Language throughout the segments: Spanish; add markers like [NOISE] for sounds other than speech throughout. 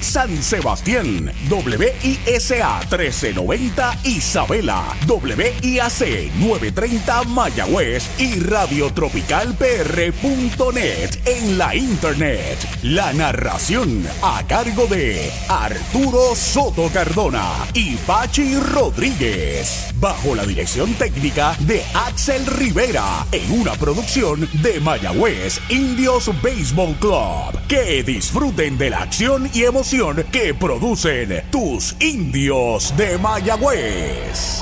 San Sebastián, WISA 1390 Isabela, WIAC 930 Mayagüez y radiotropicalpr.net en la internet. La narración a cargo de Arturo Soto Cardona y Pachi Rodríguez, bajo la dirección técnica de Axel Rivera, en una producción de Mayagüez Indios Baseball Club. Que disfruten de la acción y emoción que producen tus indios de Mayagüez.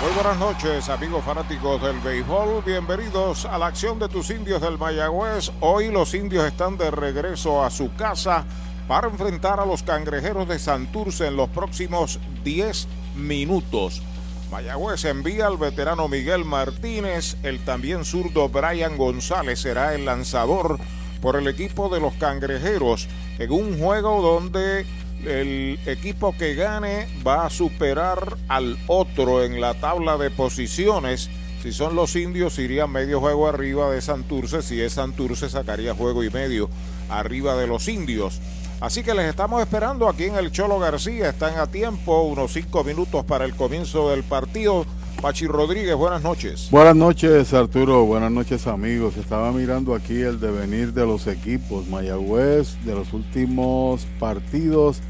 Muy buenas noches, amigos fanáticos del béisbol. Bienvenidos a la acción de tus indios del Mayagüez. Hoy los indios están de regreso a su casa para enfrentar a los cangrejeros de Santurce en los próximos 10 minutos. Mayagüez envía al veterano Miguel Martínez, el también zurdo Brian González será el lanzador por el equipo de los cangrejeros en un juego donde el equipo que gane va a superar al otro en la tabla de posiciones. Si son los indios, iría medio juego arriba de Santurce. Si es Santurce, sacaría juego y medio arriba de los indios. Así que les estamos esperando aquí en el Cholo García. Están a tiempo, unos cinco minutos para el comienzo del partido. Pachi Rodríguez, buenas noches. Buenas noches, Arturo. Buenas noches, amigos. Estaba mirando aquí el devenir de los equipos. Mayagüez, de los últimos partidos,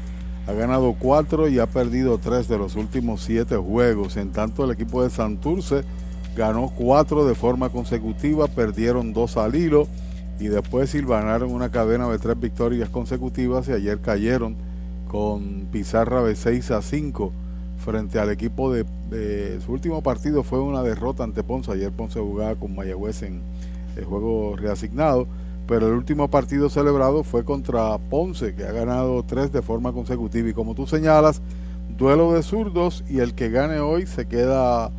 ha ganado cuatro y ha perdido tres de los últimos siete juegos. En tanto, el equipo de Santurce ganó cuatro de forma consecutiva, perdieron dos al hilo y después silvanaron una cadena de tres victorias consecutivas y ayer cayeron con pizarra de 6 a 5 frente al equipo de, su último partido fue una derrota ante Ponce. Ayer Ponce jugaba con Mayagüez en el juego reasignado, pero el último partido celebrado fue contra Ponce, que ha ganado tres de forma consecutiva. Y como tú señalas, duelo de zurdos y el que gane hoy se queda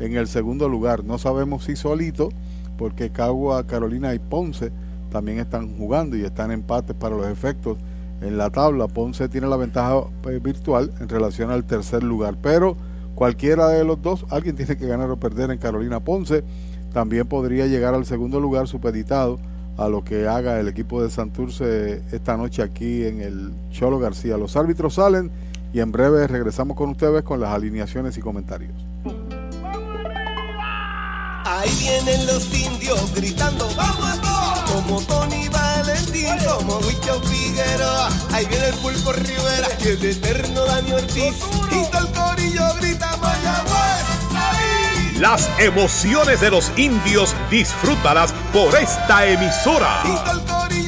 en el segundo lugar. No sabemos si solito, porque Cagua, Carolina y Ponce también están jugando y están empates para los efectos en la tabla. Ponce tiene la ventaja eh, virtual en relación al tercer lugar, pero cualquiera de los dos, alguien tiene que ganar o perder en Carolina Ponce. También podría llegar al segundo lugar supeditado a lo que haga el equipo de Santurce esta noche aquí en el Cholo García. Los árbitros salen y en breve regresamos con ustedes con las alineaciones y comentarios. Ahí vienen los indios gritando, ¡vamos a todos! Como Tony Valentín, como Huicho Figueroa. Ahí viene el Pulpo Rivera y el eterno Dani Ortiz. Y todo el corillo grita Mayagüez. Las emociones de los indios, disfrútalas por esta emisora. Y todo el corillo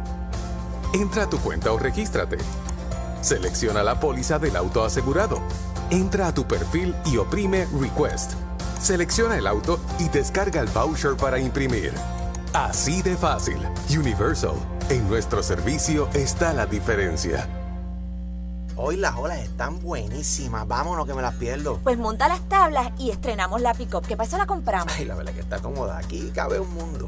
Entra a tu cuenta o regístrate. Selecciona la póliza del auto asegurado. Entra a tu perfil y oprime Request. Selecciona el auto y descarga el voucher para imprimir. Así de fácil. Universal. En nuestro servicio está la diferencia. Hoy las olas están buenísimas. Vámonos que me las pierdo. Pues monta las tablas y estrenamos la pick-up. ¿Qué pasa? La compramos. Ay, la verdad que está cómoda. Aquí cabe un mundo.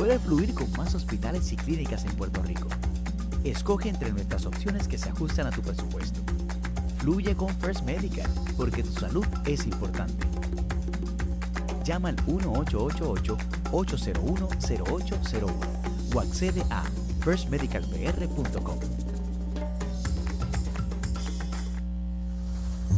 Puedes fluir con más hospitales y clínicas en Puerto Rico. Escoge entre nuestras opciones que se ajustan a tu presupuesto. Fluye con First Medical, porque tu salud es importante. Llama al 1888-801-0801 o accede a firstmedicalpr.com.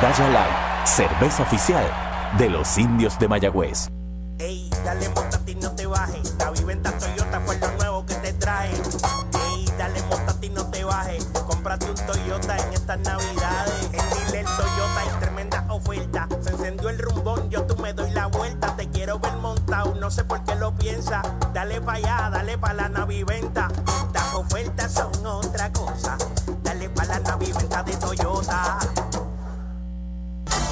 Medalla Light, cerveza oficial de los indios de Mayagüez. Ey, dale montate y no te bajes. La viventa Toyota fue lo nuevo que te trae. Ey, dale montate y no te bajes. Cómprate un Toyota en estas navidades. En Dile Toyota hay tremenda oferta. Se encendió el rumbón, yo tú me doy la vuelta. Te quiero ver montado, no sé por qué lo piensa. Dale pa' allá, dale pa' la naviventa. Estas ofertas son otra cosa. Dale pa' la naviventa de Toyota.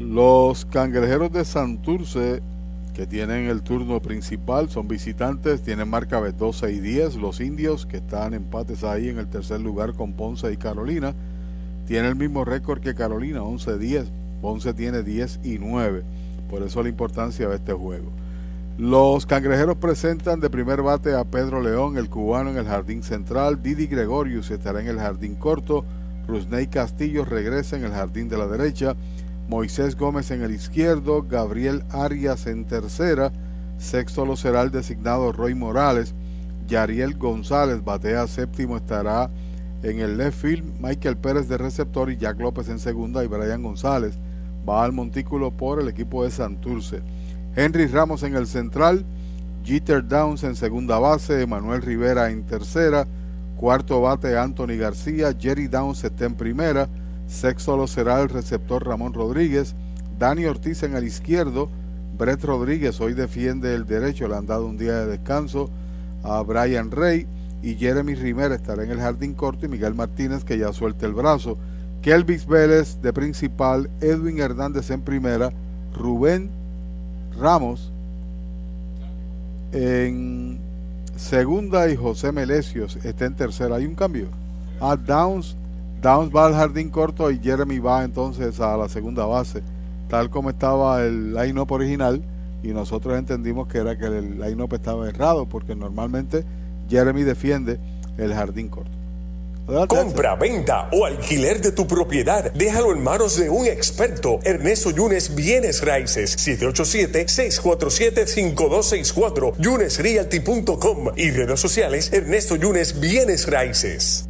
Los cangrejeros de Santurce, que tienen el turno principal, son visitantes, tienen marca de 12 y 10. Los indios, que están empates ahí en el tercer lugar con Ponce y Carolina, tienen el mismo récord que Carolina, 11-10. Ponce tiene 10 y 9. Por eso la importancia de este juego. Los cangrejeros presentan de primer bate a Pedro León, el cubano, en el jardín central. Didi Gregorius estará en el jardín corto. Rusney Castillo regresa en el jardín de la derecha. Moisés Gómez en el izquierdo, Gabriel Arias en tercera, sexto lo será el designado Roy Morales, Yariel González batea séptimo estará en el left field, Michael Pérez de receptor y Jack López en segunda y Brian González va al montículo por el equipo de Santurce. Henry Ramos en el central, Jeter Downs en segunda base, Manuel Rivera en tercera, cuarto bate Anthony García, Jerry Downs está en primera, Sexto lo será el receptor Ramón Rodríguez. Dani Ortiz en el izquierdo. Brett Rodríguez hoy defiende el derecho. Le han dado un día de descanso a Brian Rey. Y Jeremy Rimer estará en el jardín corto. Y Miguel Martínez que ya suelta el brazo. Kelvis Vélez de principal. Edwin Hernández en primera. Rubén Ramos en segunda. Y José Melecios está en tercera. Hay un cambio. A Downs Downs va al jardín corto y Jeremy va entonces a la segunda base, tal como estaba el line-up original y nosotros entendimos que era que el line-up estaba errado porque normalmente Jeremy defiende el jardín corto. Compra, venta o alquiler de tu propiedad. Déjalo en manos de un experto. Ernesto Yunes Bienes Raíces. 787-647-5264. YunesRealty.com y redes sociales Ernesto Yunes Bienes Raíces.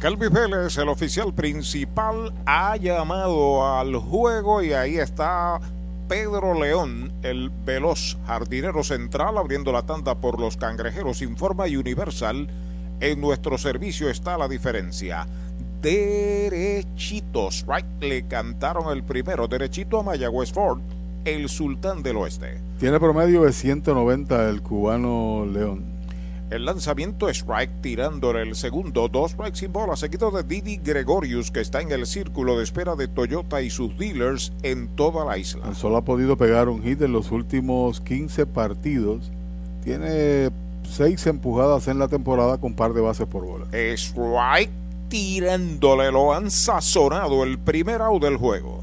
Calvi Vélez, el oficial principal, ha llamado al juego y ahí está Pedro León, el veloz jardinero central, abriendo la tanda por los cangrejeros. Informa Universal. En nuestro servicio está la diferencia. Derechitos, right, le cantaron el primero, derechito a Mayagüez Ford, el sultán del oeste. Tiene promedio de 190 el cubano León. El lanzamiento strike tirándole el segundo, dos strikes sin bola, seguido de Didi Gregorius, que está en el círculo de espera de Toyota y sus dealers en toda la isla. Solo ha podido pegar un hit en los últimos 15 partidos. Tiene seis empujadas en la temporada con par de bases por bola. Strike tirándole, lo han sazonado el primer out del juego.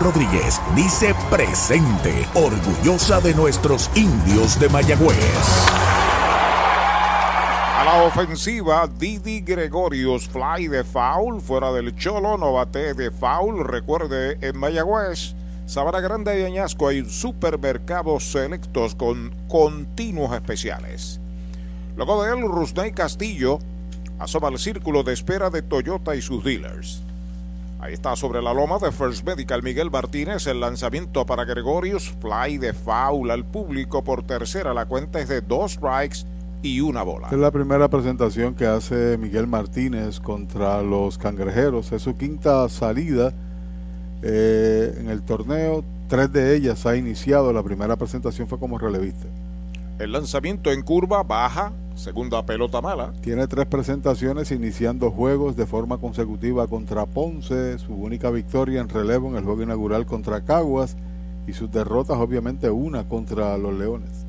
Rodríguez dice presente, orgullosa de nuestros indios de Mayagüez. A la ofensiva, Didi Gregorius fly de foul, fuera del cholo, no bate de foul. Recuerde, en Mayagüez, Sabana Grande y Añasco hay supermercados selectos con continuos especiales. Luego de él, Rusney Castillo asoma al círculo de espera de Toyota y sus dealers. Ahí está sobre la loma de First Medical Miguel Martínez el lanzamiento para Gregorius, fly de foul al público por tercera. La cuenta es de dos strikes y una bola. Es la primera presentación que hace Miguel Martínez contra los cangrejeros. Es su quinta salida eh, en el torneo. Tres de ellas ha iniciado. La primera presentación fue como relevista. El lanzamiento en curva baja, segunda pelota mala. Tiene tres presentaciones iniciando juegos de forma consecutiva contra Ponce, su única victoria en relevo en el juego inaugural contra Caguas y sus derrotas obviamente una contra los Leones.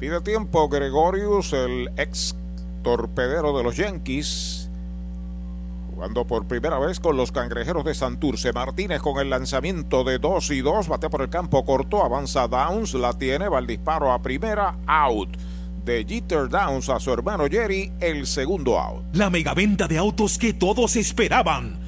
Pide tiempo Gregorius, el ex torpedero de los Yankees, jugando por primera vez con los cangrejeros de Santurce. Martínez con el lanzamiento de 2 y 2, bate por el campo corto, avanza Downs, la tiene, va el disparo a primera, out. De Jeter Downs a su hermano Jerry, el segundo out. La megaventa de autos que todos esperaban.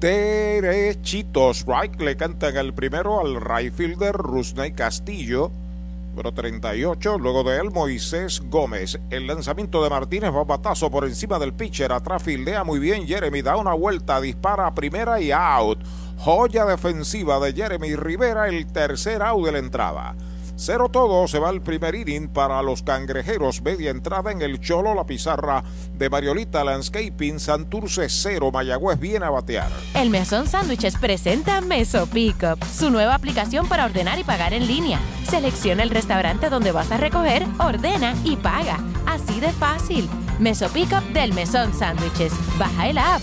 derechitos. Strike le cantan el primero al right fielder Rusney Castillo. Número 38, luego de él Moisés Gómez. El lanzamiento de Martínez va batazo por encima del pitcher. Atrás fildea muy bien Jeremy. Da una vuelta, dispara a primera y out. Joya defensiva de Jeremy Rivera, el tercer out de la entrada. Cero todo, se va el primer inning para los cangrejeros. Media entrada en el Cholo, la pizarra de Mariolita Landscaping. Santurce cero, Mayagüez viene a batear. El Mesón Sándwiches presenta Meso Pickup, su nueva aplicación para ordenar y pagar en línea. Selecciona el restaurante donde vas a recoger, ordena y paga. Así de fácil. Meso Pickup del Mesón Sándwiches. Baja el app.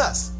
Texas.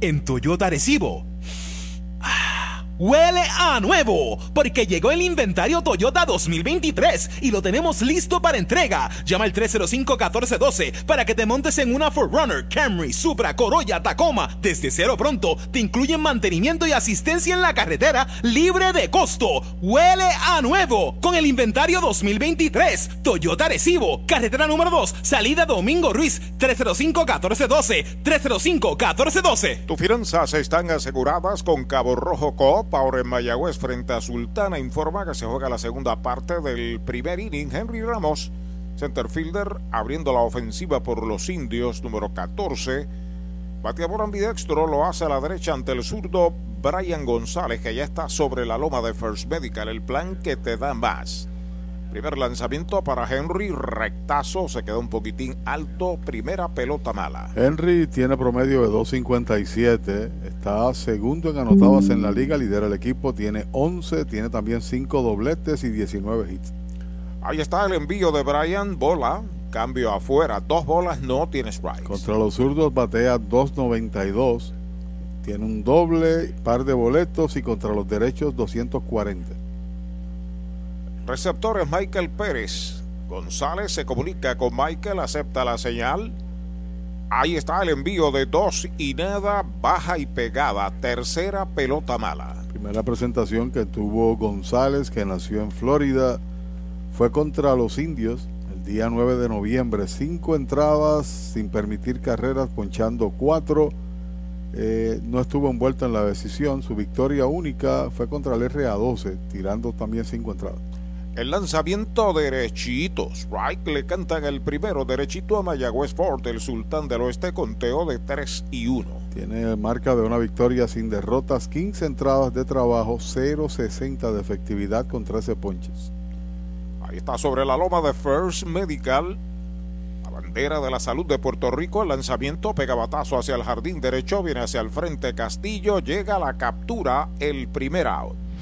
En Toyota Recibo. Huele a nuevo, porque llegó el inventario Toyota 2023 y lo tenemos listo para entrega. Llama al 305-1412 para que te montes en una Forerunner, Camry, Supra, Corolla, Tacoma. Desde cero pronto te incluyen mantenimiento y asistencia en la carretera libre de costo. Huele a nuevo con el inventario 2023. Toyota Recibo, carretera número 2, salida Domingo Ruiz, 305-1412. 305-1412. Tus finanzas están aseguradas con Cabo Rojo Coop. Ahora en Mayagüez frente a Sultana informa que se juega la segunda parte del primer inning. Henry Ramos, centerfielder, abriendo la ofensiva por los indios, número 14. Bateador ambidextro lo hace a la derecha ante el zurdo Brian González, que ya está sobre la loma de First Medical, el plan que te da más. Primer lanzamiento para Henry, rectazo, se queda un poquitín alto, primera pelota mala. Henry tiene promedio de 2.57, está segundo en anotadas en la liga, lidera el equipo, tiene 11, tiene también 5 dobletes y 19 hits. Ahí está el envío de Brian, bola, cambio afuera, dos bolas, no tiene strikes. Contra los zurdos batea 2.92, tiene un doble, par de boletos y contra los derechos 240. Receptores Michael Pérez. González se comunica con Michael, acepta la señal. Ahí está el envío de dos y nada, baja y pegada. Tercera pelota mala. Primera presentación que tuvo González, que nació en Florida, fue contra los indios el día 9 de noviembre. Cinco entradas sin permitir carreras, ponchando cuatro. Eh, no estuvo envuelto en la decisión. Su victoria única fue contra el RA12, tirando también cinco entradas. El lanzamiento derechito. Strike le cantan el primero derechito a Mayagüez Ford, el sultán del oeste, conteo de 3 y 1. Tiene marca de una victoria sin derrotas, 15 entradas de trabajo, 0.60 de efectividad con 13 ponches. Ahí está sobre la loma de First Medical. La bandera de la salud de Puerto Rico. El lanzamiento pega batazo hacia el jardín derecho. Viene hacia el frente Castillo. Llega a la captura. El primer out.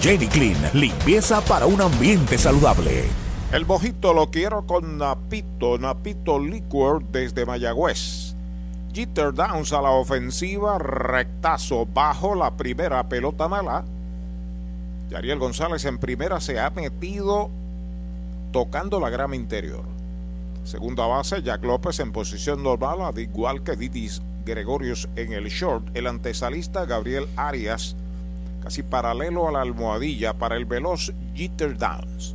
Jenny Clean, limpieza para un ambiente saludable. El mojito lo quiero con Napito, Napito Liquor desde Mayagüez. Jeter Downs a la ofensiva, rectazo bajo la primera pelota mala. Yariel González en primera se ha metido tocando la grama interior. Segunda base, Jack López en posición normal, al igual que Didis Gregorius en el short. El antesalista Gabriel Arias casi paralelo a la almohadilla para el veloz Jeter Downs.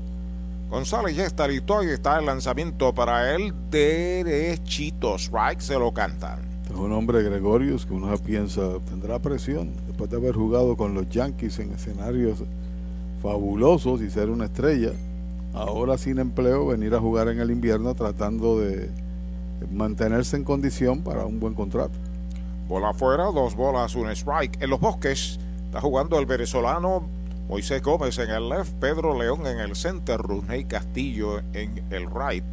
González ya está listo y está el lanzamiento para él derechito. Strike se lo cantan. Es un hombre Gregorius que uno piensa tendrá presión después de haber jugado con los Yankees en escenarios fabulosos y ser una estrella. Ahora sin empleo, venir a jugar en el invierno tratando de mantenerse en condición para un buen contrato. Bola afuera, dos bolas, un strike. En los bosques está jugando el venezolano Moisés Gómez en el left, Pedro León en el center, Runey Castillo en el right.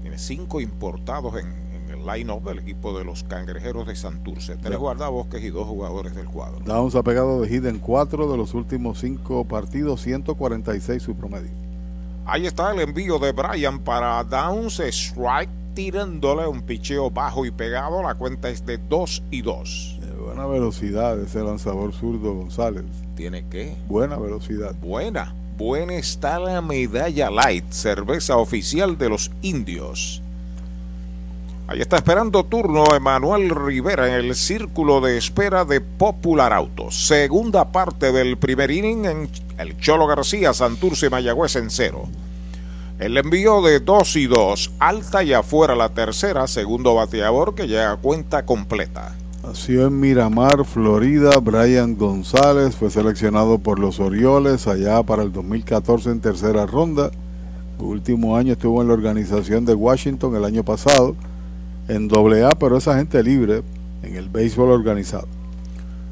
Tiene cinco importados en, en el line-up del equipo de los cangrejeros de Santurce. Tres guardabosques y dos jugadores del cuadro. Downs ha pegado de hit en cuatro de los últimos cinco partidos, 146 su promedio. Ahí está el envío de Brian para Downs, strike tirándole un picheo bajo y pegado. La cuenta es de 2 y 2. Buena velocidad ese lanzador zurdo González. ¿Tiene qué? Buena velocidad. Buena. Buena está la medalla light, cerveza oficial de los indios. Ahí está esperando turno Emanuel Rivera en el círculo de espera de Popular Autos. Segunda parte del primer inning en el Cholo García, Santurce, Mayagüez en cero. El envío de 2 y 2, alta y afuera la tercera, segundo bateador que llega a cuenta completa. Nació en Miramar, Florida. Brian González fue seleccionado por los Orioles allá para el 2014 en tercera ronda. Último año estuvo en la organización de Washington el año pasado en AA, pero esa gente libre en el béisbol organizado.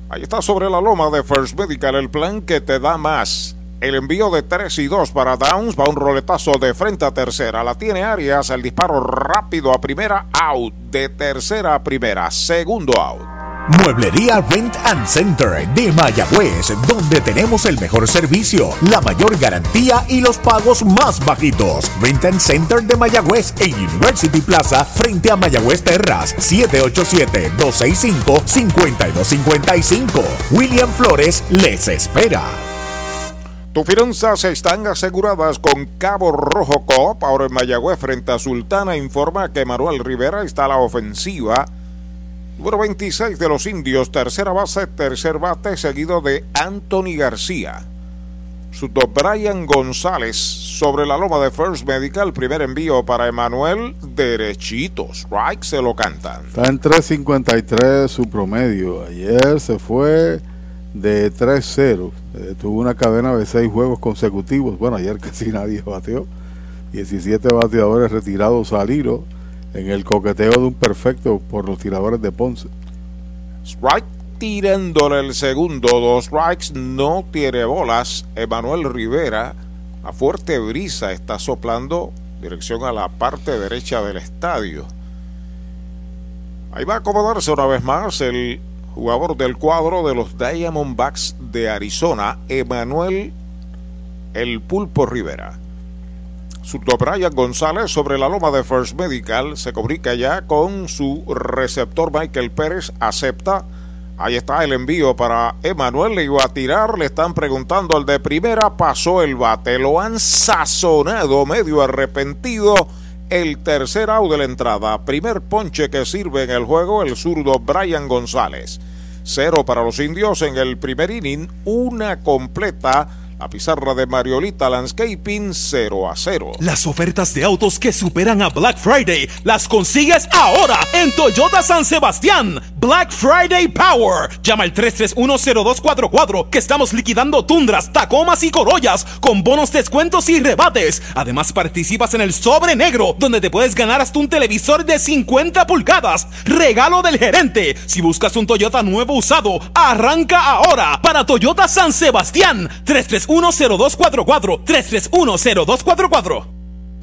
Ahí está sobre la loma de First Medical el plan que te da más. El envío de 3 y 2 para Downs va un roletazo de frente a tercera. La tiene Arias, el disparo rápido a primera, out. De tercera a primera, segundo out. Mueblería Rent and Center de Mayagüez, donde tenemos el mejor servicio, la mayor garantía y los pagos más bajitos. Rent and Center de Mayagüez en University Plaza frente a Mayagüez Terras, 787-265-5255. William Flores les espera. Tus finanzas están aseguradas con Cabo Rojo Coop. Ahora en Mayagüez frente a Sultana informa que Manuel Rivera está a la ofensiva. Número 26 de los indios, tercera base, tercer bate, seguido de Anthony García. Suto Brian González sobre la loma de First Medical. Primer envío para Emanuel. Derechitos. Right, se lo cantan. Está en 3.53 su promedio. Ayer se fue de 3-0. Eh, tuvo una cadena de 6 juegos consecutivos. Bueno, ayer [LAUGHS] casi nadie bateó. 17 bateadores retirados salieron en el coqueteo de un perfecto por los tiradores de Ponce. Strike tirándole el segundo, dos strikes, no tiene bolas. Emanuel Rivera, a fuerte brisa está soplando dirección a la parte derecha del estadio. Ahí va a acomodarse una vez más el jugador del cuadro de los Diamondbacks de Arizona, Emanuel El Pulpo Rivera. Surto Brian González sobre la loma de First Medical se comunica ya con su receptor Michael Pérez, acepta. Ahí está el envío para Emanuel, le iba a tirar, le están preguntando al de primera, pasó el bate, lo han sazonado medio arrepentido. El tercer out de la entrada, primer ponche que sirve en el juego, el zurdo Brian González. Cero para los indios en el primer inning, una completa la pizarra de Mariolita Landscaping 0 a 0. Las ofertas de autos que superan a Black Friday las consigues ahora en Toyota San Sebastián. Black Friday Power. Llama al 3310244 que estamos liquidando tundras, tacomas y corollas con bonos, descuentos y rebates. Además participas en el sobre negro donde te puedes ganar hasta un televisor de 50 pulgadas. Regalo del gerente. Si buscas un Toyota nuevo usado, arranca ahora para Toyota San Sebastián. 3310244 3310244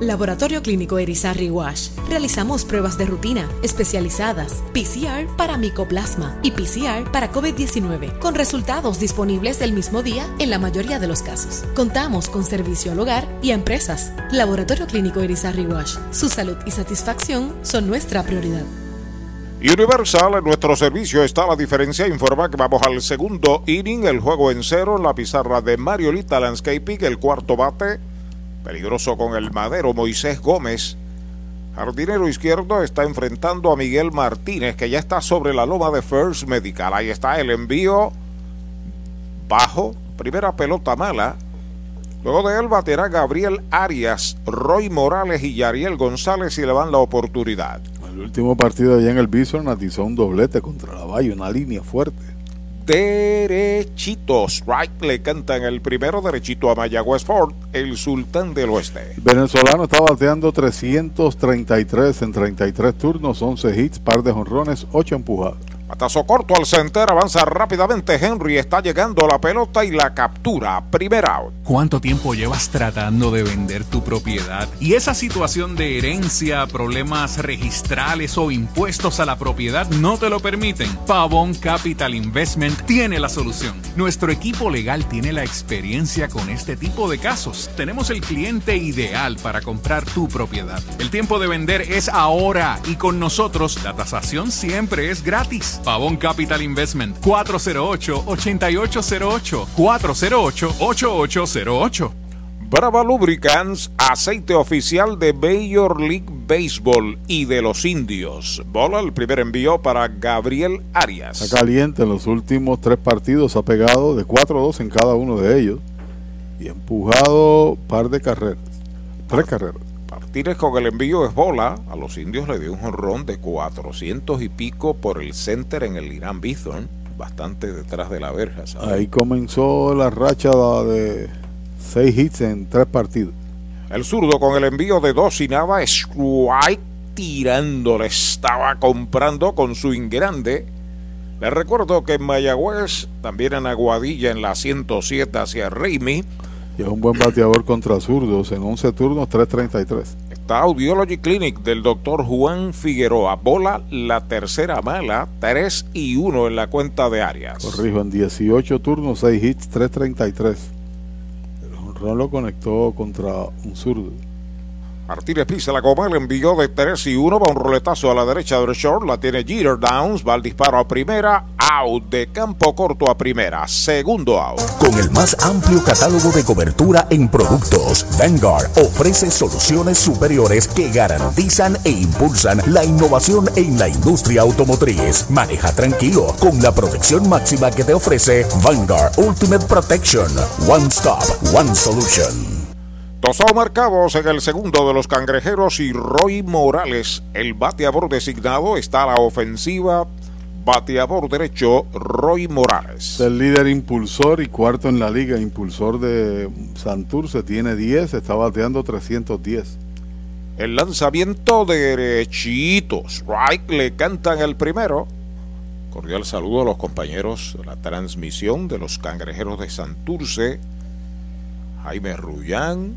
Laboratorio Clínico Erizarri Wash. Realizamos pruebas de rutina especializadas, PCR para micoplasma y PCR para COVID-19, con resultados disponibles el mismo día en la mayoría de los casos. Contamos con servicio al hogar y a empresas. Laboratorio Clínico Erizarri Wash. Su salud y satisfacción son nuestra prioridad. Universal, en nuestro servicio está la diferencia. Informa que vamos al segundo inning, el juego en cero, la pizarra de Mariolita Landscaping, el cuarto bate. Peligroso con el madero Moisés Gómez. Jardinero izquierdo está enfrentando a Miguel Martínez, que ya está sobre la loma de First Medical. Ahí está el envío bajo, primera pelota mala. Luego de él baterá Gabriel Arias, Roy Morales y Yariel González y le van la oportunidad. El último partido allá en el Bison atizó un doblete contra la Valle, una línea fuerte derechito. Strike le cantan el primero derechito a Mayagüez Ford, el sultán del oeste. Venezolano está bateando 333 en 33 turnos, 11 hits, par de jonrones, 8 empujadas. Batazo corto al center, avanza rápidamente Henry, está llegando la pelota y la captura. Primera out. ¿Cuánto tiempo llevas tratando de vender tu propiedad? Y esa situación de herencia, problemas registrales o impuestos a la propiedad no te lo permiten. Pavón Capital Investment tiene la solución. Nuestro equipo legal tiene la experiencia con este tipo de casos. Tenemos el cliente ideal para comprar tu propiedad. El tiempo de vender es ahora y con nosotros la tasación siempre es gratis. Pavón Capital Investment 408-8808 408-8808 Brava Lubricants, aceite oficial de Major League Baseball y de los indios. Bola, el primer envío para Gabriel Arias. Está caliente en los últimos tres partidos, ha pegado de 4-2 en cada uno de ellos y ha empujado par de carreras, tres carreras. Martínez con el envío es bola. A los indios le dio un jonrón de 400 y pico por el center en el Irán Bithorn, bastante detrás de la verja. ¿sabes? Ahí comenzó la racha de seis hits en tres partidos. El zurdo con el envío de dos y nada, strike tirándole, estaba comprando con swing grande. Les recuerdo que en Mayagüez, también en Aguadilla, en la 107 hacia Raimi, y es un buen bateador contra zurdos en 11 turnos 333. Está Audiology Clinic del doctor Juan Figueroa. Bola la tercera mala, 3 y 1 en la cuenta de áreas. Corrijo, en 18 turnos 6 hits 333. El honrón lo conectó contra un zurdo. Martínez pisa la coma, le envió de 3 y 1, va un roletazo a la derecha del short, la tiene Jeter Downs, va al disparo a primera, out de campo corto a primera, segundo out. Con el más amplio catálogo de cobertura en productos, Vanguard ofrece soluciones superiores que garantizan e impulsan la innovación en la industria automotriz. Maneja tranquilo con la protección máxima que te ofrece Vanguard Ultimate Protection. One Stop, One Solution. Dos marcados en el segundo de los cangrejeros y Roy Morales, el bateador designado, está a la ofensiva. Bateador derecho, Roy Morales. El líder impulsor y cuarto en la liga, impulsor de Santurce, tiene 10, está bateando 310. El lanzamiento derechito. Strike le cantan el primero. Cordial saludo a los compañeros de la transmisión de los cangrejeros de Santurce. Jaime Rullán,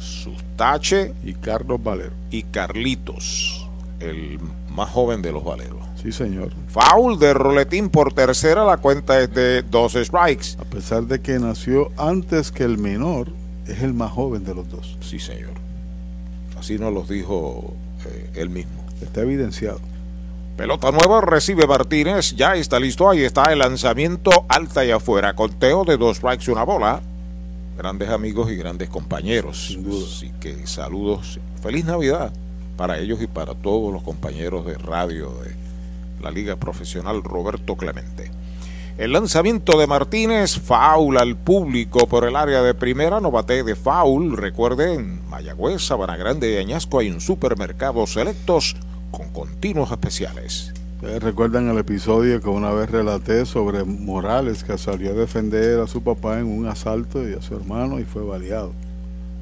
Sustache y Carlos Valero. Y Carlitos, el más joven de los Valeros. Sí, señor. Foul de Roletín por tercera, la cuenta es de dos strikes. A pesar de que nació antes que el menor, es el más joven de los dos. Sí, señor. Así nos los dijo eh, él mismo. Está evidenciado. Pelota nueva recibe Martínez, ya está listo, ahí está el lanzamiento alta y afuera, conteo de dos strikes y una bola grandes amigos y grandes compañeros. Sin duda. Así que saludos, feliz Navidad para ellos y para todos los compañeros de radio de la Liga Profesional Roberto Clemente. El lanzamiento de Martínez, foul al público por el área de primera, no bate de foul. Recuerden, Mayagüez, Sabana Grande y Añasco hay un supermercado selectos con continuos especiales. ¿Ustedes recuerdan el episodio que una vez relaté sobre Morales que salió a defender a su papá en un asalto y a su hermano y fue baleado?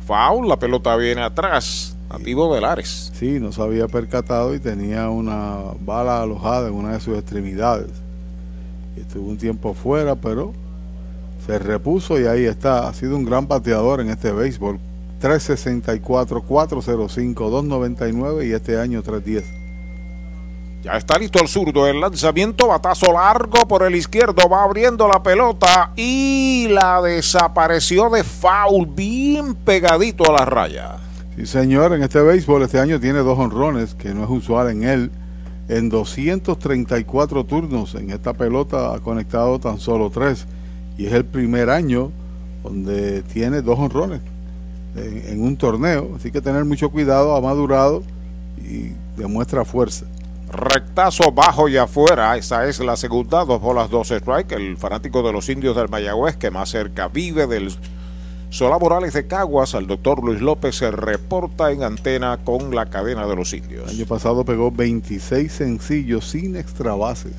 Foul, la pelota viene atrás, nativo de Lares. Sí, no se había percatado y tenía una bala alojada en una de sus extremidades. Estuvo un tiempo fuera, pero se repuso y ahí está. Ha sido un gran bateador en este béisbol. 364, 405, 299 y este año 310. Ya está listo el zurdo, el lanzamiento, batazo largo por el izquierdo, va abriendo la pelota y la desapareció de foul, bien pegadito a la raya. Sí, señor, en este béisbol este año tiene dos honrones, que no es usual en él. En 234 turnos en esta pelota ha conectado tan solo tres. Y es el primer año donde tiene dos honrones en, en un torneo. Así que tener mucho cuidado, ha madurado y demuestra fuerza. Rectazo bajo y afuera. Esa es la segunda, dos bolas, dos strike. El fanático de los indios del Mayagüez que más cerca vive del Solá Morales de Caguas. Al doctor Luis López se reporta en antena con la cadena de los indios. El año pasado pegó 26 sencillos sin extra bases.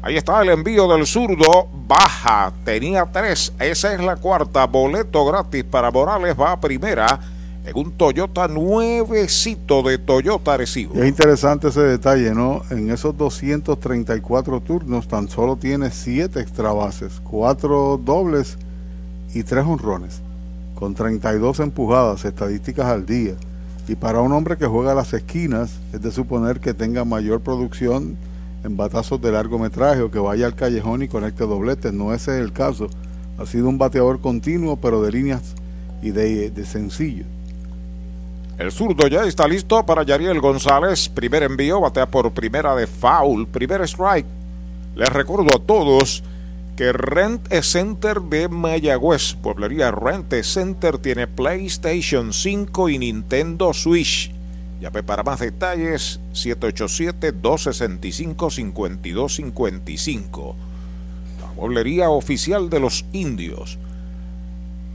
Ahí está el envío del zurdo. Baja. Tenía tres. Esa es la cuarta. Boleto gratis para Morales. Va a primera. En un Toyota nuevecito de Toyota Arecibo. Es interesante ese detalle, ¿no? En esos 234 turnos tan solo tiene 7 extra bases, 4 dobles y 3 honrones, con 32 empujadas, estadísticas al día. Y para un hombre que juega a las esquinas, es de suponer que tenga mayor producción en batazos de largometraje o que vaya al callejón y conecte dobletes. No ese es el caso. Ha sido un bateador continuo, pero de líneas y de, de sencillo. El zurdo ya está listo para Yariel González. Primer envío, batea por primera de foul, primer strike. Les recuerdo a todos que Rent Center de Mayagüez, Pueblería Rent Center, tiene PlayStation 5 y Nintendo Switch. Llame para más detalles 787-265-5255. La Pueblería Oficial de los Indios.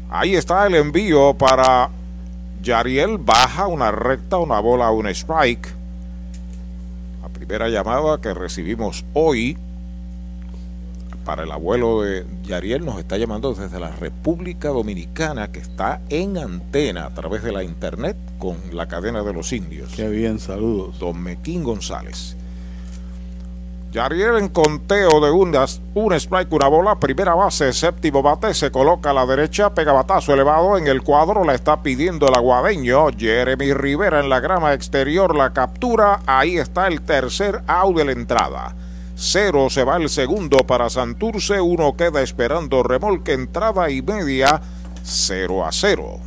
Ahí está el envío para Yariel baja una recta, una bola, un strike. La primera llamada que recibimos hoy para el abuelo de Yariel nos está llamando desde la República Dominicana que está en antena a través de la internet con la cadena de los indios. Qué bien, saludos. Don Mequín González. Yariel en conteo de un, un strike, una bola, primera base, séptimo bate, se coloca a la derecha, pega batazo elevado en el cuadro, la está pidiendo el aguadeño, Jeremy Rivera en la grama exterior, la captura, ahí está el tercer out de la entrada. Cero se va el segundo para Santurce, uno queda esperando remolque, entrada y media, 0 a 0.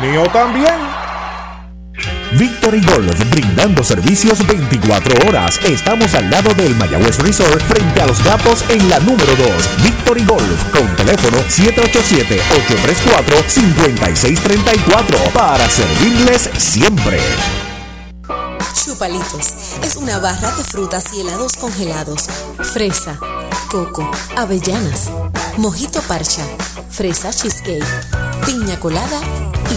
mío también. Victory Golf, brindando servicios 24 horas. Estamos al lado del Mayagüez Resort, frente a los gatos en la número 2. Victory Golf, con teléfono 787-834-5634, para servirles siempre. Chupalitos es una barra de frutas y helados congelados. Fresa, coco, avellanas, mojito parcha, fresa cheesecake, piña colada y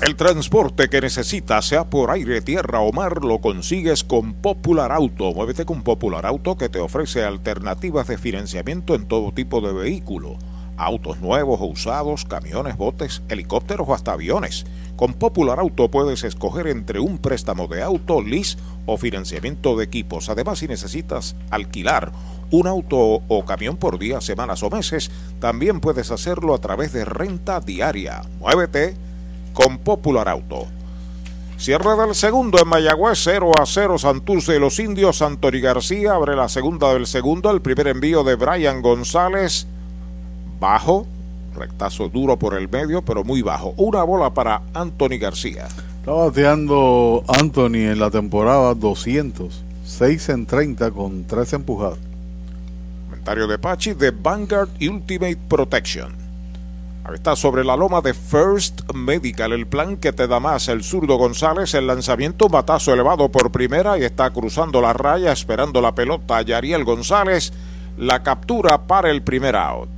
El transporte que necesitas, sea por aire, tierra o mar, lo consigues con Popular Auto. Muévete con Popular Auto que te ofrece alternativas de financiamiento en todo tipo de vehículo. Autos nuevos o usados, camiones, botes, helicópteros o hasta aviones. Con Popular Auto puedes escoger entre un préstamo de auto, lease o financiamiento de equipos. Además, si necesitas alquilar un auto o camión por días, semanas o meses, también puedes hacerlo a través de renta diaria. Muévete con Popular Auto. Cierre del segundo en Mayagüez, 0 a 0 Santurce de los Indios. Anthony García abre la segunda del segundo. El primer envío de Brian González. Bajo. Rectazo duro por el medio, pero muy bajo. Una bola para Anthony García. Está bateando Anthony en la temporada 200. 6 en 30 con 3 empujadas. Comentario de Pachi de Vanguard Ultimate Protection. Está sobre la loma de First Medical, el plan que te da más. El zurdo González, el lanzamiento, batazo elevado por primera y está cruzando la raya, esperando la pelota. Yariel González, la captura para el primer out.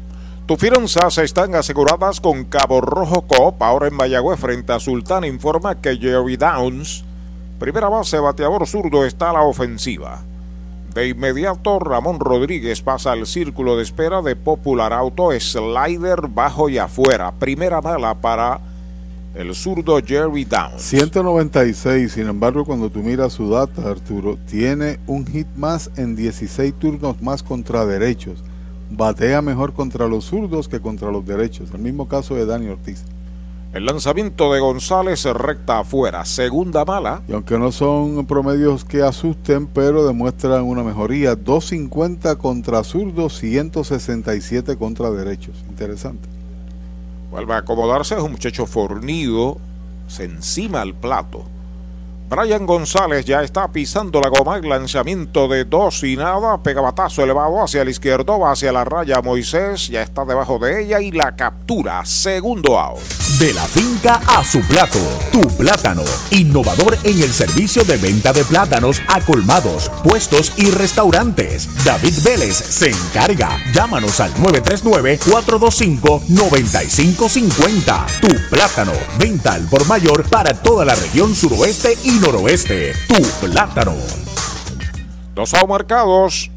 Tus finanzas están aseguradas con Cabo Rojo Coop. Ahora en Mayagüez, frente a Sultán, informa que Jerry Downs, primera base, bateador zurdo, está a la ofensiva. De inmediato, Ramón Rodríguez pasa al círculo de espera de Popular Auto, slider bajo y afuera. Primera mala para el zurdo Jerry Downs. 196, sin embargo, cuando tú miras su data, Arturo, tiene un hit más en 16 turnos más contra derechos batea mejor contra los zurdos que contra los derechos. El mismo caso de Dani Ortiz. El lanzamiento de González recta afuera, segunda mala. Y aunque no son promedios que asusten, pero demuestran una mejoría. 250 contra zurdos, 167 contra derechos. Interesante. Vuelve a acomodarse, es un muchacho fornido, se encima al plato. Brian González ya está pisando la goma. El lanzamiento de dos y nada. Pegabatazo elevado hacia el izquierdo. Va hacia la raya Moisés. Ya está debajo de ella y la captura. Segundo out. De la finca a su plato. Tu plátano. Innovador en el servicio de venta de plátanos a colmados, puestos y restaurantes. David Vélez se encarga. Llámanos al 939-425-9550. Tu plátano. Venta al por mayor para toda la región suroeste y noroeste. Tu plátano. Dos marcados.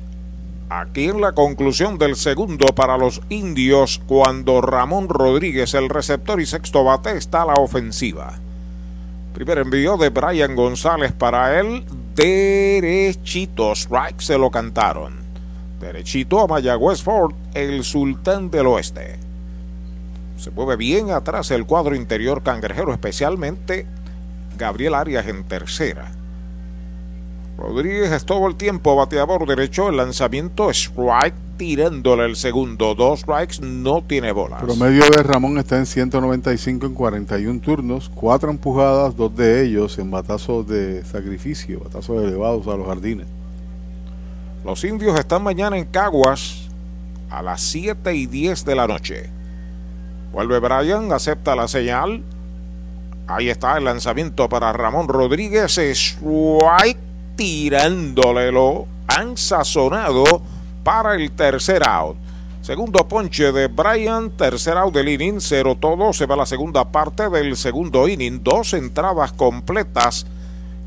Aquí en la conclusión del segundo para los indios, cuando Ramón Rodríguez, el receptor y sexto bate, está la ofensiva. Primer envío de Brian González para él. Derechito. Strike se lo cantaron. Derechito a Mayagüez Ford, el sultán del oeste. Se mueve bien atrás el cuadro interior cangrejero, especialmente Gabriel Arias en tercera. Rodríguez es todo el tiempo bateador derecho. El lanzamiento strike tirándole el segundo. Dos strikes, no tiene bolas. Promedio de Ramón está en 195 en 41 turnos. Cuatro empujadas, dos de ellos en batazos de sacrificio, batazos elevados a los jardines. Los indios están mañana en Caguas a las 7 y 10 de la noche. Vuelve Brian, acepta la señal. Ahí está el lanzamiento para Ramón Rodríguez. Strike tirándole lo han sazonado para el tercer out. Segundo ponche de Brian, tercer out del inning, cero todo. Se va la segunda parte del segundo inning. Dos entradas completas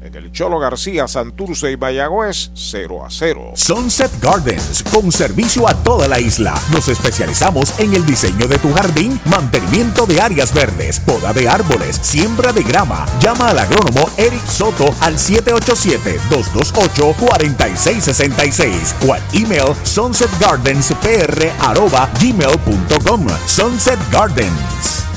en el Cholo García, Santurce y Mayagüez, 0 a 0. Sunset Gardens, con servicio a toda la isla. Nos especializamos en el diseño de tu jardín, mantenimiento de áreas verdes, poda de árboles, siembra de grama. Llama al agrónomo Eric Soto al 787-228-4666 o al email sunsetgardenspr.gmail.com Sunset Gardens.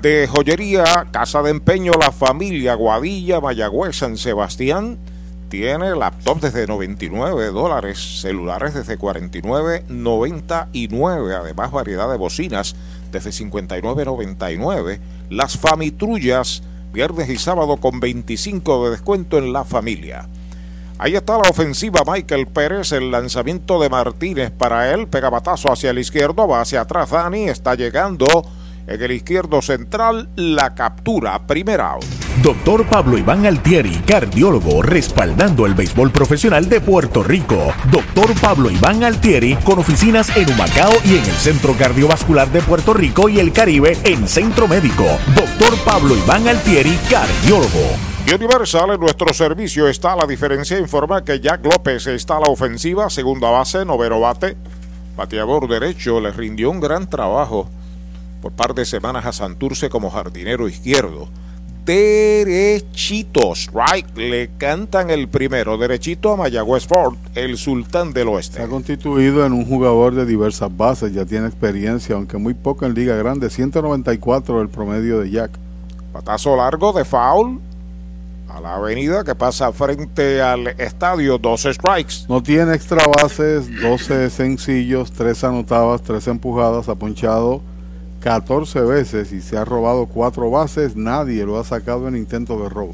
de joyería, casa de empeño, la familia Guadilla, Mayagüez, San Sebastián. Tiene laptops desde 99 dólares, celulares desde 49.99, además variedad de bocinas desde 59.99. Las famitrullas, viernes y sábado con 25 de descuento en la familia. Ahí está la ofensiva Michael Pérez, el lanzamiento de Martínez para él, pegabatazo hacia el izquierdo, va hacia atrás Dani, está llegando en el izquierdo central, la captura, primera out. Doctor Pablo Iván Altieri, cardiólogo, respaldando el béisbol profesional de Puerto Rico. Doctor Pablo Iván Altieri, con oficinas en Humacao y en el Centro Cardiovascular de Puerto Rico y el Caribe en Centro Médico. Doctor Pablo Iván Altieri, cardiólogo. Universal en nuestro servicio está la diferencia. Informa que Jack López está a la ofensiva, segunda base, noveno bate. Bateador derecho, le rindió un gran trabajo por par de semanas a Santurce como jardinero izquierdo. Derechitos, right, le cantan el primero, derechito a Mayagüez Ford, el sultán del oeste. Se ha constituido en un jugador de diversas bases, ya tiene experiencia, aunque muy poco en Liga Grande, 194 el promedio de Jack. Patazo largo de foul a la avenida que pasa frente al estadio, 12 strikes. No tiene extra bases, 12 sencillos, 3 anotadas, 3 empujadas, ha ponchado 14 veces y se ha robado 4 bases, nadie lo ha sacado en intento de robo.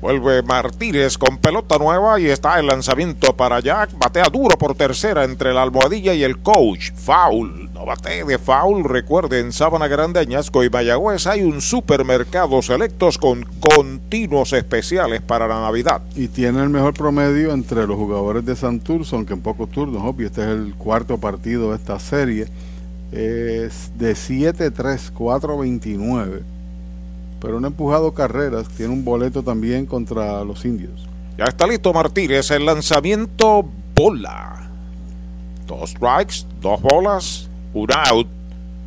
Vuelve Martínez con pelota nueva y está el lanzamiento para Jack. Batea duro por tercera entre la almohadilla y el coach. Foul. No bate de foul. Recuerden, Sábana Grande, Añasco y Mayagüez hay un supermercado selectos con continuos especiales para la Navidad. Y tiene el mejor promedio entre los jugadores de Santurce, aunque en pocos turnos, obvio. Este es el cuarto partido de esta serie. Es de 7-3, 4-29 pero no ha empujado carreras. Tiene un boleto también contra los indios. Ya está listo Martínez, el lanzamiento bola. Dos strikes, dos bolas, un out.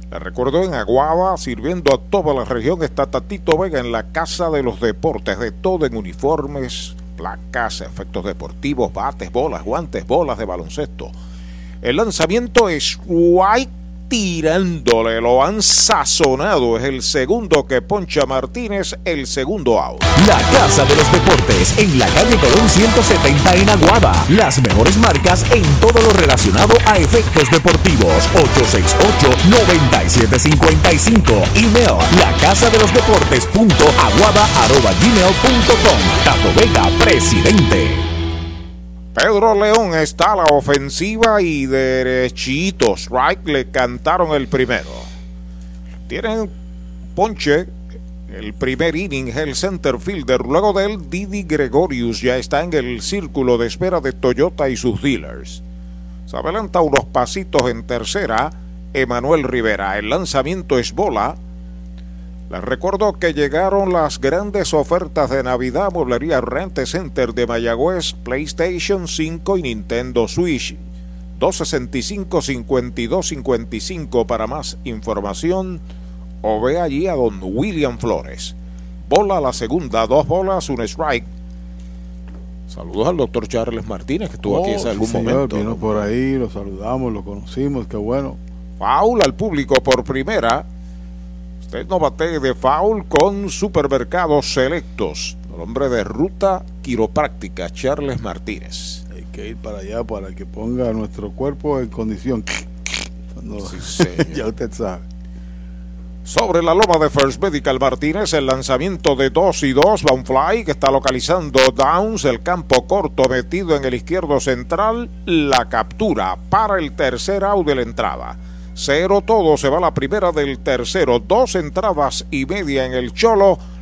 Le recuerdo en Aguaba, sirviendo a toda la región, está Tatito Vega en la Casa de los Deportes, de todo en uniformes, placas, efectos deportivos, bates, bolas, guantes, bolas de baloncesto. El lanzamiento es white tirándole, lo han sazonado. Es el segundo que poncha Martínez, el segundo out. La Casa de los Deportes en la calle Colón 170 en Aguada. Las mejores marcas en todo lo relacionado a efectos deportivos. 868-9755. Email la casa de los deportes punto aguada arroba gmail punto com. Tato Vega, presidente. Pedro León está a la ofensiva y derechitos. Strike le cantaron el primero. Tienen ponche. El primer inning, el center fielder. Luego de él, Didi Gregorius ya está en el círculo de espera de Toyota y sus dealers. Se adelanta unos pasitos en tercera. Emanuel Rivera. El lanzamiento es bola. Les recuerdo que llegaron las grandes ofertas de Navidad Mueblería Rente Center de Mayagüez, PlayStation 5 y Nintendo Switch. 265-5255 para más información o ve allí a don William Flores. Bola la segunda, dos bolas, un strike. Saludos al doctor Charles Martínez que estuvo aquí Oh, hace algún señor, momento. Vino por ahí, lo saludamos, lo conocimos, qué bueno. Foul al público por primera. Usted no bate de foul con supermercados selectos. El hombre de ruta quiropráctica, Charles Martínez. Hay que ir para allá para que ponga nuestro cuerpo en condición. [LAUGHS] Ya usted sabe. Sobre la loma de First Medical Martínez, el lanzamiento de 2 y 2 va un fly que está localizando Downs, el campo corto metido en el izquierdo central, la captura para el tercer out de la entrada. Cero todo, se va la primera del tercero, dos entradas y media en el Cholo,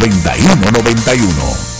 832-9191.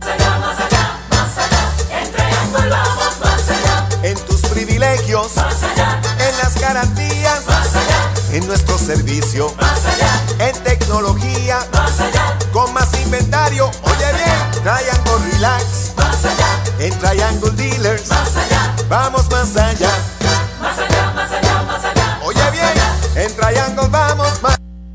Más allá, más allá, en Triangle vamos más allá. En tus privilegios, más allá. En las garantías, más allá. En nuestro servicio, más allá. En tecnología, más allá. Con más inventario, oye bien, Triangle Relax, más allá. En Triangle Dealers, más allá. Vamos más allá. Más allá, más allá, más allá. Oye bien, en Triangle vamos más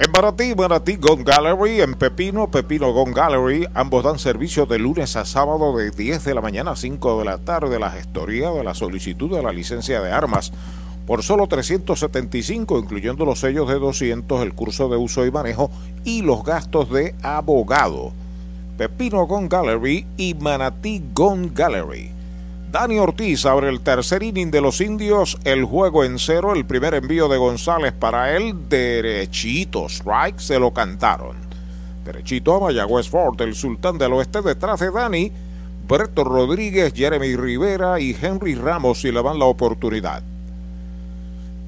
En Baratí, Baratí Gun Gallery, en Pepino, Pepino Gun Gallery, ambos dan servicio de lunes a sábado de 10 de la mañana a 5 de la tarde, la gestoría de la solicitud de la licencia de armas por solo 375, incluyendo los sellos de 200, el curso de uso y manejo y los gastos de abogado. Pepino Gun Gallery y Manatí Gun Gallery. Dani Ortiz abre el tercer inning de los indios, el juego en cero, el primer envío de González para él, derechito, strike, se lo cantaron. Derechito a Mayagüez Ford, el sultán del oeste detrás de Dani, Berto Rodríguez, Jeremy Rivera y Henry Ramos si le dan la oportunidad.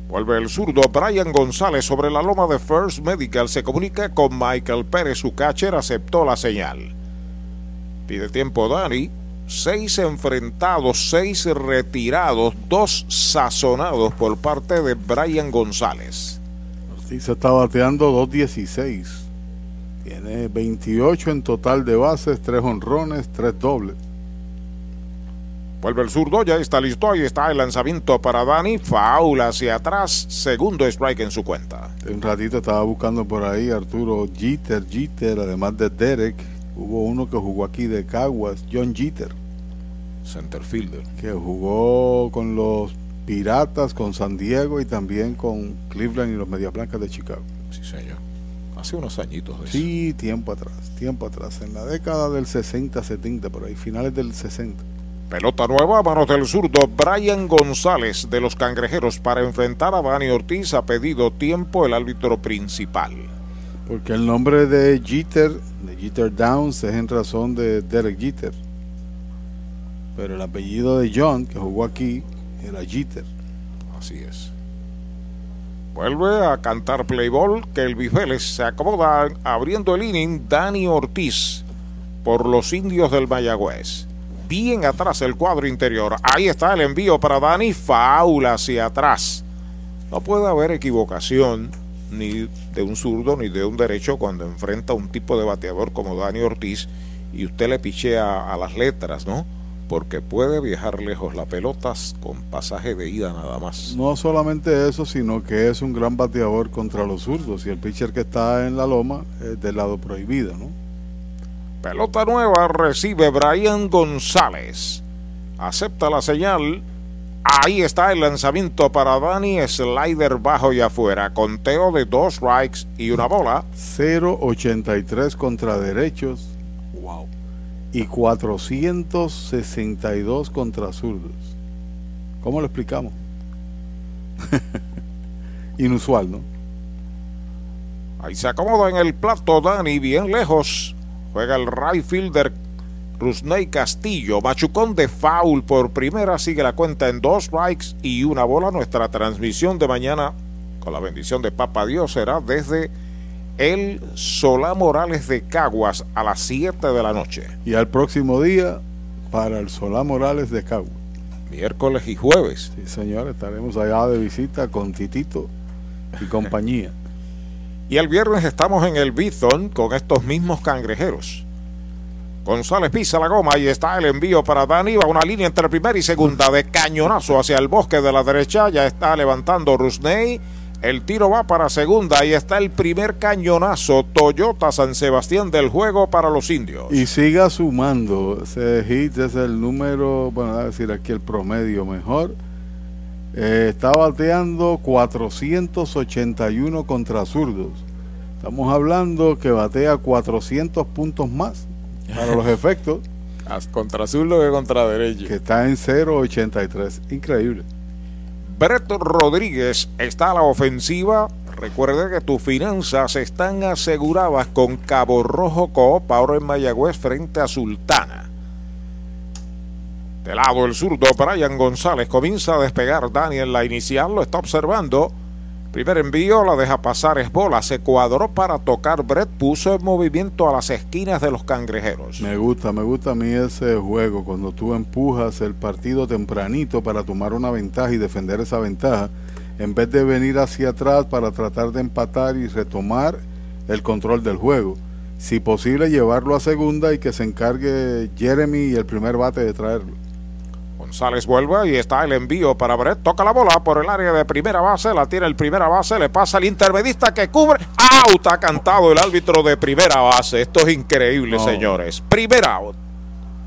Vuelve el zurdo Brian González sobre la loma de First Medical. Se comunica con Michael Pérez, su catcher aceptó la señal. Pide tiempo Dani seis enfrentados, seis retirados, dos sazonados por parte de Brian González. Sí, se está bateando 2.16. Tiene 28 en total de bases, tres honrones, tres dobles. Vuelve el zurdo, ya está listo, ahí está el lanzamiento para Dani, faula hacia atrás, segundo strike en su cuenta. Un ratito estaba buscando por ahí Arturo Jeter, Jeter, además de Derek, hubo uno que jugó aquí de Caguas, John Jeter. Centerfielder. Que jugó con los Piratas, con San Diego y también con Cleveland y los Medias Blancas de Chicago. Sí, señor. Hace unos añitos de Sí, tiempo atrás, tiempo atrás, en la década del 60, 70, por ahí, finales del 60. Pelota nueva manos del zurdo Brian González de los Cangrejeros para enfrentar a Dani Ortiz. Ha pedido tiempo el árbitro principal. Porque el nombre de Jeter, de Jeter Downs, es en razón de Derek Jeter. Pero el apellido de John, que jugó aquí, era Jeter. Así es. Vuelve a cantar Playball, que el Vélez se acomoda abriendo el inning Dani Ortiz por los indios del Mayagüez. Bien atrás el cuadro interior. Ahí está el envío para Dani. Faula hacia atrás. No puede haber equivocación ni de un zurdo ni de un derecho cuando enfrenta a un tipo de bateador como Dani Ortiz y usted le pichea a las letras, ¿no? porque puede viajar lejos la pelota con pasaje de ida nada más. No solamente eso, sino que es un gran bateador contra los zurdos y el pitcher que está en la loma es del lado prohibido, ¿no? Pelota nueva recibe Brian González. Acepta la señal. Ahí está el lanzamiento para Dani, slider bajo y afuera, conteo de dos strikes y una bola. 0.83 contra derechos y 462 contra zurdos. ¿Cómo lo explicamos? [LAUGHS] Inusual, ¿no? Ahí se acomoda en el plato Dani, bien lejos. Juega el right fielder Rusney Castillo, machucón de foul por primera, sigue la cuenta en dos strikes y una bola. Nuestra transmisión de mañana, con la bendición de Papa Dios, será desde el Solá Morales de Caguas a las 7 de la noche. Y al próximo día para el Solá Morales de Caguas. Miércoles y jueves. Sí, señor, estaremos allá de visita con Titito y compañía. [LAUGHS] Y el viernes estamos en el Bithon con estos mismos cangrejeros. González pisa la goma y está el envío para Dani. Va una línea entre primera y segunda de cañonazo hacia el bosque de la derecha. Ya está levantando Rusney. El tiro va para segunda y está el primer cañonazo Toyota San Sebastián del juego para los indios. Y siga sumando. Ese hit es el número, bueno, a decir aquí el promedio mejor. Eh, está bateando 481 contra zurdos. Estamos hablando que batea 400 puntos más para los efectos. Contra zurdo que contra derecho. Que está en 0.83. Increíble. Breto Rodríguez está a la ofensiva. Recuerde que tus finanzas están aseguradas con Cabo Rojo Coop ahora en Mayagüez frente a Sultana. De lado el zurdo, Brian González comienza a despegar. Daniel la inicial lo está observando. Primer envío, la deja pasar, es bola. Se cuadró para tocar. Brett puso en movimiento a las esquinas de los cangrejeros. Me gusta, me gusta a mí ese juego. Cuando tú empujas el partido tempranito para tomar una ventaja y defender esa ventaja, en vez de venir hacia atrás para tratar de empatar y retomar el control del juego. Si posible, llevarlo a segunda y que se encargue Jeremy y el primer bate de traerlo. González vuelve y está el envío para Brett. Toca la bola por el área de primera base. La tiene el primera base. Le pasa al intermedista que cubre. Out. Ha cantado el árbitro de primera base. Esto es increíble, No. señores. Primera out.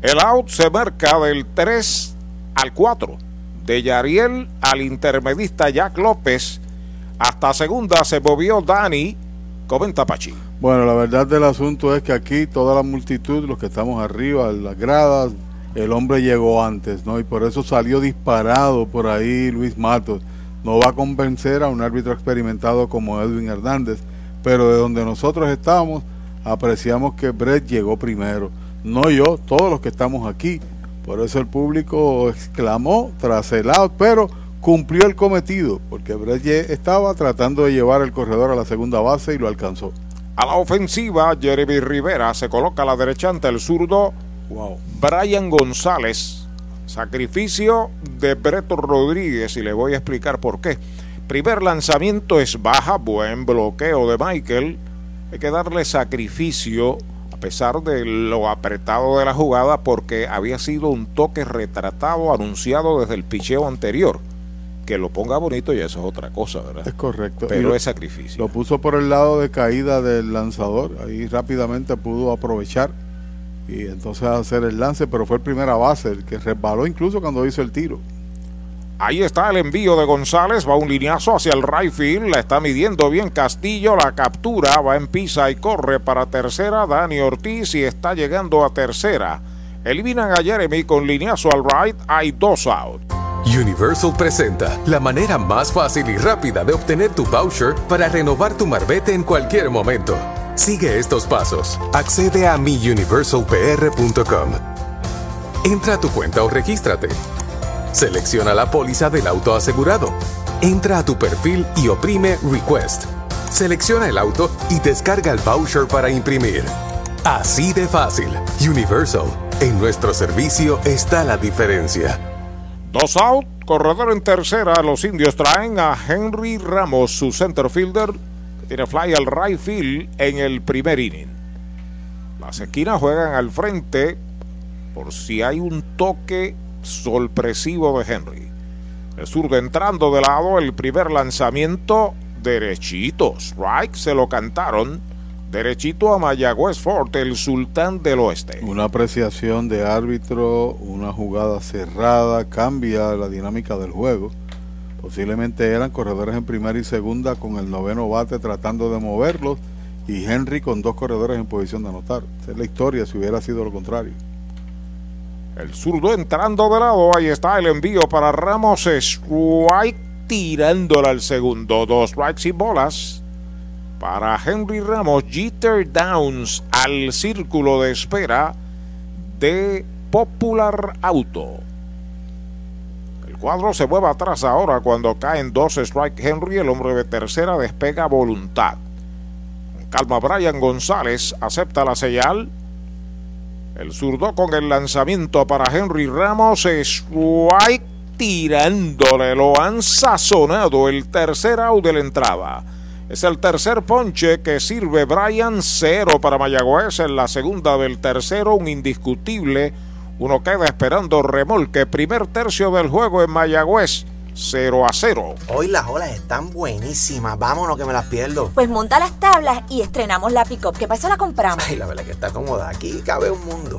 El out se marca del 3 al 4. De Yariel al intermedista Jack López. Hasta segunda se movió Dani. Comenta Pachi. Bueno, la verdad del asunto es que aquí toda la multitud, los que estamos arriba, en las gradas, el hombre llegó antes, ¿no? Y por eso salió disparado por ahí Luis Matos. No va a convencer a un árbitro experimentado como Edwin Hernández, pero de donde nosotros estamos, apreciamos que Brett llegó primero. No yo, todos los que estamos aquí. Por eso el público exclamó tras el out, pero cumplió el cometido, porque Brett estaba tratando de llevar el corredor a la segunda base y lo alcanzó. A la ofensiva, Jeremy Rivera se coloca a la derecha ante el zurdo. Brian González. Sacrificio de Breto Rodríguez y le voy a explicar por qué. Primer lanzamiento es baja, buen bloqueo de Michael. Hay que darle sacrificio pesar de lo apretado de la jugada porque había sido un toque retratado, anunciado desde el picheo anterior. Que lo ponga bonito y eso es otra cosa, ¿verdad? Es correcto. Pero lo- es sacrificio. Lo puso por el lado de caída del lanzador. Ahí rápidamente pudo aprovechar y entonces hacer el lance, pero fue el primera base el que resbaló incluso cuando hizo el tiro. Ahí está el envío de González, va un lineazo hacia el right field, la está midiendo bien Castillo, la captura, va en pisa y corre para tercera, Dani Ortiz y está llegando a tercera. Eliminan a Jeremy con lineazo al right, hay dos out. Universal presenta la manera más fácil y rápida de obtener tu voucher para renovar tu marbete en cualquier momento. Sigue estos pasos. Accede a miuniversalpr.com. Entra a tu cuenta o regístrate. Selecciona la póliza del auto asegurado. Entra a tu perfil y oprime Request. Selecciona el auto y descarga el voucher para imprimir. Así de fácil. Universal. En nuestro servicio está la diferencia. Dos out, corredor en tercera, los indios traen a Henry Ramos, su center fielder, que tiene fly al right field en el primer inning. Las esquinas juegan al frente por si hay un toque sorpresivo de Henry. El zurdo entrando de lado, el primer lanzamiento derechito. Strike se lo cantaron derechito a Mayagüez Fort, el sultán del oeste. Una apreciación de árbitro, una jugada cerrada, cambia la dinámica del juego. Posiblemente eran corredores en primera y segunda con el noveno bate tratando de moverlos y Henry con dos corredores en posición de anotar. Esa es la historia si hubiera sido lo contrario. El zurdo entrando de lado, ahí está el envío para Ramos Strike tirándola al segundo. Dos strikes y bolas para Henry Ramos. Jeter Downs al círculo de espera de Popular Auto. El cuadro se mueve atrás ahora cuando caen dos strikes Henry. El hombre de tercera despega voluntad. Con calma Brian González acepta la señal. El zurdo con el lanzamiento para Henry Ramos. Strike tirándole. Lo han sazonado el tercer out de la entrada. Es el tercer ponche que sirve Brian. Cero para Mayagüez. En la segunda del tercero, un indiscutible. Uno queda esperando remolque. Primer tercio del juego en Mayagüez. 0 a 0. Hoy las olas están buenísimas. Vámonos que me las pierdo. Pues monta las tablas y estrenamos la pick-up, que para eso la compramos. Ay, la verdad que está cómoda. Aquí cabe un mundo.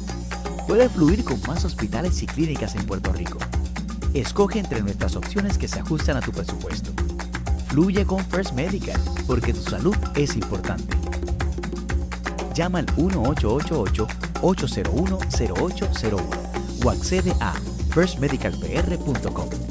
Puedes fluir con más hospitales y clínicas en Puerto Rico. Escoge entre nuestras opciones que se ajustan a tu presupuesto. Fluye con First Medical, porque tu salud es importante. Llama al 1888-801-0801 o accede a firstmedicalpr.com.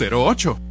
408-8808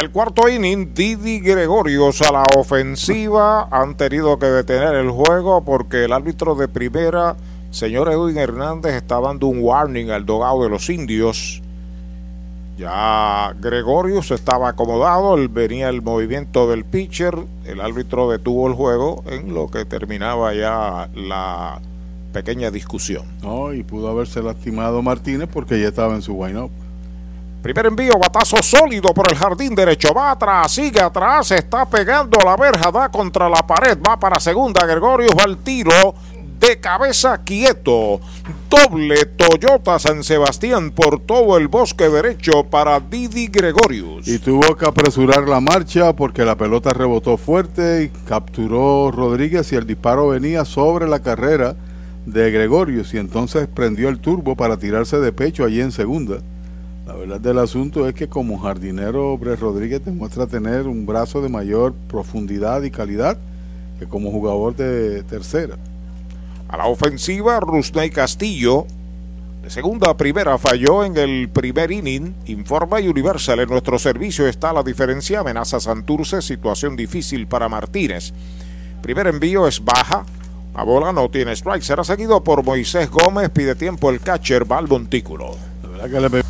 El cuarto inning, Didi Gregorios a la ofensiva han tenido que detener el juego porque el árbitro de primera, señor Edwin Hernández, está dando un warning al dogado de los indios. Ya Gregorius estaba acomodado, venía el movimiento del pitcher, el árbitro detuvo el juego en lo que terminaba ya la pequeña discusión. No, y pudo haberse lastimado Martínez porque ya estaba en su. Primer envío, batazo sólido por el jardín derecho. Va atrás, sigue atrás, está pegando la verja, da contra la pared, va para segunda. Gregorius va al tiro de cabeza quieto. Doble Toyota San Sebastián por todo el bosque derecho para Didi Gregorius. Y tuvo que apresurar la marcha porque la pelota rebotó fuerte y capturó Rodríguez y el disparo venía sobre la carrera de Gregorius y entonces prendió el turbo para tirarse de pecho allí en segunda. La verdad del asunto es que como jardinero Bre Rodríguez demuestra tener un brazo de mayor profundidad y calidad que como jugador de tercera. A la ofensiva, Rusney Castillo, de segunda a primera, falló en el primer inning. Informa Universal, en nuestro servicio está la diferencia. Amenaza Santurce, situación difícil para Martínez. Primer envío es baja. La bola no tiene strike. Será seguido por Moisés Gómez. Pide tiempo el catcher, va al montículo. La verdad que le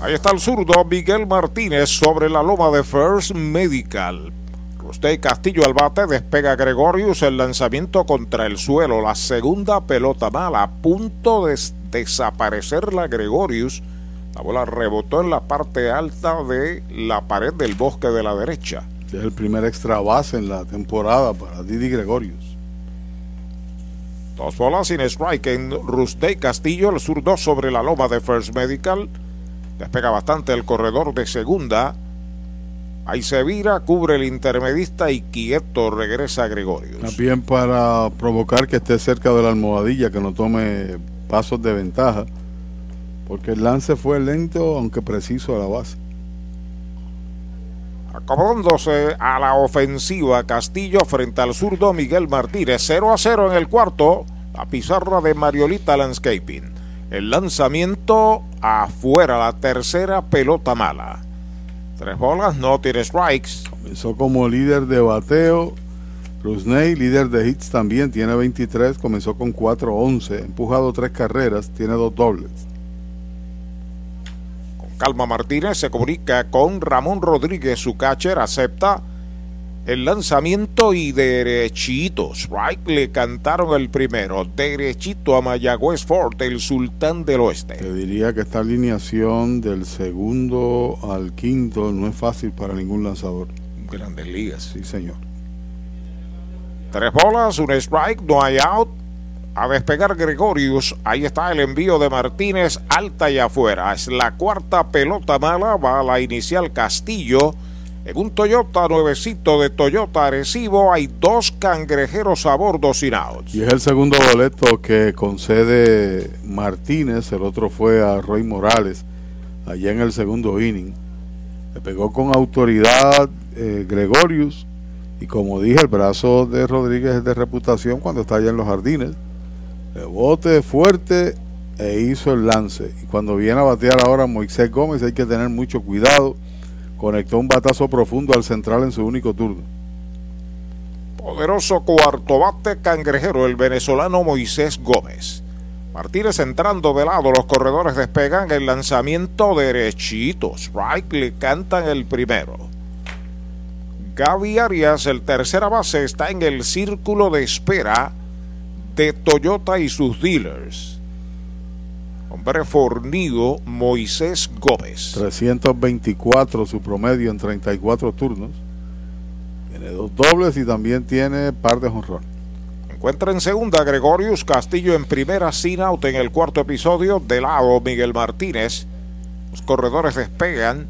Ahí está el zurdo Miguel Martínez sobre la loma de First Medical. Rusty Castillo al bate, despega Gregorius el lanzamiento contra el suelo. La segunda pelota mala, a punto de desaparecer la Gregorius. La bola rebotó en la parte alta de la pared del bosque de la derecha. Es el primer extra base en la temporada para Didi Gregorius. Dos bolas sin strike en Rusty Castillo, el zurdo sobre la loma de First Medical. Despega bastante el corredor de segunda. Ahí se vira, cubre el intermedista y quieto regresa Gregorius. También para provocar que esté cerca de la almohadilla, que no tome pasos de ventaja. Porque el lance fue lento, aunque preciso a la base. Acomodándose a la ofensiva Castillo frente al zurdo Miguel Martínez. 0 a 0 en el cuarto. La pizarra de Mariolita Landscaping. El lanzamiento afuera, la tercera pelota mala. Tres bolas, no tiene strikes. Comenzó como líder de bateo. Rusney, líder de hits también, tiene 23. Comenzó con 4-11. Empujado tres carreras, tiene dos dobles. Con calma Martínez se comunica con Ramón Rodríguez, su catcher, acepta el lanzamiento y derechito. Strike le cantaron el primero. Derechito a Mayagüez Fort, el sultán del oeste. Te diría que esta alineación del segundo al quinto no es fácil para ningún lanzador. Grandes ligas. Sí, señor. Tres bolas, un strike, no hay out. A despegar Gregorius. Ahí está el envío de Martínez alta y afuera. Es la cuarta pelota mala. Va a la inicial Castillo. En un Toyota nuevecito de Toyota Arecibo hay dos cangrejeros a bordo sin outs. Y es el segundo boleto que concede Martínez. El otro fue a Roy Morales allá en el segundo inning. Le pegó con autoridad eh, Gregorius. Y como dije, el brazo de Rodríguez es de reputación cuando está allá en los jardines. Rebote fuerte e hizo el lance. Y cuando viene a batear ahora Moisés Gómez hay que tener mucho cuidado conectó un batazo profundo al central en su único turno. Poderoso cuarto bate cangrejero el venezolano Moisés Gómez. Martínez entrando de lado, los corredores despegan el lanzamiento derechito. Strike le cantan el primero. Gaby Arias, el tercera base, está en el círculo de espera de Toyota y sus dealers. Hombre fornido, Moisés Gómez. 324 su promedio en 34 turnos. Tiene dos dobles y también tiene par de jonrón. Encuentra en segunda Gregorius Castillo en primera sin out en el cuarto episodio. De lado Miguel Martínez. Los corredores despegan.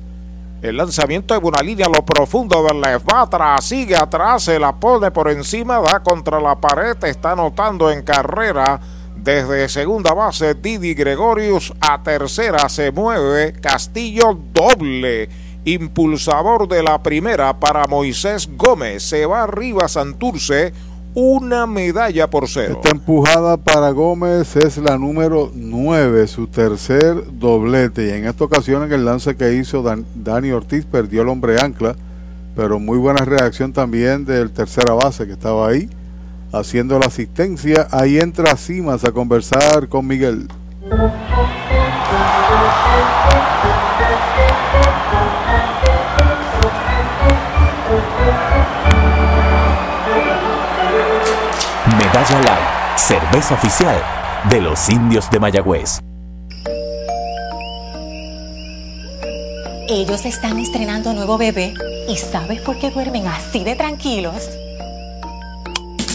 El lanzamiento de una línea a lo profundo del left. Va atrás, sigue atrás, se la pone por encima, da contra la pared, está anotando en carrera. Desde segunda base, Didi Gregorius a tercera se mueve. Castillo doble. Impulsador de la primera para Moisés Gómez. Se va arriba Santurce. Una medalla por cero. Esta empujada para Gómez es la número 9, su tercer doblete. Y en esta ocasión, en el lance que hizo Dan, Dani Ortiz, perdió el hombre ancla. Pero muy buena reacción también del tercera base que estaba ahí haciendo la asistencia. Ahí entra Simas a conversar con Miguel. Medalla Light, cerveza oficial de los indios de Mayagüez. Ellos están estrenando nuevo bebé y ¿sabes por qué duermen así de tranquilos?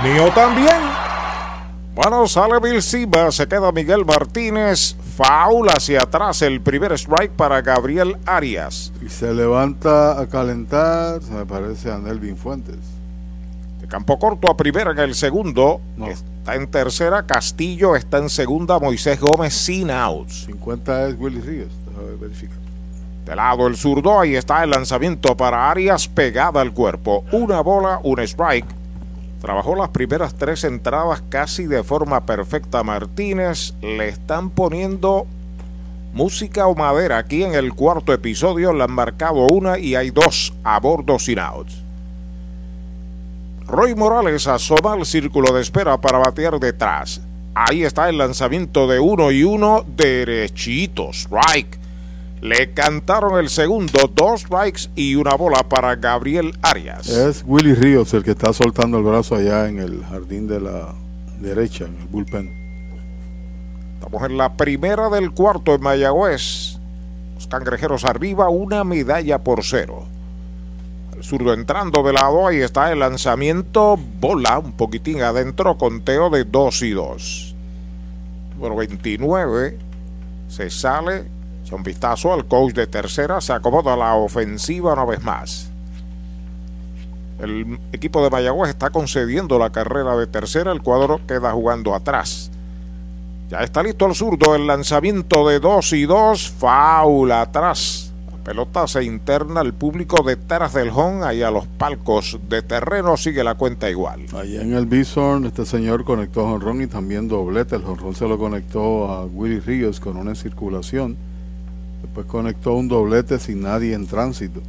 mío también. Bueno, sale Bill Silva, se queda Miguel Martínez, foul hacia atrás, el primer strike para Gabriel Arias. Y se levanta a calentar, se me parece a Nelvin Fuentes. De campo corto a primera en el segundo, está en tercera, Castillo está en segunda, Moisés Gómez sin outs. 50 es Willy Ríos, déjame verificar. De lado el zurdo, ahí está el lanzamiento para Arias pegada al cuerpo. Una bola, un strike. Trabajó las primeras tres entradas casi de forma perfecta Martínez. Le están poniendo música o madera aquí en el cuarto episodio. Le han marcado una y hay dos a bordo sin outs. Roy Morales asoma al círculo de espera para batear detrás. Ahí está el lanzamiento de uno y uno derechito. Strike. Le cantaron el segundo, dos strikes y una bola para Gabriel Arias. Es Willy Ríos el que está soltando el brazo allá en el jardín de la derecha, en el bullpen. Estamos en la primera del cuarto en Mayagüez. Los cangrejeros arriba, una medalla por cero. El zurdo entrando de lado, ahí está el lanzamiento, bola un poquitín adentro, conteo de 2 y 2. Número 29, se sale, un vistazo al coach de tercera, se acomoda la ofensiva una vez más. El equipo de Mayagüez está concediendo la carrera de tercera, el cuadro queda jugando atrás. Ya está listo el zurdo, el lanzamiento de 2 y 2, faula atrás. La pelota se interna al público detrás del home, ahí a los palcos de terreno sigue la cuenta igual. Allá en el Bison, este señor conectó jonrón y también doblete. El jonrón se lo conectó a Willy Ríos con una circulación. Después conectó un doblete sin nadie en tránsito.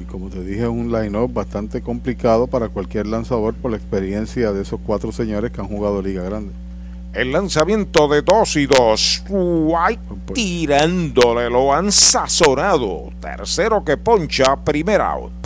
Y como te dije, un line-up bastante complicado para cualquier lanzador por la experiencia de esos cuatro señores que han jugado Liga Grande. El lanzamiento de 2 y 2. White tirándole, lo han sazonado. Tercero que poncha, primer out.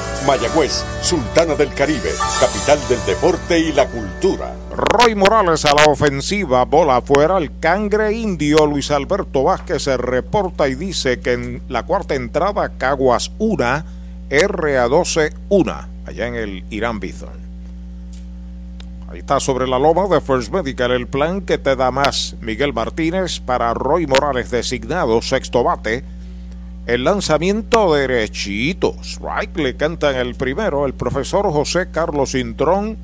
Mayagüez, Sultana del Caribe, capital del deporte y la cultura. Roy Morales a la ofensiva, bola afuera, el cangre indio Luis Alberto Vázquez se reporta y dice que en la cuarta entrada Caguas 1, RA12 1, allá en el Irán Bithorn. Ahí está sobre la loma de First Medical el plan que te da más. Miguel Martínez para Roy Morales designado sexto bate. El lanzamiento derechito. Strike le cantan el primero. El profesor José Carlos Intrón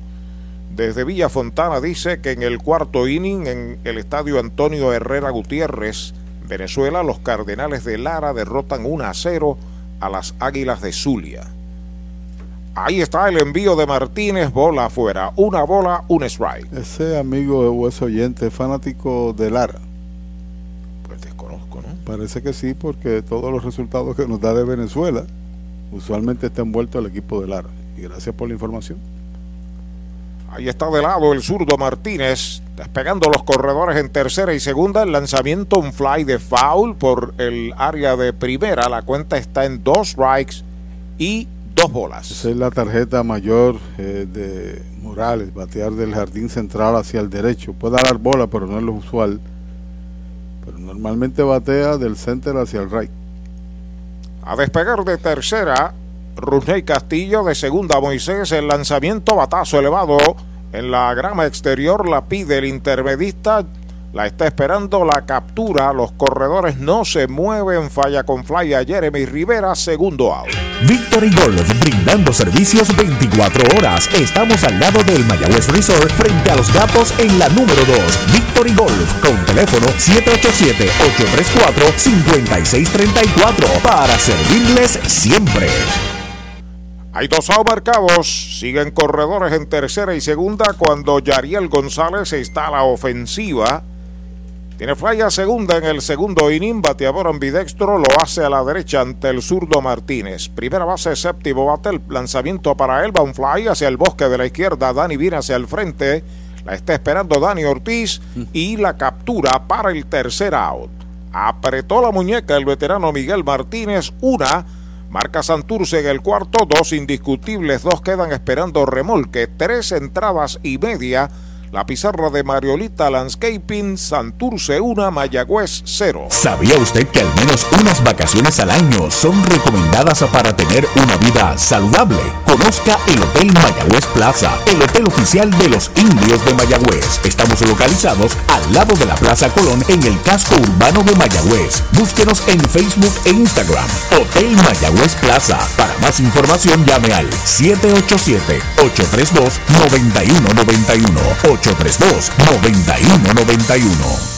desde Villa Fontana dice que en el cuarto inning en el estadio Antonio Herrera Gutiérrez, Venezuela, los Cardenales de Lara derrotan 1 a 0 a las Águilas de Zulia. Ahí está el envío de Martínez, bola afuera. Una bola, un strike. Ese amigo o ese oyente fanático de Lara. Parece que sí, porque todos los resultados que nos da de Venezuela usualmente está envuelto el equipo de Lara. Y gracias por la información. Ahí está de lado el zurdo Martínez, despegando los corredores en tercera y segunda. El lanzamiento, un fly de foul por el área de primera. La cuenta está en dos strikes y dos bolas. Esa es la tarjeta mayor eh, de Morales, batear del jardín central hacia el derecho. Puede dar bola, pero no es lo usual. Pero normalmente batea del center hacia el right. A despegar de tercera, Rusney Castillo de segunda Moisés, el lanzamiento batazo elevado en la grama exterior la pide el intermedista La está esperando la captura. Los corredores no se mueven. Falla con fly a Jeremy Rivera, segundo out. Victory Golf, brindando servicios 24 horas. Estamos al lado del Mayagüez Resort, frente a los gatos en la número 2. Victory Golf, con teléfono 787-834-5634, para servirles siempre. Hay dos out marcados. Siguen corredores en tercera y segunda cuando Yariel González está a la ofensiva. Tiene falla segunda en el segundo inning, bateador ambidextro, lo hace a la derecha ante el zurdo Martínez. Primera base, séptimo bate, el lanzamiento para él, va un fly hacia el bosque de la izquierda, Dani viene hacia el frente, la está esperando Dani Ortiz y la captura para el tercer out. Apretó la muñeca el veterano Miguel Martínez, una, marca Santurce en el cuarto, dos indiscutibles, dos quedan esperando remolque, tres entradas y media la pizarra de Mariolita Landscaping, Santurce 1, Mayagüez 0. ¿Sabía usted que al menos unas vacaciones al año son recomendadas para tener una vida saludable? Conozca el Hotel Mayagüez Plaza, el hotel oficial de los indios de Mayagüez. Estamos localizados al lado de la Plaza Colón en el casco urbano de Mayagüez. Búsquenos en Facebook e Instagram. Hotel Mayagüez Plaza. Para más información llame al 787-832-9191. 832-9191.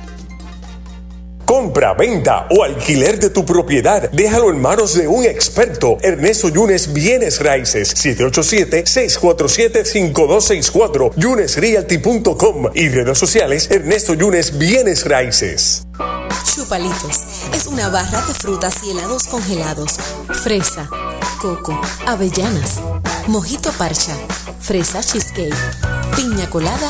Compra, venta o alquiler de tu propiedad. Déjalo en manos de un experto. Ernesto Yunes Bienes Raíces. 787-647-5264. YunesRealty.com y redes sociales Ernesto Yunes Bienes Raíces. Chupalitos es una barra de frutas y helados congelados. Fresa, coco, avellanas, mojito parcha, fresa cheesecake, piña colada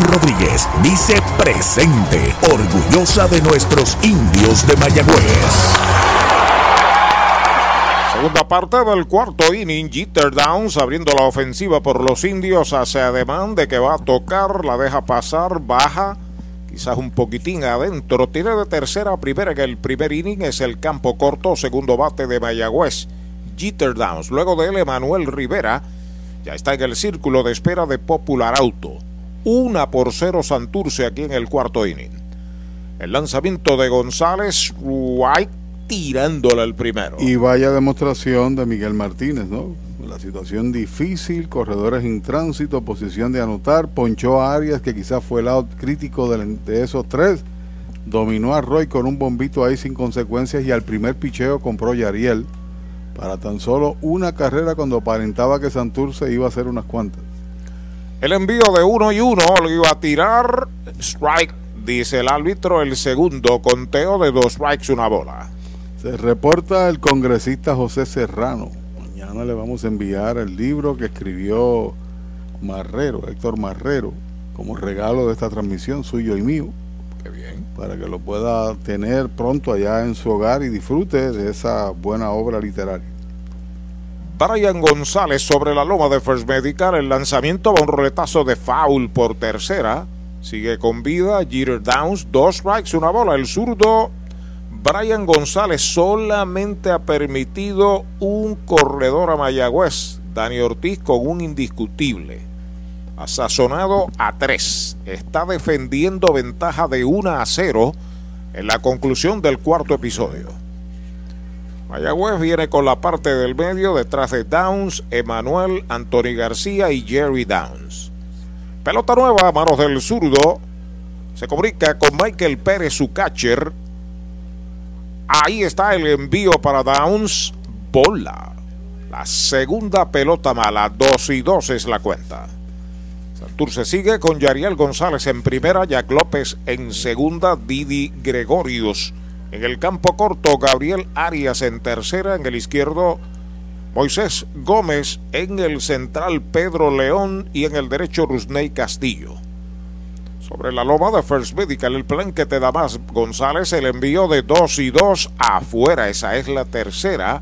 Rodríguez dice presente, orgullosa de nuestros indios de Mayagüez. Segunda parte del cuarto inning, Jeter Downs abriendo la ofensiva por los indios hacia ademán de que va a tocar, la deja pasar, baja, quizás un poquitín adentro, tiene de tercera a primera que el primer inning es el campo corto, segundo bate de Mayagüez, Jeter Downs. Luego de él, Emanuel Rivera ya está en el círculo de espera de Popular Auto. Una por cero Santurce aquí en el cuarto inning. El lanzamiento de González, White tirándole el primero. Y vaya demostración de Miguel Martínez, ¿no? La situación difícil, corredores en tránsito, posición de anotar, ponchó a Arias, que quizás fue el lado crítico de, de esos tres. Dominó a Roy con un bombito ahí sin consecuencias y al primer picheo compró Yariel para tan solo una carrera cuando aparentaba que Santurce iba a hacer unas cuantas. El envío de uno y uno lo iba a tirar. Strike, dice el árbitro. El segundo conteo de dos strikes, una bola. Se reporta el congresista José Serrano. Mañana le vamos a enviar el libro que escribió Marrero, Héctor Marrero, como regalo de esta transmisión suyo y mío. Qué bien. Para que lo pueda tener pronto allá en su hogar y disfrute de esa buena obra literaria. Brian González sobre la loma de First Medical. El lanzamiento va un roletazo de foul por tercera. Sigue con vida. Jeter Downs, dos strikes, una bola. El zurdo Brian González solamente ha permitido un corredor a Mayagüez. Dani Ortiz con un indiscutible. ha sazonado a 3. Está defendiendo ventaja de 1 a 0 en la conclusión del cuarto episodio. Mayagüez viene con la parte del medio detrás de Downs, Emanuel, Anthony García y Jerry Downs. Pelota nueva a manos del zurdo. Se comunica con Michael Pérez, su catcher. Ahí está el envío para Downs. Bola. La segunda pelota mala. 2 y 2 es la cuenta. Santurce sigue con Yariel González en primera, Jack López en segunda, Didi Gregorius. En el campo corto, Gabriel Arias en tercera, en el izquierdo, Moisés Gómez, en el central, Pedro León y en el derecho, Rusney Castillo. Sobre la loma de First Medical, el plan que te da más González, el envío de 2 y 2 afuera. Esa es la tercera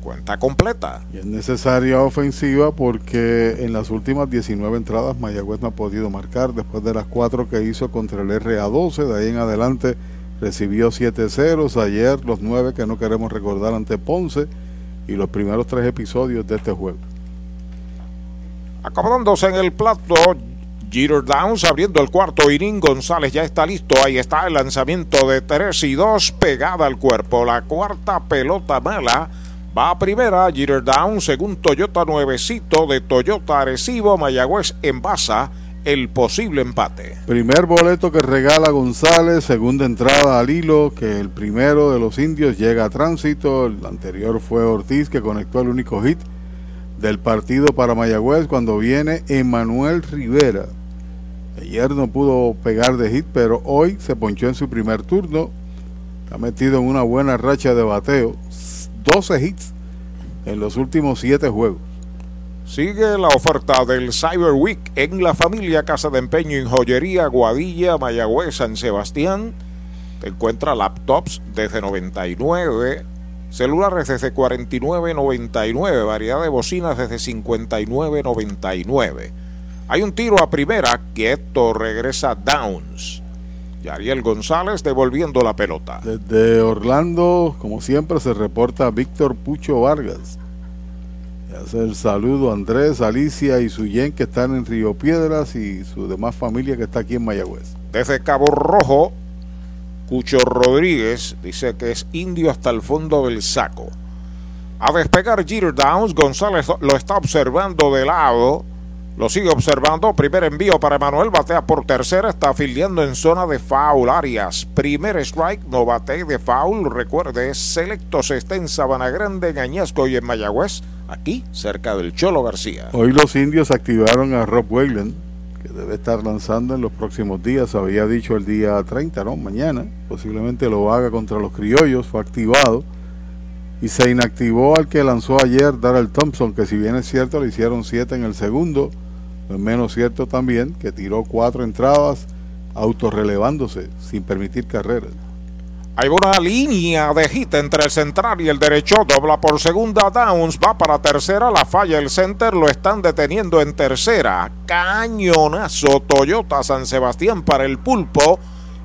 cuenta completa. Es necesaria ofensiva porque en las últimas 19 entradas Mayagüez no ha podido marcar después de las 4 que hizo contra el RA12. De ahí en adelante recibió 7 ceros. Ayer los 9 que no queremos recordar ante Ponce y los primeros 3 episodios de este juego. Acomodándose en el plato, Jeter Downs abriendo el cuarto inning. González ya está listo. Ahí está el lanzamiento de 3 y 2 pegada al cuerpo. La cuarta pelota mala. Va a primera, Jeter Downs, según Toyota Nuevecito de Toyota Arecibo, Mayagüez en Baza, el posible empate. Primer boleto que regala González, segunda entrada al hilo, que el primero de los indios llega a tránsito, el anterior fue Ortiz que conectó el único hit del partido para Mayagüez cuando viene Emanuel Rivera. Ayer no pudo pegar de hit, pero hoy se ponchó en su primer turno. Está metido en una buena racha de bateo. 12 hits en los últimos 7 juegos. Sigue la oferta del Cyber Week en la familia Casa de Empeño en Joyería, Guadilla, Mayagüez, San Sebastián. Te encuentra laptops desde 99, celulares desde 49.99, variedad de bocinas desde 59.99. Hay un tiro a primera, quieto, regresa Downs. Yariel González devolviendo la pelota. Desde Orlando, como siempre, se reporta Víctor Pucho Vargas. Y hace el saludo a Andrés, Alicia y Suyen que están en Río Piedras y su demás familia que está aquí en Mayagüez. Desde Cabo Rojo, Cucho Rodríguez dice que es indio hasta el fondo del saco. A despegar Jeter Downs, González lo está observando de lado. Lo sigue observando. Primer envío para Emanuel. Batea por tercera. Está afiliando en zona de foul. Arias. Primer strike. No bate de foul. Recuerde, Selectos está en Sabana Grande, en Añasco y en Mayagüez. Aquí, cerca del Cholo García. Hoy los indios activaron a Rob Weyland, que debe estar lanzando en los próximos días. Había dicho el día 30, ¿no? Mañana. Posiblemente lo haga contra los criollos. Fue activado. Y se inactivó al que lanzó ayer Darrell Thompson, que si bien es cierto, le hicieron siete en el segundo. Es menos cierto también que tiró cuatro entradas autorrelevándose sin permitir carreras. Hay una línea de hit entre el central y el derecho. Dobla por segunda. Downs va para tercera. La falla el center. Lo están deteniendo en tercera. Cañonazo. Toyota San Sebastián para el pulpo.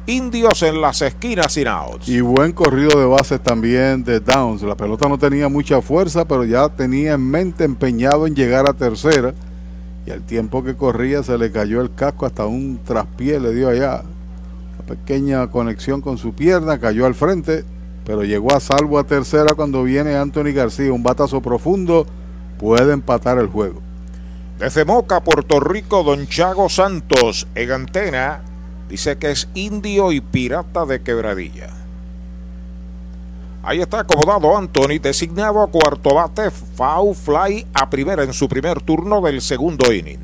Indios en las esquinas sin outs. Y buen corrido de bases también de Downs. La pelota no tenía mucha fuerza, pero ya tenía en mente empeñado en llegar a tercera. Y al tiempo que corría se le cayó el casco hasta un traspié le dio allá pequeña conexión con su pierna, cayó al frente, pero llegó a salvo a tercera cuando viene Anthony García, un batazo profundo, puede empatar el juego. Desde Moca, Puerto Rico, Don Chago Santos, en antena, dice que es indio y pirata de quebradilla. Ahí está acomodado Anthony, designado a cuarto bate, foul fly a primera en su primer turno del segundo inning.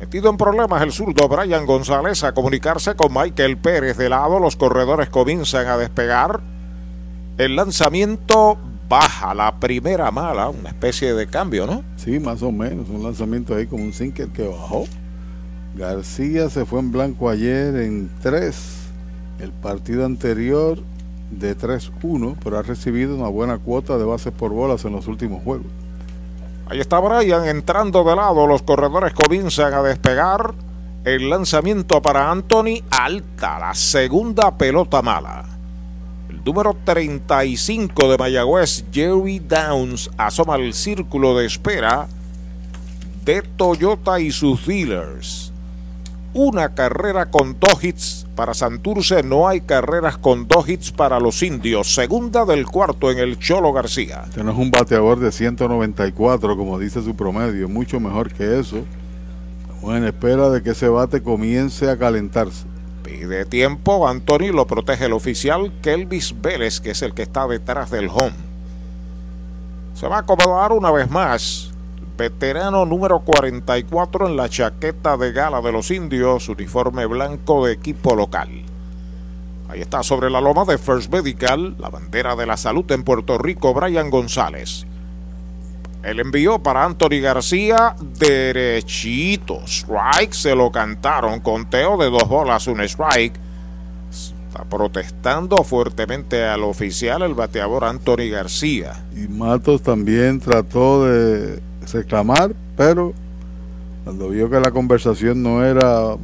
Metido en problemas el zurdo Brian González a comunicarse con Michael Pérez de lado. Los corredores comienzan a despegar. El lanzamiento baja la primera mala, una especie de cambio, ¿no? Sí, más o menos. Un lanzamiento ahí como un sinker que bajó. García se fue en blanco ayer en 3. El partido anterior de 3-1, pero ha recibido una buena cuota de bases por bolas en los últimos juegos. Ahí está Brian entrando de lado. Los corredores comienzan a despegar. El lanzamiento para Anthony alta. La segunda pelota mala. El número 35 de Mayagüez, Jerry Downs, asoma el círculo de espera. de Toyota y sus dealers. Una carrera con dos hits para Santurce, no hay carreras con dos hits para los indios. Segunda del cuarto en el Cholo García. Tenés un bateador de 194, como dice su promedio, mucho mejor que eso. Estamos en espera de que ese bate comience a calentarse. Pide tiempo, Anthony lo protege el oficial Kelvis Vélez, que es el que está detrás del home. Se va a acomodar una vez más. Veterano número 44 en la chaqueta de gala de los indios, uniforme blanco de equipo local. Ahí está sobre la loma de First Medical, la bandera de la salud en Puerto Rico, Brian González. El envío para Anthony García, derechito. Strike, se lo cantaron. Conteo de dos bolas, un strike. Está protestando fuertemente al oficial, el bateador Anthony García. Y Matos también trató de reclamar, pero cuando vio que la conversación no era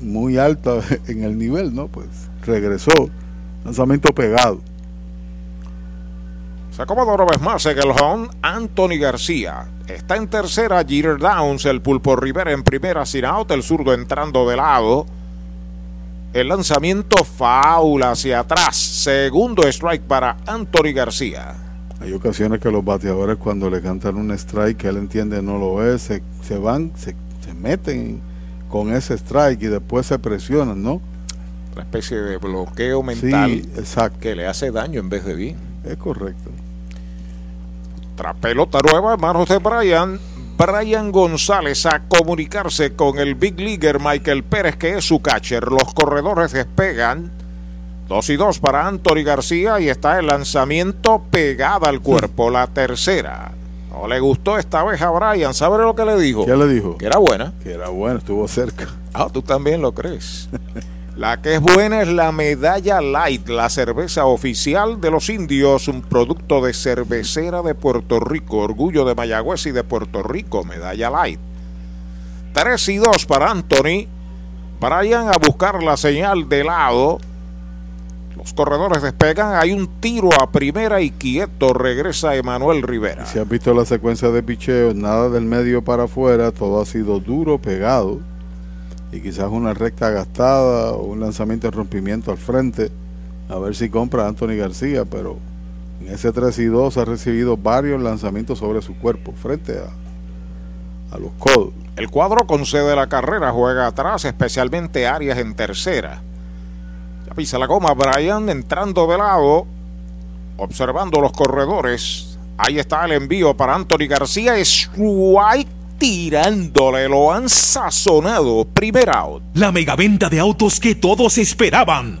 muy alta [LAUGHS] en el nivel, ¿no? Pues regresó. Lanzamiento pegado. Se acomoda una vez más en el home Anthony García. Está en tercera Jeter Downs, el pulpo Rivera en primera sin out, el zurdo entrando de lado. El lanzamiento faula hacia atrás. Segundo strike para Anthony García. Hay ocasiones que los bateadores cuando le cantan un strike que él entiende no lo es, se, se van, se, se meten con ese strike y después se presionan, ¿no? Una especie de bloqueo mental Sí, exacto. que le hace daño en vez de bien. Es correcto. Otra pelota nueva en manos de Brian. Brian González a comunicarse con el Big Leaguer Michael Pérez, que es su catcher. Los corredores despegan. Dos y dos para Anthony García y está el lanzamiento pegada al cuerpo, la tercera. No le gustó esta vez a Brian. ¿Sabe lo que le dijo? ¿Qué le dijo? Que era buena. Que era bueno, estuvo cerca. Ah, tú también lo crees. La que es buena es la medalla light, la cerveza oficial de los indios, un producto de cervecera de Puerto Rico, orgullo de Mayagüez y de Puerto Rico, medalla light. 3 y 2 para Anthony. Brian a buscar la señal de lado. Los corredores despegan, hay un tiro a primera y quieto regresa Emanuel Rivera. Si has visto la secuencia de picheo, nada del medio para afuera, todo ha sido duro, pegado. Y quizás una recta gastada o un lanzamiento de rompimiento al frente. A ver si compra Anthony García, pero en ese 3 y 2 ha recibido varios lanzamientos sobre su cuerpo, frente a, a los codos. El cuadro concede la carrera, juega atrás, especialmente Arias en tercera. Pisa la goma Brian entrando de lado, observando los corredores. Ahí está el envío para Anthony García. Strike tirándole, lo han sazonado. Primer out. La megaventa de autos que todos esperaban.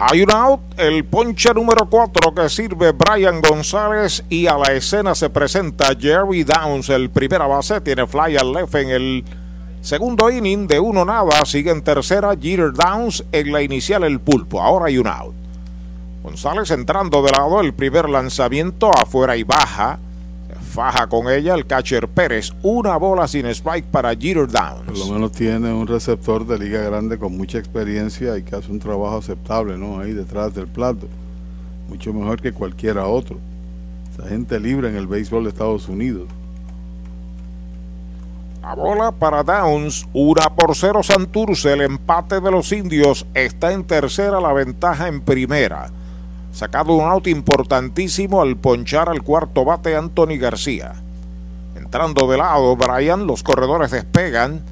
Hay un out, el ponche número 4 que sirve Brian González y a la escena se presenta Jerry Downs, el primera base, tiene fly al left en el segundo inning de uno nada, sigue en tercera Jeter Downs en la inicial el pulpo, ahora hay un out. González entrando de lado, el primer lanzamiento afuera y baja, faja con ella el catcher Pérez, una bola sin strike para Jeter Downs. Por lo menos tiene un receptor de liga grande con mucha experiencia y que hace un trabajo aceptable, ¿no? Ahí detrás del plato. Mucho mejor que cualquiera otro. Esa gente libre en el béisbol de Estados Unidos. La bola para Downs, una por cero Santurce, el empate de los indios está en tercera, la ventaja en primera. Sacado un out importantísimo al ponchar al cuarto bate Anthony García. Entrando de lado, Brian, los corredores despegan.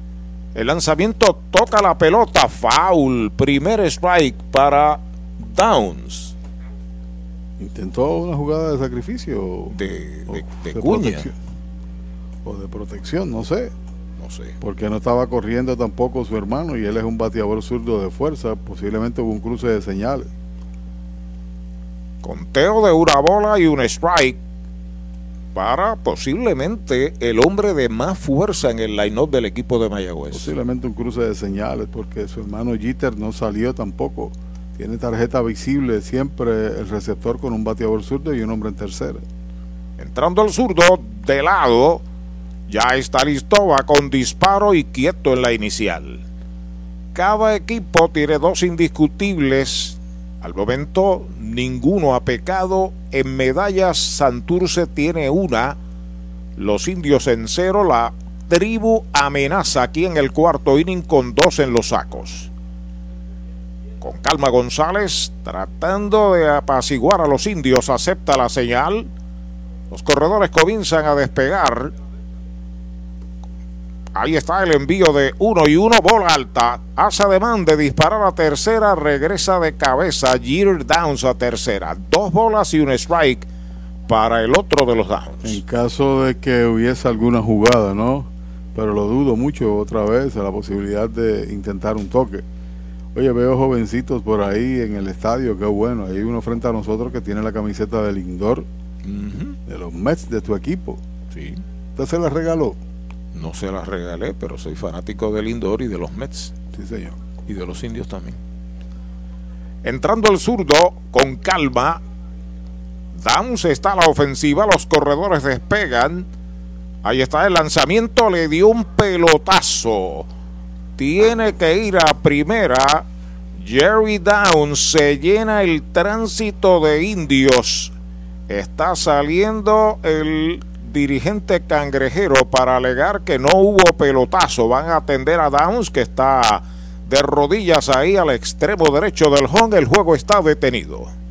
El lanzamiento toca la pelota, foul, primer strike para Downs. Intentó una jugada de sacrificio. De, de, de de cuña. protección. O de protección, no sé. No sé. Porque no estaba corriendo tampoco su hermano y él es un bateador zurdo de fuerza. Posiblemente hubo un cruce de señales. Conteo de una bola y un strike para posiblemente el hombre de más fuerza en el line-up del equipo de Mayagüez. Posiblemente un cruce de señales, porque su hermano Jeter no salió tampoco. Tiene tarjeta visible siempre el receptor con un bateador zurdo y un hombre en tercera. Entrando el zurdo de lado, ya está listo, va con disparo y quieto en la inicial. Cada equipo tiene dos indiscutibles. Al momento, ninguno ha pecado. En medallas, Santurce tiene una. Los indios en cero. La tribu amenaza aquí en el cuarto inning con dos en los sacos. Con calma González, tratando de apaciguar a los indios, acepta la señal. Los corredores comienzan a despegar. Ahí está el envío de uno y uno, bola alta. Hace ademán de disparar a tercera, regresa de cabeza. Jeter Downs a tercera. Dos bolas y un strike para el otro de los Downs. En caso de que hubiese alguna jugada, ¿no? Pero lo dudo mucho otra vez la posibilidad de intentar un toque. Oye, veo jovencitos por ahí en el estadio, qué bueno. Hay uno frente a nosotros que tiene la camiseta del Lindor, de los Mets de tu equipo. Sí. ¿Usted se la regaló? No se las regalé, pero soy fanático del Lindor y de los Mets. Sí, señor. Y de los indios también. Entrando el zurdo con calma. Downs está a la ofensiva, los corredores despegan. Ahí está el lanzamiento, le dio un pelotazo. Tiene que ir a primera. Jerry Downs se llena el tránsito de indios. Está saliendo el dirigente cangrejero para alegar que no hubo pelotazo. Van a atender a Downs que está de rodillas ahí al extremo derecho del home. El juego está detenido.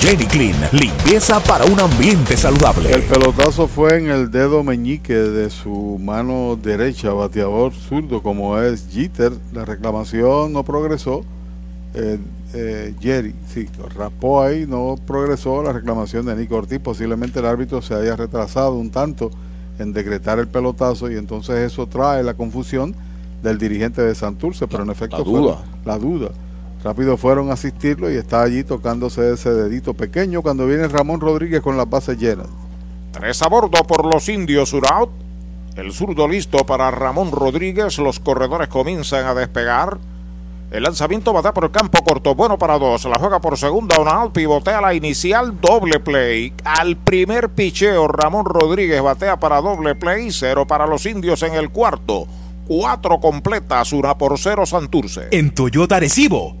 Jenny Clean, limpieza para un ambiente saludable. El pelotazo fue en el dedo meñique de su mano derecha, bateador zurdo como es Jeter. La reclamación no progresó. Eh, eh, Jerry, sí, raspó ahí, no progresó la reclamación de Nico Ortiz. Posiblemente el árbitro se haya retrasado un tanto en decretar el pelotazo y entonces eso trae la confusión del dirigente de Santurce, pero en efecto la fue duda. la duda. Rápido fueron a asistirlo y está allí tocándose ese dedito pequeño cuando viene Ramón Rodríguez con las bases llenas. Tres a bordo por los indios, un out. El zurdo listo para Ramón Rodríguez. Los corredores comienzan a despegar. El lanzamiento batea por el campo corto, bueno para dos. La juega por segunda, un out, pivotea la inicial, doble play. Al primer picheo, Ramón Rodríguez batea para doble play, cero para los indios en el cuarto. Cuatro completas, una por cero Santurce. En Toyota Recibo.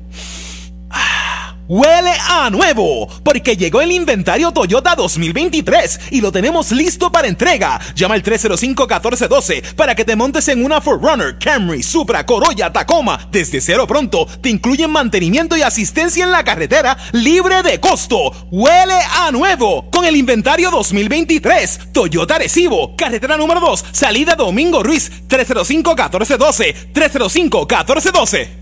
Huele a nuevo, porque llegó el inventario Toyota 2023 y lo tenemos listo para entrega. Llama al 305-1412 para que te montes en una 4Runner, Camry, Supra, Corolla, Tacoma. Desde cero pronto te incluyen mantenimiento y asistencia en la carretera libre de costo. Huele a nuevo con el inventario 2023. Toyota Recibo, carretera número 2, salida Domingo Ruiz, 305-1412, 305-1412.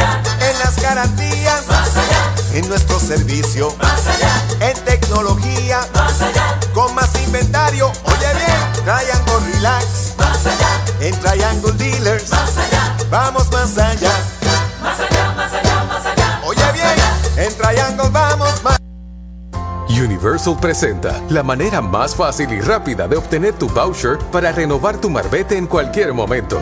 garantías, Más allá. en nuestro servicio, Más allá. en tecnología, Más allá. con más inventario. Oye bien, Triangle Relax, Más allá. en Triangle Dealers, Más allá. vamos más allá. Más allá. Más allá. Más allá. Oye bien, en Triangle vamos más Universal presenta la manera más fácil y rápida de obtener tu voucher para renovar tu marbete en cualquier momento.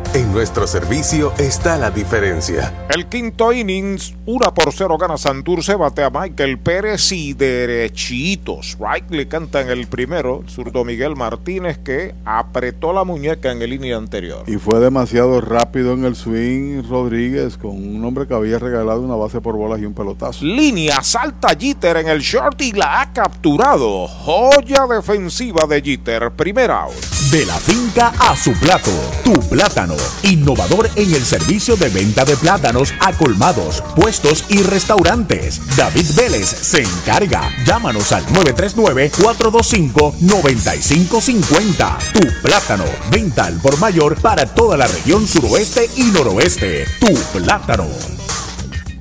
En nuestro servicio está la diferencia. El quinto innings, una por cero gana Santurce, bate a Michael Pérez y derechitos. Right le canta en el primero, el zurdo Miguel Martínez que apretó la muñeca en el inning anterior. Y fue demasiado rápido en el swing Rodríguez con un hombre que había regalado una base por bolas y un pelotazo. Línea, salta Jeter en el short y la ha capturado. Joya defensiva de Jeter, primera out. De la finca a su plato, tu plátano, innovador en el servicio de venta de plátanos a colmados, puestos y restaurantes. David Vélez se encarga. Llámanos al 939-425-9550. Tu plátano, venta al por mayor para toda la región suroeste y noroeste. Tu plátano.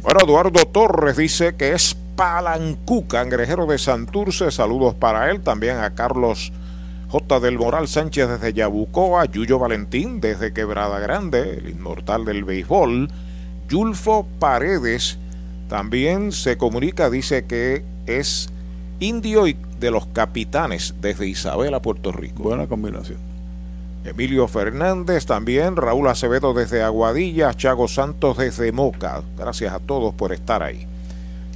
Bueno, Eduardo Torres dice que es Palancú, cangrejero de Santurce. Saludos para él. También a Carlos J. del Moral Sánchez desde Yabucoa. Yuyo Valentín desde Quebrada Grande, el inmortal del béisbol. Yulfo Paredes también se comunica, dice que es indio y de los capitanes desde Isabela, Puerto Rico. Buena combinación. Emilio Fernández también, Raúl Acevedo desde Aguadilla, Chago Santos desde Moca. Gracias a todos por estar ahí.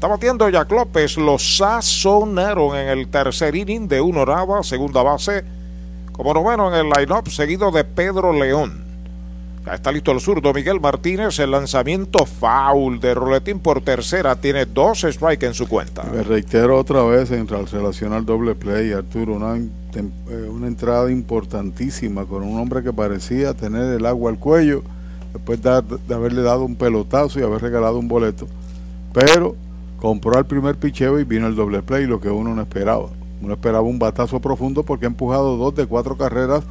Está batiendo Jack López, lo sazonaron en el tercer inning de una orava, segunda base, como noveno en el line-up, seguido de Pedro León. Ya está listo el zurdo Miguel Martínez, el lanzamiento foul de Roletín por tercera, tiene dos strikes en su cuenta. Me reitero otra vez en relación al doble play, Arturo, una, eh, una entrada importantísima con un hombre que parecía tener el agua al cuello, después de, de haberle dado un pelotazo y haber regalado un boleto, pero compró al primer picheo y vino el doble play, lo que uno no esperaba. Uno esperaba un batazo profundo porque ha empujado dos de cuatro carreras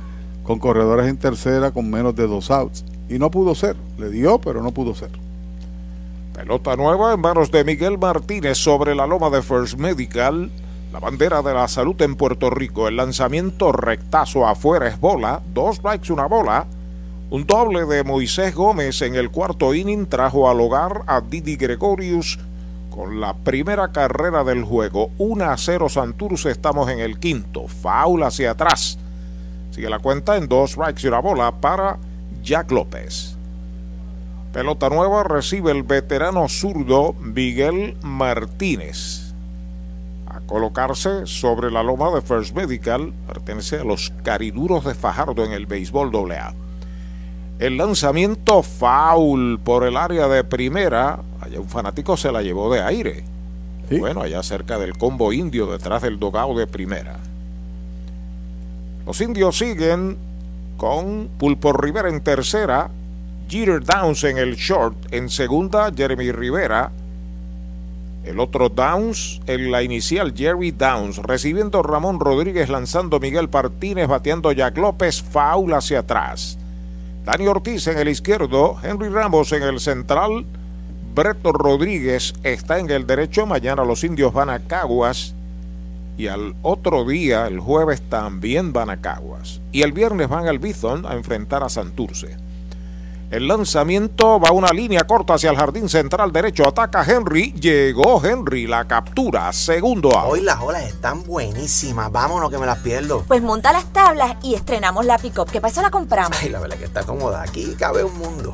con corredores en tercera con menos de dos outs. Y no pudo ser, le dio, pero no pudo ser. Pelota nueva en manos de Miguel Martínez sobre la loma de First Medical. La bandera de la salud en Puerto Rico. El lanzamiento rectazo afuera es bola. Dos strikes, una bola. Un doble de Moisés Gómez en el cuarto inning trajo al hogar a Didi Gregorius con la primera carrera del juego. 1 a 0 Santurce. Estamos en el quinto. Foul hacia atrás. Sigue la cuenta en dos strikes y una bola para Jack López. Pelota nueva recibe el veterano zurdo Miguel Martínez. A colocarse sobre la loma de First Medical, pertenece a los cariduros de Fajardo en el béisbol AA. El lanzamiento foul por el área de primera, allá un fanático se la llevó de aire. Bueno, allá cerca del combo indio, detrás del dogado de primera. Los indios siguen con Pulpo Rivera en tercera, Jeter Downs en el short, en segunda Jeremy Rivera, el otro Downs en la inicial Jerry Downs, recibiendo Ramón Rodríguez, lanzando Miguel Martínez, bateando Jack López, foul hacia atrás. Dani Ortiz en el izquierdo, Henry Ramos en el central, Breto Rodríguez está en el derecho. Mañana los indios van a Caguas. Y al otro día, el jueves, también van a Caguas. Y el viernes van al Bison a enfrentar a Santurce. El lanzamiento va una línea corta hacia el jardín central derecho. Ataca Henry. Llegó Henry. La captura. Segundo out. Hoy las olas están buenísimas. Vámonos que me las pierdo. Pues monta las tablas y estrenamos la pick-up. ¿Qué pasa? La compramos. Ay, la verdad que está cómoda. Aquí cabe un mundo.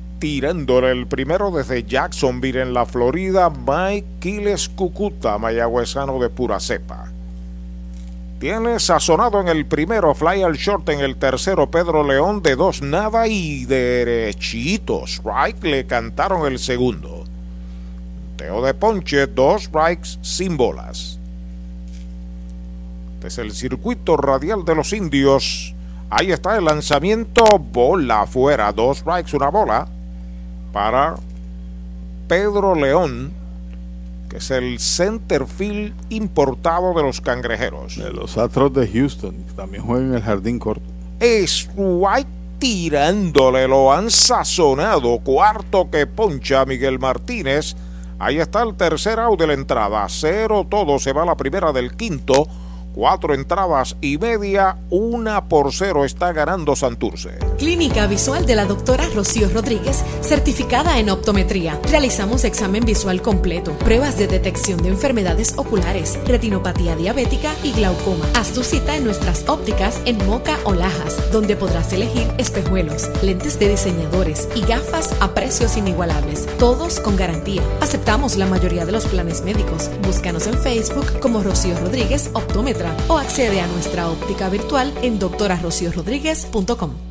tirándole el primero desde Jacksonville en la Florida, Mike Quiles Cucuta, mayagüezano de pura cepa. Tiene sazonado en el primero, fly al short en el tercero, Pedro León de dos nada y derechito. Strike le cantaron el segundo. Teo de Ponche, dos strikes sin bolas. Desde el circuito radial de los indios, ahí está el lanzamiento, bola afuera, dos strikes, una bola para Pedro León, que es el centerfield importado de los cangrejeros. De los Astros de Houston, que también juegan en el jardín corto. Es White tirándole, lo han sazonado. Cuarto que poncha Miguel Martínez. Ahí está el tercer out de la entrada. Cero todo, se va la primera del quinto. Cuatro entradas y media, una por cero está ganando Santurce. Clínica Visual de la doctora Rocío Rodríguez, certificada en optometría. Realizamos examen visual completo, pruebas de detección de enfermedades oculares, retinopatía diabética y glaucoma. Haz tu cita en nuestras ópticas en Moca o Lajas, donde podrás elegir espejuelos, lentes de diseñadores y gafas a precios inigualables, todos con garantía. Aceptamos la mayoría de los planes médicos. Búscanos en Facebook como Rocío Rodríguez O accede a nuestra óptica virtual en doctorarociorodríguez.com.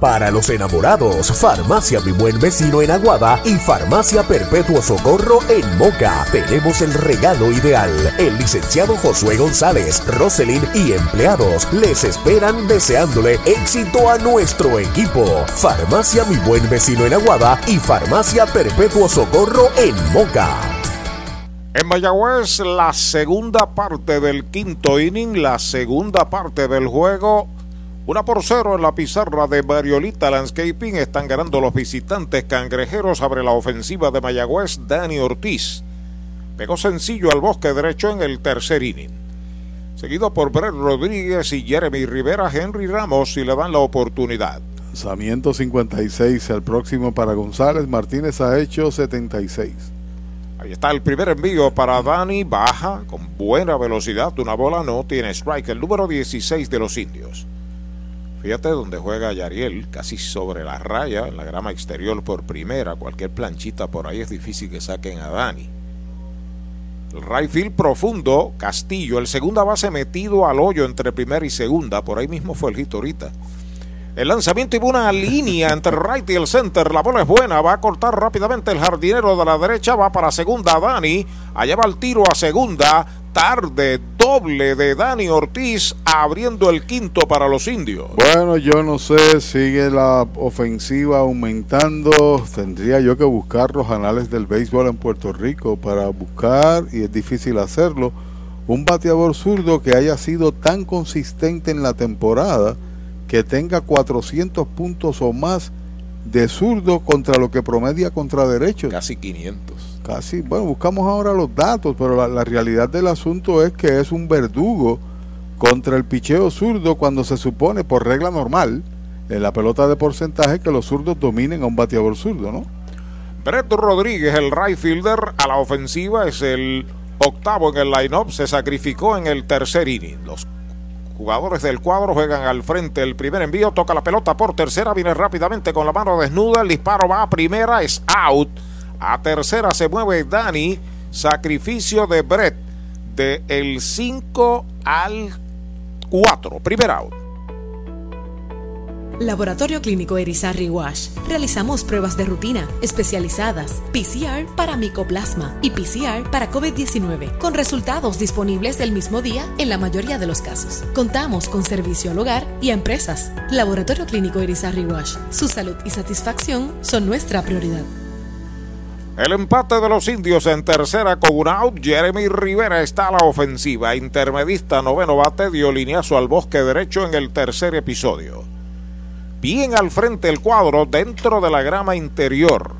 Para los enamorados, Farmacia Mi Buen Vecino en Aguada y Farmacia Perpetuo Socorro en Moca. Tenemos el regalo ideal. El licenciado Josué González, Roselyn y empleados les esperan deseándole éxito a nuestro equipo. Farmacia Mi Buen Vecino en Aguada y Farmacia Perpetuo Socorro en Moca. En Mayagüez, la segunda parte del quinto inning, la segunda parte del juego. Una por cero en la pizarra de Mariolita Landscaping. Están ganando los visitantes cangrejeros. Abre la ofensiva de Mayagüez, Dani Ortiz. Pegó sencillo al bosque derecho en el tercer inning. Seguido por Brett Rodríguez y Jeremy Rivera, Henry Ramos y le dan la oportunidad. Lanzamiento 56, el próximo para González. Martínez ha hecho 76. Ahí está el primer envío para Dani. Baja con buena velocidad. Una bola no tiene strike. El número 16 de los indios. Fíjate donde juega Yariel, casi sobre la raya, en la grama exterior por primera. Cualquier planchita por ahí es difícil que saquen a Dani. El right field profundo, Castillo, el segunda base metido al hoyo entre primera y segunda. Por ahí mismo fue el hit ahorita. El lanzamiento y una línea entre right y el center. La bola es buena. Va a cortar rápidamente el jardinero de la derecha. Va para segunda Dani. Allá va el tiro a segunda. Tarde doble de Dani Ortiz abriendo el quinto para los indios. Bueno, yo no sé, sigue la ofensiva aumentando. Tendría yo que buscar los anales del béisbol en Puerto Rico para buscar, y es difícil hacerlo, un bateador zurdo que haya sido tan consistente en la temporada que tenga 400 puntos o más de zurdo contra lo que promedia contra derechos. Casi 500. Casi, bueno, buscamos ahora los datos, pero la, la realidad del asunto es que es un verdugo contra el picheo zurdo cuando se supone, por regla normal, en la pelota de porcentaje, que los zurdos dominen a un bateador zurdo, ¿no? Brett Rodríguez, el right fielder, a la ofensiva es el octavo en el line-up, se sacrificó en el tercer inning. Los jugadores del cuadro juegan al frente. El primer envío toca la pelota por tercera, viene rápidamente con la mano desnuda. El disparo va a primera, es out. A tercera se mueve Dani. Sacrificio de Brett de el 5 al 4. Primer out. Laboratorio Clínico Erizarri Wash. Realizamos pruebas de rutina especializadas, PCR para micoplasma y PCR para COVID-19, con resultados disponibles el mismo día en la mayoría de los casos. Contamos con servicio al hogar y a empresas. Laboratorio Clínico Erizarri Wash. Su salud y satisfacción son nuestra prioridad. El empate de los indios en tercera con un out. Jeremy Rivera está a la ofensiva. Intermedista noveno bate dio lineazo al bosque derecho en el tercer episodio. Bien al frente el cuadro dentro de la grama interior.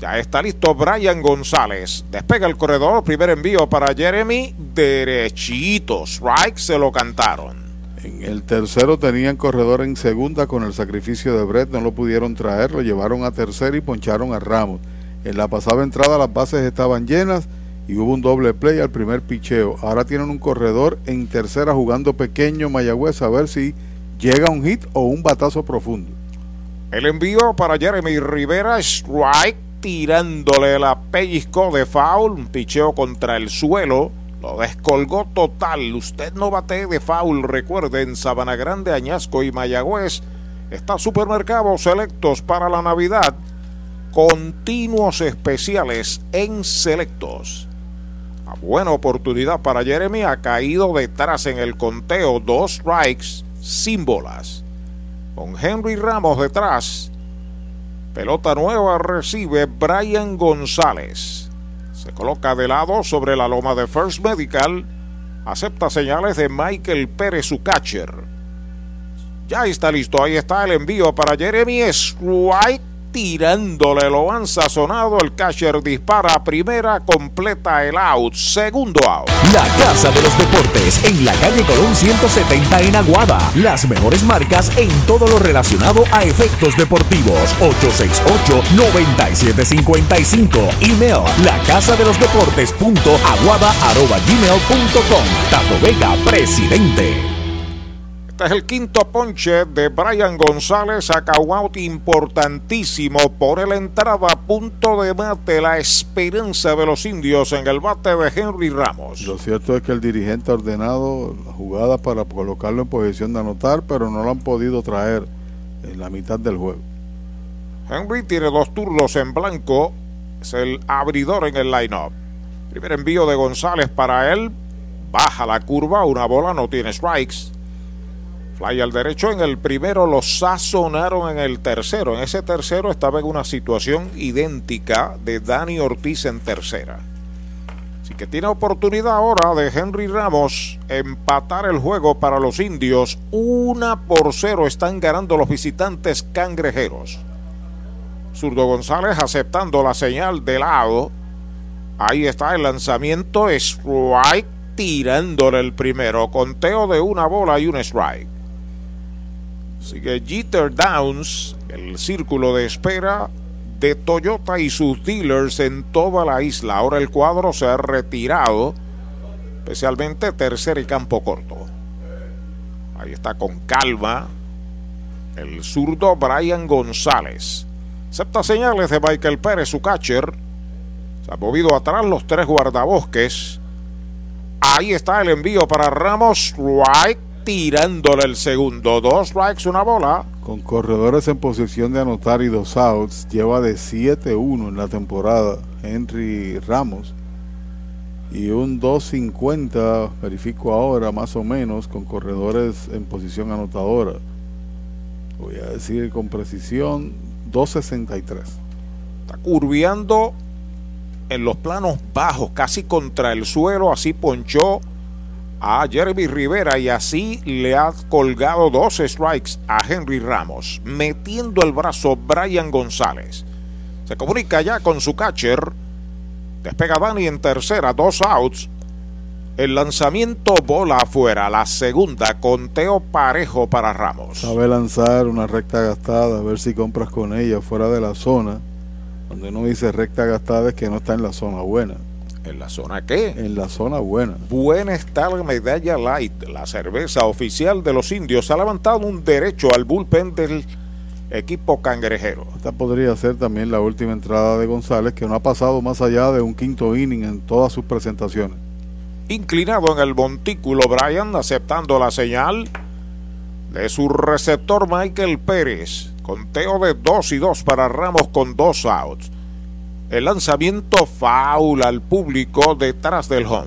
Ya está listo Brian González. Despega el corredor. Primer envío para Jeremy. Derechito. Strike se lo cantaron. En el tercero tenían corredor en segunda con el sacrificio de Brett. No lo pudieron traer. Lo llevaron a tercera y poncharon a Ramos. En la pasada entrada las bases estaban llenas y hubo un doble play al primer picheo. Ahora tienen un corredor en tercera jugando pequeño Mayagüez a ver si llega un hit o un batazo profundo. El envío para Jeremy Rivera, strike, tirándole la pellizco de foul, un picheo contra el suelo, lo descolgó total. Usted no bate de foul, recuerde, en Sabana Grande, Añasco y Mayagüez. Está supermercados selectos para la Navidad. Continuos especiales en selectos. A buena oportunidad para Jeremy, ha caído detrás en el conteo, dos strikes sin bolas. Con Henry Ramos detrás. Pelota nueva recibe Brian González. Se coloca de lado sobre la loma de First Medical. Acepta señales de Michael Pérez, su catcher. Ya está listo. Ahí está el envío para Jeremy White tirándole lo han sazonado. El catcher dispara primera, completa el out. Segundo out. La Casa de los Deportes en la calle Colón 170 en Aguada. Las mejores marcas en todo lo relacionado a efectos deportivos. 868-9755. Email la casa de los deportes punto aguada arroba gmail punto com. Tato Vega, presidente. Este es el quinto ponche de Brian González, a out importantísimo por la entrada punto de mate, la esperanza de los indios en el bate de Henry Ramos. Lo cierto es que el dirigente ha ordenado la jugada para colocarlo en posición de anotar, pero no lo han podido traer en la mitad del juego. Henry tiene dos turnos en blanco, es el abridor en el line-up. Primer envío de González para él, baja la curva, una bola, no tiene strikes. Fly al derecho en el primero, lo sazonaron en el tercero. En ese tercero estaba en una situación idéntica de Dani Ortiz en tercera. Así que tiene oportunidad ahora de Henry Ramos empatar el juego para los indios. Una por cero están ganando los visitantes cangrejeros. Zurdo González aceptando la señal de lado. Ahí está el lanzamiento. Strike tirándole el primero. Conteo de una bola y un strike. Sigue Jeter Downs, el círculo de espera de Toyota y sus dealers en toda la isla. Ahora el cuadro se ha retirado, especialmente tercer y campo corto. Ahí está con calma el zurdo Brian González. Acepta señales de Michael Pérez, su catcher. Se ha movido atrás los tres guardabosques. Ahí está el envío para Ramos. Strike tirándole el segundo. Dos strikes, una bola. Con corredores en posición de anotar y dos outs, lleva de 7-1 en la temporada Henry Ramos. Y un 2.50, verifico ahora más o menos, con corredores en posición anotadora. Voy a decir con precisión 2.63. Está curviando en los planos bajos, casi contra el suelo, así ponchó a Jeremy Rivera y así le ha colgado dos strikes a Henry Ramos, metiendo el brazo Brian González. Se comunica ya con su catcher. Despega Dani en tercera, dos outs. El lanzamiento bola afuera, la segunda, conteo parejo para Ramos. Sabe lanzar una recta gastada, a ver si compras con ella fuera de la zona. Donde uno dice recta gastada es que no está en la zona buena. ¿En la zona qué? En la zona buena. Buena está la medalla light, la cerveza oficial de los indios. Ha levantado un derecho al bullpen del equipo cangrejero. Esta podría ser también la última entrada de González, que no ha pasado más allá de un quinto inning en todas sus presentaciones. Inclinado en el montículo, Brian aceptando la señal de su receptor Michael Pérez. Conteo de 2 y 2 para Ramos con dos outs. El lanzamiento foul al público detrás del home.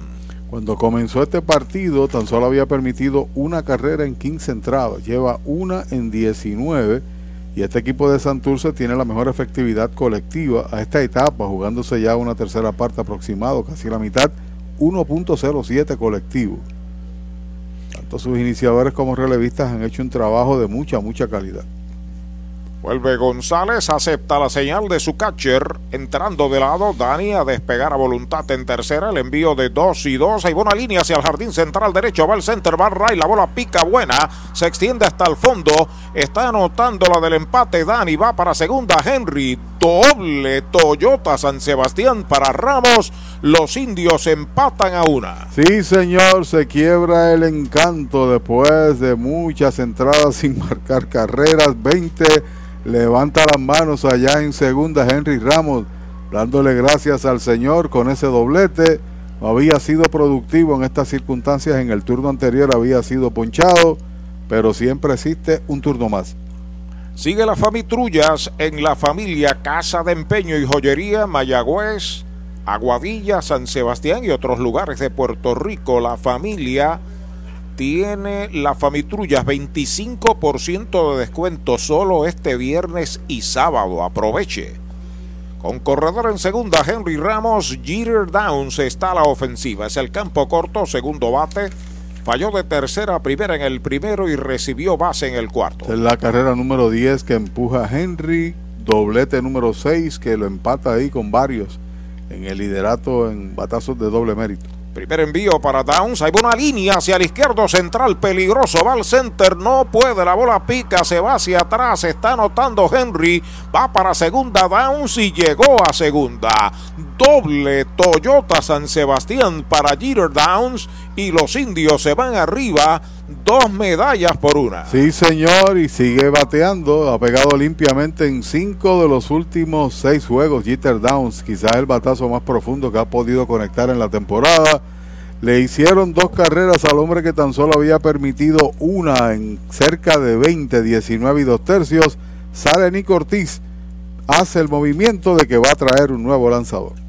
Cuando comenzó este partido, tan solo había permitido una carrera en 15 entradas. Lleva una en 19. Y este equipo de Santurce tiene la mejor efectividad colectiva a esta etapa, jugándose ya una tercera parte aproximado, casi la mitad 1.07 colectivo. Tanto sus iniciadores como relevistas han hecho un trabajo de mucha, mucha calidad. Vuelve González, acepta la señal de su catcher, entrando de lado, Dani a despegar a voluntad en tercera, el envío de 2 y 2, hay buena línea hacia el jardín central derecho, va el center, va y la bola pica buena, se extiende hasta el fondo, está anotando la del empate, Dani va para segunda, Henry, doble Toyota San Sebastián para Ramos, los indios empatan a una. Sí señor, se quiebra el encanto después de muchas entradas [LAUGHS] sin marcar carreras, 20 levanta las manos allá en segunda Henry Ramos, dándole gracias al Señor con ese doblete. No había sido productivo en estas circunstancias, en el turno anterior había sido ponchado, pero siempre existe un turno más. Sigue la Famitrullas en la familia Casa de Empeño y Joyería Mayagüez, Aguadilla, San Sebastián y otros lugares de Puerto Rico. La familia tiene la Famitrullas 25% de descuento solo este viernes y sábado. Aproveche. Con corredor en segunda, Henry Ramos, Jeter Downs está a la ofensiva. Es el campo corto, segundo bate. Falló de tercera a primera en el primero y recibió base en el cuarto. Es la carrera número 10 que empuja a Henry. Doblete número 6 que lo empata ahí con varios en el liderato en batazos de doble mérito. Primer envío para Downs. Hay una línea hacia el izquierdo central. Peligroso. Va al center. No puede. La bola pica. Se va hacia atrás. Está anotando Henry. Va para segunda Downs y llegó a segunda. Doble Toyota San Sebastián para Jeter Downs. Y los indios se van arriba. Dos medallas por una. Sí, señor. Y sigue bateando. Ha pegado limpiamente en cinco de los últimos seis juegos. Jeter Downs. Quizás el batazo más profundo que ha podido conectar en la temporada. Le hicieron dos carreras al hombre que tan solo había permitido una en cerca de 20, 19 y dos tercios. Sale Nick Ortiz, hace el movimiento de que va a traer un nuevo lanzador.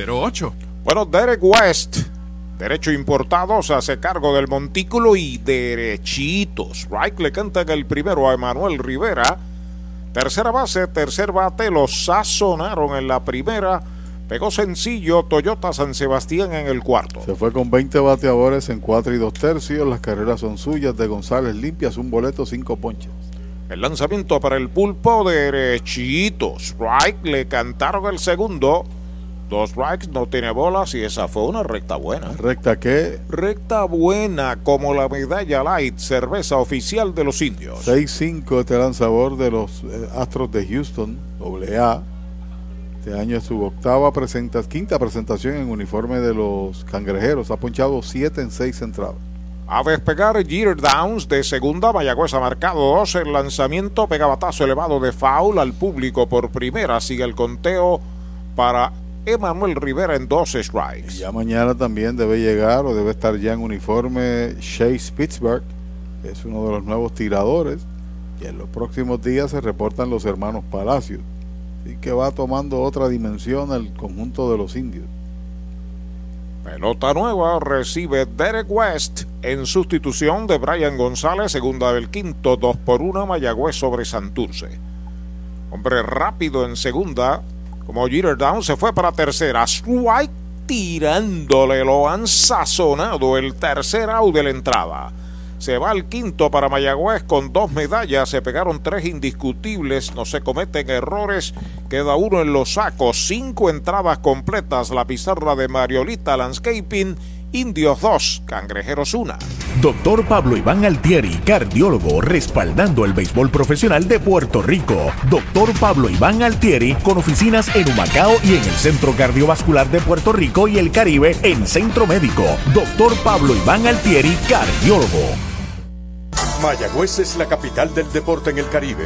bueno, Derek West, derecho importado, se hace cargo del montículo y derechitos. Right le canta el primero a Emanuel Rivera. Tercera base, tercer bate, los sazonaron en la primera. Pegó sencillo Toyota San Sebastián en el cuarto. Se fue con 20 bateadores en 4 y 2 tercios. Las carreras son suyas de González limpias, un boleto, 5 ponches. El lanzamiento para el pulpo derechitos. Right le cantaron el segundo. Dos strikes, no tiene bolas y esa fue una recta buena. ¿Recta qué? Recta buena, como la medalla light, cerveza oficial de los indios. 6-5 este lanzador de los eh, Astros de Houston, AA. Este año es su octava presenta, quinta presentación en uniforme de los cangrejeros. Ha ponchado 7 en 6 entradas. A despegar Jeter Downs de segunda, Mayagüez ha marcado 2. El lanzamiento pega batazo elevado de foul al público por primera. Sigue el conteo para Emanuel Rivera en dos strikes. ya mañana también debe llegar o debe estar ya en uniforme Chase Pittsburgh, que es uno de los nuevos tiradores. Y en los próximos días se reportan los hermanos Palacios. Así que va tomando otra dimensión el conjunto de los indios. Pelota nueva recibe Derek West en sustitución de Brian González, segunda del quinto, dos por una, Mayagüez sobre Santurce. Hombre rápido en segunda, como Jeter Down se fue para tercera. Strike tirándole, lo han sazonado el tercer out de la entrada. Se va al quinto para Mayagüez con dos medallas. Se pegaron tres indiscutibles. No se cometen errores. Queda uno en los sacos. Cinco entradas completas. La pizarra de Mariolita Landscaping Indios 2, Cangrejeros 1. Doctor Pablo Iván Altieri, cardiólogo, respaldando el béisbol profesional de Puerto Rico. Doctor Pablo Iván Altieri, con oficinas en Humacao y en el Centro Cardiovascular de Puerto Rico y el Caribe en Centro Médico. Doctor Pablo Iván Altieri, cardiólogo. Mayagüez es la capital del deporte en el Caribe.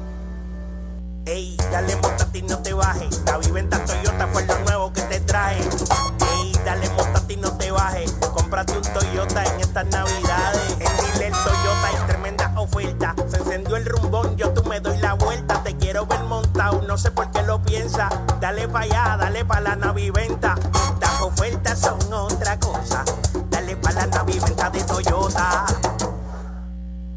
Ey, dale montate y no te bajes. La viventa Toyota fue lo nuevo que te trae. Ey, dale montate y no te bajes. Cómprate un Toyota en estas navidades. En Dile Toyota hay tremenda oferta. Se encendió el rumbón, yo tú me doy la vuelta. Te quiero ver montado, no sé por qué lo piensa. Dale pa' allá, dale pa' la naviventa. Estas ofertas son otra cosa. Dale pa' la naviventa de Toyota.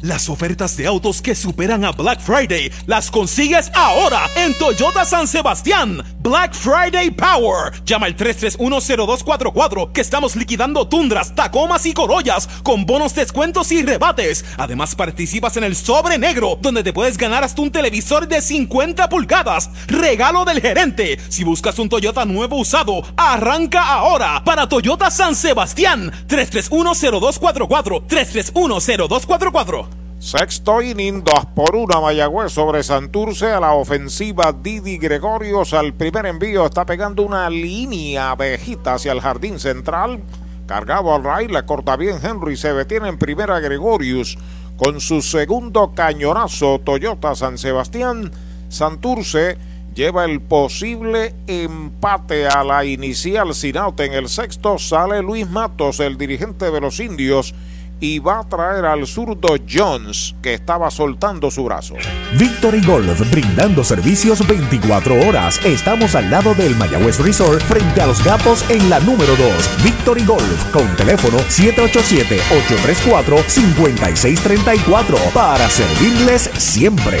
Las ofertas de autos que superan a Black Friday las consigues ahora en Toyota San Sebastián. Black Friday Power. Llama al 3310244 que estamos liquidando tundras, tacomas y corollas con bonos, descuentos y rebates. Además participas en el sobre negro donde te puedes ganar hasta un televisor de 50 pulgadas. Regalo del gerente. Si buscas un Toyota nuevo usado, arranca ahora para Toyota San Sebastián. 3310244. 3310244. Sexto inning, 2 por 1 Mayagüez sobre Santurce. A la ofensiva Didi Gregorios. Al primer envío está pegando una línea abejita hacia el jardín central. Cargado al raíz, la corta bien Henry. Se detiene en primera Gregorius con su segundo cañonazo Toyota San Sebastián. Santurce lleva el posible empate a la inicial sin out. En el sexto sale Luis Matos el dirigente de los indios y va a traer al zurdo Jones, que estaba soltando su brazo. Victory Golf, brindando servicios 24 horas. Estamos al lado del Mayagüez Resort, frente a los gatos en la número 2. Victory Golf, con teléfono 787-834-5634, para servirles siempre.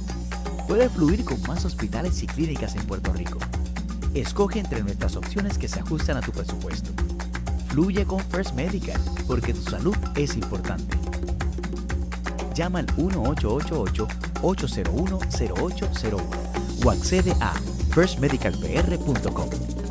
Puede fluir con más hospitales y clínicas en Puerto Rico. Escoge entre nuestras opciones que se ajustan a tu presupuesto. Fluye con First Medical, porque tu salud es importante. Llama al 1888-801-0801 o accede a firstmedicalpr.com.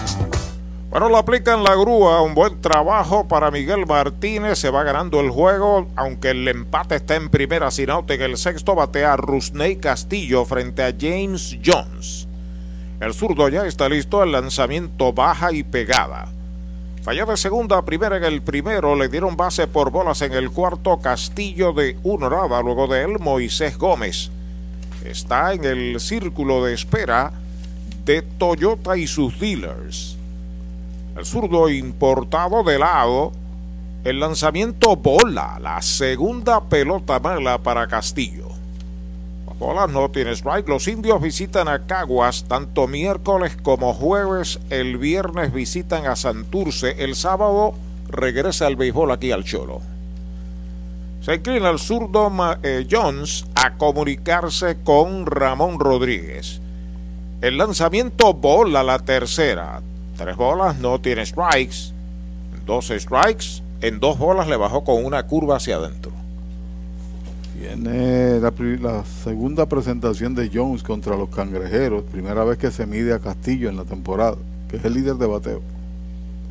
Bueno, lo aplica en la grúa, un buen trabajo para Miguel Martínez, se va ganando el juego, aunque el empate está en primera sin out en el sexto batea Rusney Castillo frente a James Jones. El zurdo ya está listo, el lanzamiento baja y pegada. Falló de segunda a primera en el primero, le dieron base por bolas en el cuarto Castillo de Unorada, luego de él Moisés Gómez. Está en el círculo de espera de Toyota y sus dealers. El zurdo importado de lado. El lanzamiento bola. La segunda pelota mala para Castillo. Las bolas no tiene strike. Los indios visitan a Caguas tanto miércoles como jueves. El viernes visitan a Santurce. El sábado regresa al béisbol aquí al Cholo. Se inclina el zurdo eh, Jones a comunicarse con Ramón Rodríguez. El lanzamiento bola la tercera. Tres bolas, no tiene strikes. Dos strikes. En dos bolas le bajó con una curva hacia adentro. Viene la, la, segunda presentación de Jones contra los cangrejeros. Primera vez que se mide a Castillo en la temporada, que es el líder de bateo.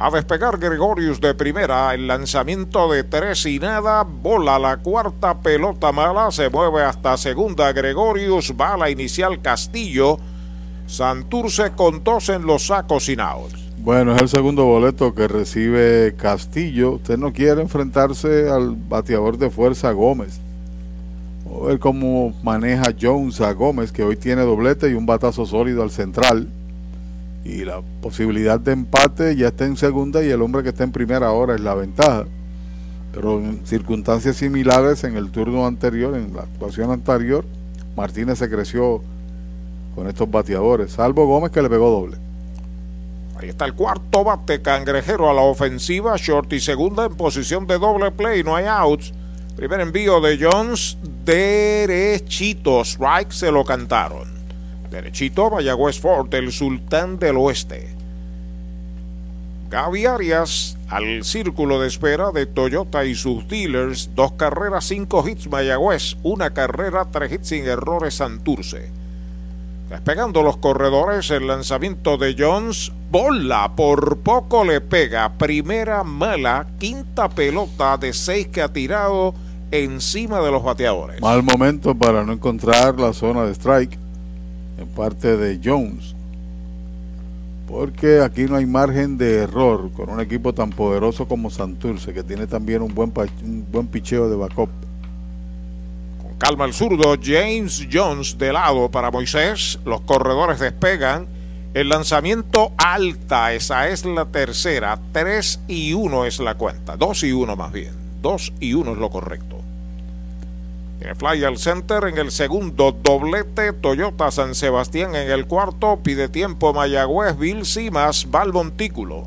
A despegar Gregorius de primera, el lanzamiento de tres y nada, bola la cuarta pelota mala, se mueve hasta segunda Gregorius, bala inicial Castillo, Santurce con dos en los sacos sin outs. Bueno, es el segundo boleto que recibe Castillo. Usted no quiere enfrentarse al bateador de fuerza Gómez. Vamos a ver cómo maneja Jones a Gómez, que hoy tiene doblete y un batazo sólido al central. Y la posibilidad de empate ya está en segunda y el hombre que está en primera ahora es la ventaja. Pero en circunstancias similares en el turno anterior, en la actuación anterior, Martínez se creció con estos bateadores, salvo Gómez que le pegó doble. Ahí está el cuarto bate cangrejero a la ofensiva, short y segunda en posición de doble play, no hay outs. Primer envío de Jones, derechito, strike se lo cantaron. Derechito, Mayagüez Ford, el sultán del oeste. Gaby Arias al círculo de espera de Toyota y sus dealers. Dos carreras, cinco hits Mayagüez. Una carrera, tres hits sin errores Santurce. Despegando los corredores, el lanzamiento de Jones, bola, por poco le pega. Primera mala, quinta pelota de seis que ha tirado encima de los bateadores. Mal momento para no encontrar la zona de strike en parte de Jones. Porque aquí no hay margen de error con un equipo tan poderoso como Santurce, que tiene también un buen, un buen picheo de backup. Calma el zurdo, James Jones de lado para Moisés. Los corredores despegan. El lanzamiento alta, esa es la tercera. 3 y 1 es la cuenta. 2 y 1 más bien. 2 y 1 es lo correcto. Tiene fly al center en el segundo doblete. Toyota San Sebastián en el cuarto. Pide tiempo Mayagüez. Bill Simas va al montículo.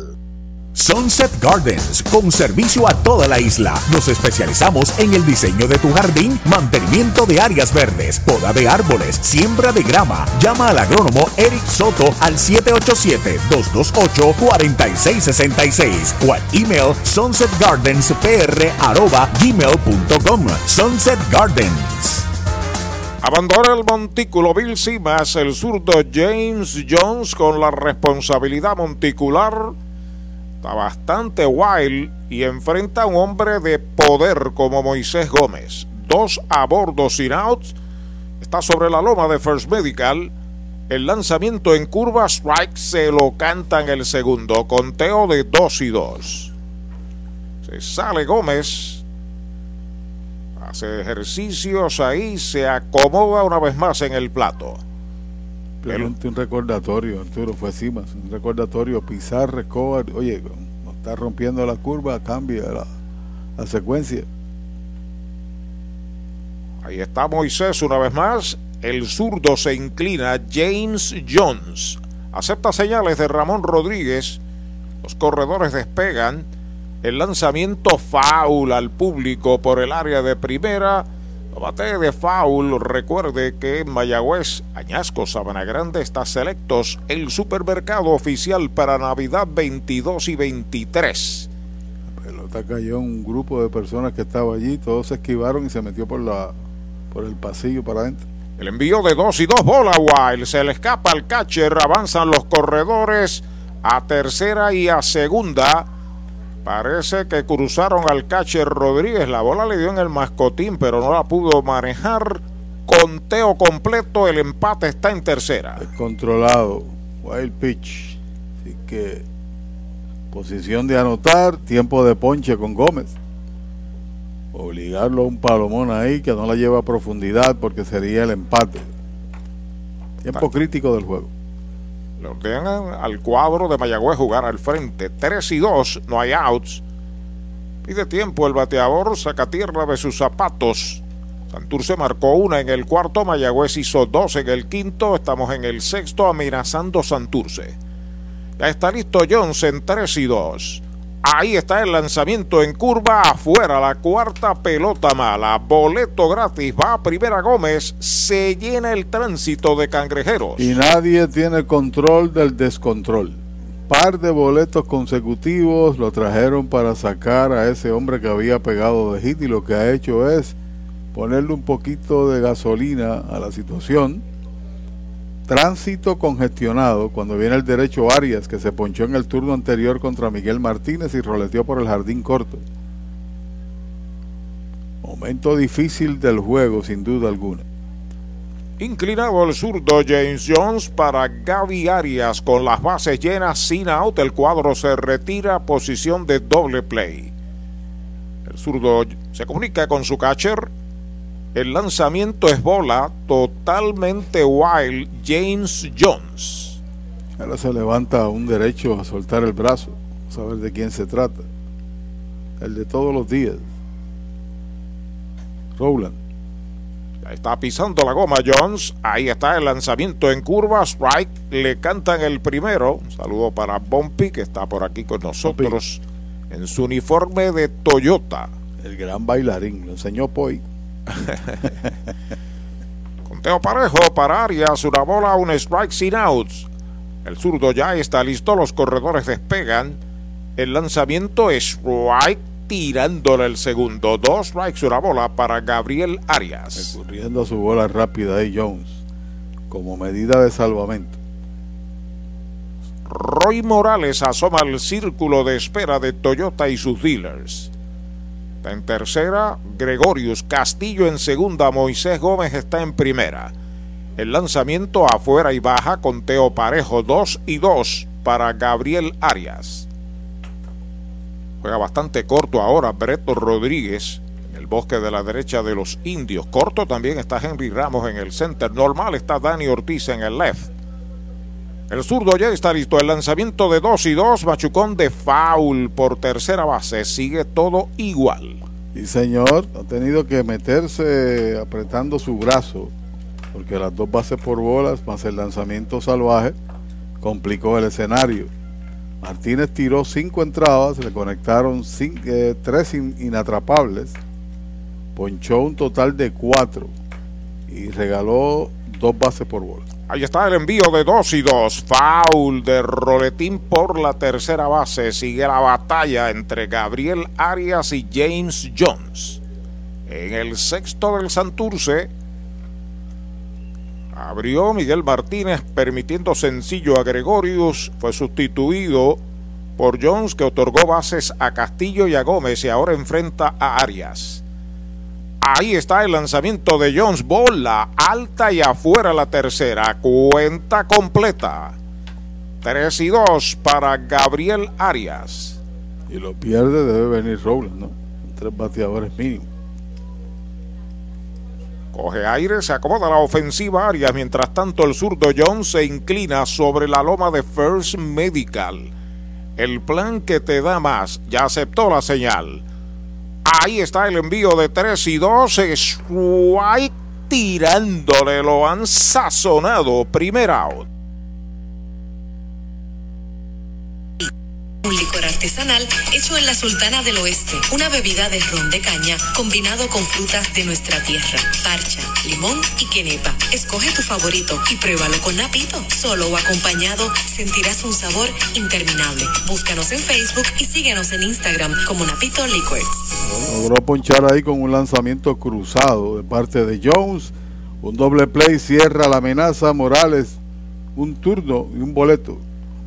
Sunset Gardens, con servicio a toda la isla. Nos especializamos en el diseño de tu jardín, mantenimiento de áreas verdes, poda de árboles, siembra de grama. Llama al agrónomo Eric Soto al 787-228-4666 o al email sunsetgardenspr.gmail.com Sunset Gardens. Abandona el montículo Bill Simas, el zurdo James Jones con la responsabilidad monticular Está bastante wild y enfrenta a un hombre de poder como Moisés Gómez. Dos a bordo sin outs. Está sobre la loma de First Medical. El lanzamiento en curva strike se lo canta en el segundo. Conteo de 2 y 2. Se sale Gómez. Hace ejercicios ahí. Se acomoda una vez más en el plato. Un recordatorio, Arturo, fue Simas, un recordatorio, pisar, Escobar, oye, no está rompiendo la curva, cambia la, la secuencia. Ahí está Moisés una vez más. El zurdo se inclina. James Jones acepta señales de Ramón Rodríguez. Los corredores despegan. El lanzamiento foul al público por el área de primera. Lo bate de foul. Recuerde que en Mayagüez, Añasco, Sabana Grande está selectos el supermercado oficial para Navidad 22 y 23. La pelota cayó un grupo de personas que estaba allí. Todos se esquivaron y se metió por, la, por el pasillo para adentro. El envío de dos y dos bola wild. Se le escapa al catcher. Avanzan los corredores a tercera y a segunda. Parece que cruzaron al catcher Rodríguez. La bola le dio en el mascotín, pero no la pudo manejar. Conteo completo. El empate está en tercera. Controlado. Wild pitch. Así que posición de anotar. Tiempo de ponche con Gómez. Obligarlo a un palomón ahí que no la lleva a profundidad porque sería el empate. Tiempo crítico del juego. Le ordenan al cuadro de Mayagüez jugar al frente. 3 y 2, no hay outs. Pide tiempo el bateador, saca tierra de sus zapatos. Santurce marcó una en el cuarto, Mayagüez hizo dos en el quinto, estamos en el sexto amenazando Santurce. Ya está listo Jones en 3 y 2. Ahí está el lanzamiento en curva, afuera la cuarta pelota mala. Boleto gratis, va a primera Gómez, se llena el tránsito de cangrejeros. Y nadie tiene control del descontrol. Par de boletos consecutivos lo trajeron para sacar a ese hombre que había pegado de hit y lo que ha hecho es ponerle un poquito de gasolina a la situación. Tránsito congestionado cuando viene el derecho Arias que se ponchó en el turno anterior contra Miguel Martínez y roleteó por el jardín corto. Momento difícil del juego sin duda alguna. Inclinado el zurdo James Jones para Gaby Arias con las bases llenas sin out. El cuadro se retira posición de doble play. El zurdo se comunica con su catcher. El lanzamiento es bola totalmente wild. James Jones. Ahora se levanta un derecho a soltar el brazo. Vamos a ver de quién se trata. El de todos los días. Rowland. Está pisando la goma Jones. Ahí está el lanzamiento en curva. Strike. Le cantan el primero. Un saludo para Bumpy que está por aquí con nosotros en su uniforme de Toyota. El gran bailarín. Lo enseñó Poi. [LAUGHS] Conteo parejo para Arias. Una bola, un strike sin outs. El zurdo ya está listo. Los corredores despegan. El lanzamiento es strike tirándole el segundo. Dos strikes, una bola para Gabriel Arias. Recurriendo a su bola rápida ahí Jones. Como medida de salvamento. Roy Morales asoma al círculo de espera de Toyota y sus dealers. En tercera, Gregorius Castillo en segunda, Moisés Gómez está en primera. El lanzamiento afuera y baja, conteo parejo 2 y 2 para Gabriel Arias. Juega bastante corto ahora Breto Rodríguez en el bosque de la derecha de los indios. Corto también está Henry Ramos en el center. Normal está Dani Ortiz en el left. El zurdo ya está listo. El lanzamiento de 2 y 2. Machucón de foul por tercera base. Sigue todo igual. Y señor, ha tenido que meterse apretando su brazo. Porque las dos bases por bolas más el lanzamiento salvaje complicó el escenario. Martínez tiró cinco entradas, le conectaron eh, tres in, inatrapables, ponchó un total de cuatro y regaló dos bases por bola. Ahí está el envío de 2 y 2. Foul de Roletín por la tercera base. Sigue la batalla entre Gabriel Arias y James Jones. En el sexto del Santurce. Abrió Miguel Martínez permitiendo sencillo a Gregorius. Fue sustituido por Jones que otorgó bases a Castillo y a Gómez y ahora enfrenta a Arias. Ahí está el lanzamiento de Jones. Bola alta y afuera la tercera. Cuenta completa. 3 y 2 para Gabriel Arias. Y lo pierde debe venir Robles, ¿no? Tres bateadores mínimos. Coge aire, se acomoda la ofensiva Arias. Mientras tanto, el zurdo Jones se inclina sobre la loma de First Medical. El plan que te da más. Ya aceptó la señal. Ahí está el envío de 3 y 2. Strike tirándole. Lo han sazonado. Primer out. Un licor artesanal hecho en la Sultana del Oeste. Una bebida de ron de caña combinado con frutas de nuestra tierra. Parcha, limón y quenepa. Escoge tu favorito y pruébalo con Napito. Solo o acompañado sentirás un sabor interminable. Búscanos en Facebook y síguenos en Instagram como Napito Liquors. Logró ponchar ahí con un lanzamiento cruzado de parte de Jones. Un doble play cierra la amenaza. Morales, un turno y un boleto.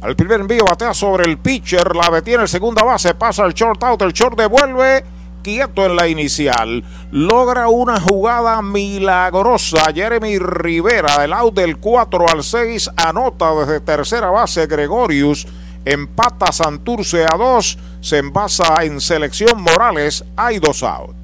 Al primer envío batea sobre el pitcher, la detiene en segunda base, pasa al short out, el short devuelve quieto en la inicial. Logra una jugada milagrosa. Jeremy Rivera del out del 4 al 6 anota desde tercera base Gregorius. Empata Santurce a 2. Se envasa en selección Morales. Hay dos out.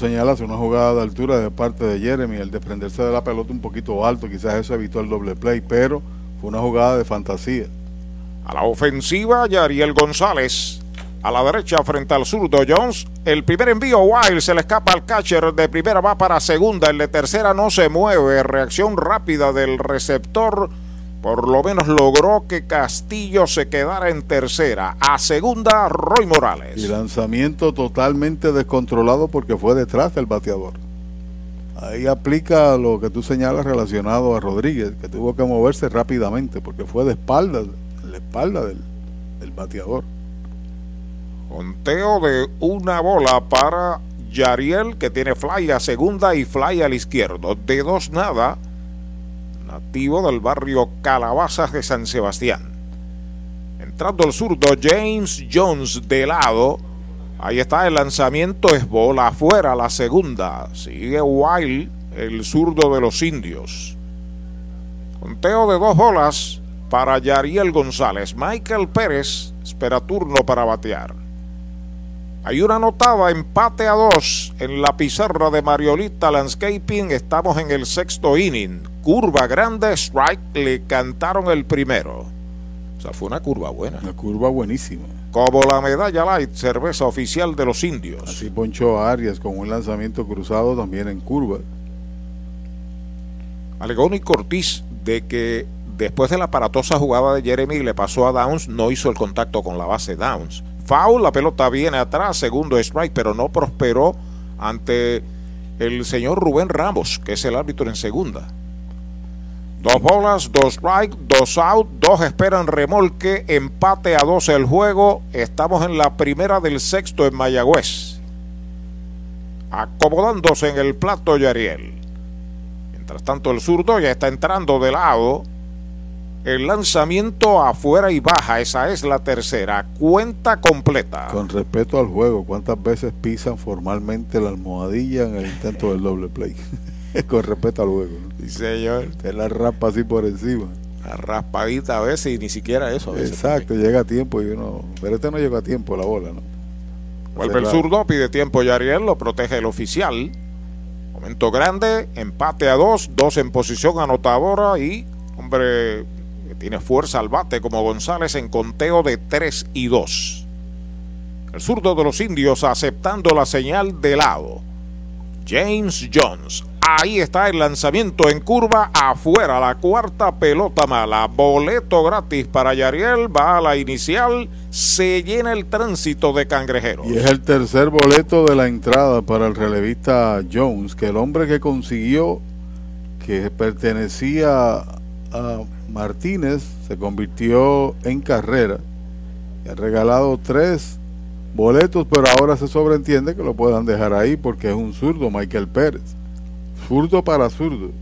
Señalas, una jugada de altura de parte de Jeremy, el desprenderse de la pelota un poquito alto, quizás eso evitó el doble play, pero fue una jugada de fantasía. A la ofensiva, Yariel González. A la derecha, frente al zurdo Jones. El primer envío, Wild, se le escapa al catcher. De primera va para segunda. El de tercera no se mueve. Reacción rápida del receptor. Por lo menos logró que Castillo se quedara en tercera. A segunda, Roy Morales. Y lanzamiento totalmente descontrolado porque fue detrás del bateador. Ahí aplica lo que tú señalas relacionado a Rodríguez, que tuvo que moverse rápidamente porque fue de espalda, en la espalda del, del bateador. Conteo de una bola para Yariel, que tiene fly a segunda y fly al izquierdo. De dos nada, nativo del barrio Calabazas de San Sebastián. Entrando el zurdo James Jones de lado. Ahí está el lanzamiento, es bola afuera, la segunda. Sigue Wild, el zurdo de los indios. Conteo de dos bolas para Yariel González. Michael Pérez espera turno para batear. Hay una anotada, empate a dos en la pizarra de Mariolita Landscaping. Estamos en el sexto inning. Curva grande, strike, le cantaron el primero. O sea, fue una curva buena. Una curva buenísima. Como la medalla light, cerveza oficial de los indios. Así ponchó a Arias con un lanzamiento cruzado también en curva. Alegó Nick Ortiz de que después de la aparatosa jugada de Jeremy le pasó a Downs, no hizo el contacto con la base Downs. Foul, la pelota viene atrás, segundo strike, pero no prosperó ante el señor Rubén Ramos, que es el árbitro en segunda. Dos bolas, dos strike, dos out, dos esperan remolque, empate a dos el juego. Estamos en la primera del sexto en Mayagüez. Acomodándose en el plato Yariel. Mientras tanto el zurdo ya está entrando de lado. El lanzamiento afuera y baja, esa es la tercera. Cuenta completa. Con respeto al juego, ¿cuántas veces pisan formalmente la almohadilla en el intento del doble play? [LAUGHS] Con respeto al juego. ¿no? Sí, señor. Te la raspa así por encima. La raspadita a veces y ni siquiera eso. A veces Exacto, llega a tiempo y uno. Pero este no llegó a tiempo la bola, ¿no? Vuelve el zurdo, pide tiempo Yariel, lo protege el oficial. Momento grande, empate a dos, dos en posición anotadora y, hombre, que tiene fuerza al bate como González en conteo de 3 y 2. El zurdo de los indios aceptando la señal de lado. James Jones. Ahí está el lanzamiento en curva afuera, la cuarta pelota mala. Boleto gratis para Yariel, va a la inicial, se llena el tránsito de cangrejeros. Y es el tercer boleto de la entrada para el relevista Jones, que el hombre que consiguió, que pertenecía a Martínez, se convirtió en carrera. Y ha regalado tres boletos, pero ahora se sobreentiende que lo puedan dejar ahí porque es un zurdo, Michael Pérez. Zurdo para zurdo.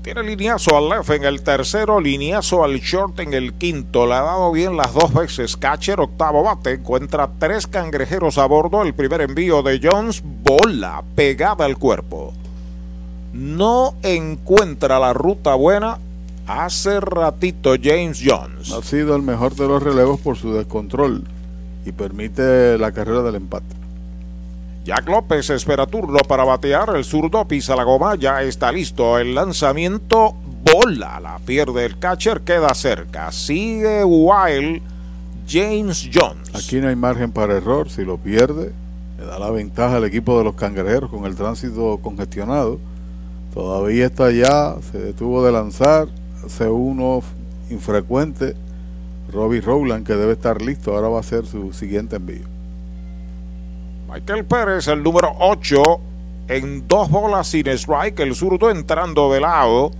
Tiene lineazo al left en el tercero, lineazo al short en el quinto. Le ha dado bien las dos veces. Catcher, octavo bate. Encuentra tres cangrejeros a bordo. El primer envío de Jones, bola pegada al cuerpo. No encuentra la ruta buena. Hace ratito James Jones. Ha sido el mejor de los relevos por su descontrol y permite la carrera del empate. Jack López espera turno para batear. El zurdo pisa la goma. Ya está listo. El lanzamiento. Bola. La pierde el catcher. Queda cerca. Sigue Wild. James Jones. Aquí no hay margen para error. Si lo pierde, le da la ventaja al equipo de los cangrejeros con el tránsito congestionado. Todavía está allá. Se detuvo de lanzar. Hace uno infrecuente. Robbie Rowland, que debe estar listo. Ahora va a ser su siguiente envío. Michael Pérez, el número 8, en dos bolas sin strike, el zurdo entrando de lado.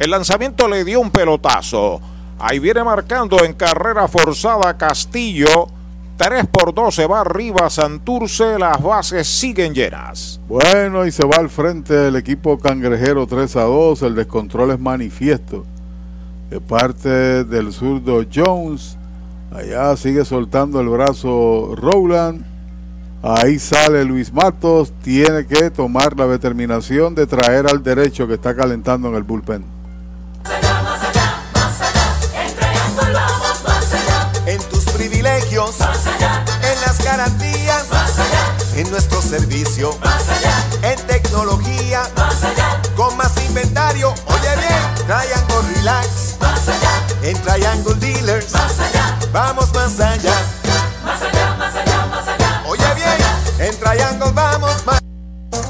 El lanzamiento le dio un pelotazo. Ahí viene marcando en carrera forzada Castillo. 3 por 2 se va arriba Santurce, las bases siguen llenas. Bueno, y se va al frente el equipo cangrejero 3 a 2. El descontrol es manifiesto de parte del zurdo Jones. Allá sigue soltando el brazo Rowland. Ahí sale Luis Matos, tiene que tomar la determinación de traer al derecho que está calentando en el bullpen. En tus privilegios, Más allá. en las garantías, Más allá. en nuestro servicio, Más allá. en tecnología, Más allá. con más inventario. Oye bien, Triangle Relax, Más allá. en Triangle Dealers, Más allá. vamos más allá. Más allá. Más allá. Más allá. Vamos más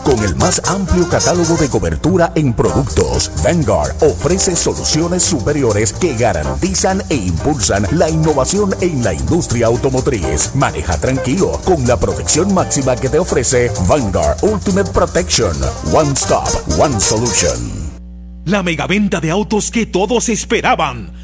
Con el más amplio catálogo de cobertura en productos, Vanguard ofrece soluciones superiores que garantizan e impulsan la innovación en la industria automotriz. Maneja tranquilo con la protección máxima que te ofrece Vanguard Ultimate Protection. One Stop, One Solution. La megaventa de autos que todos esperaban.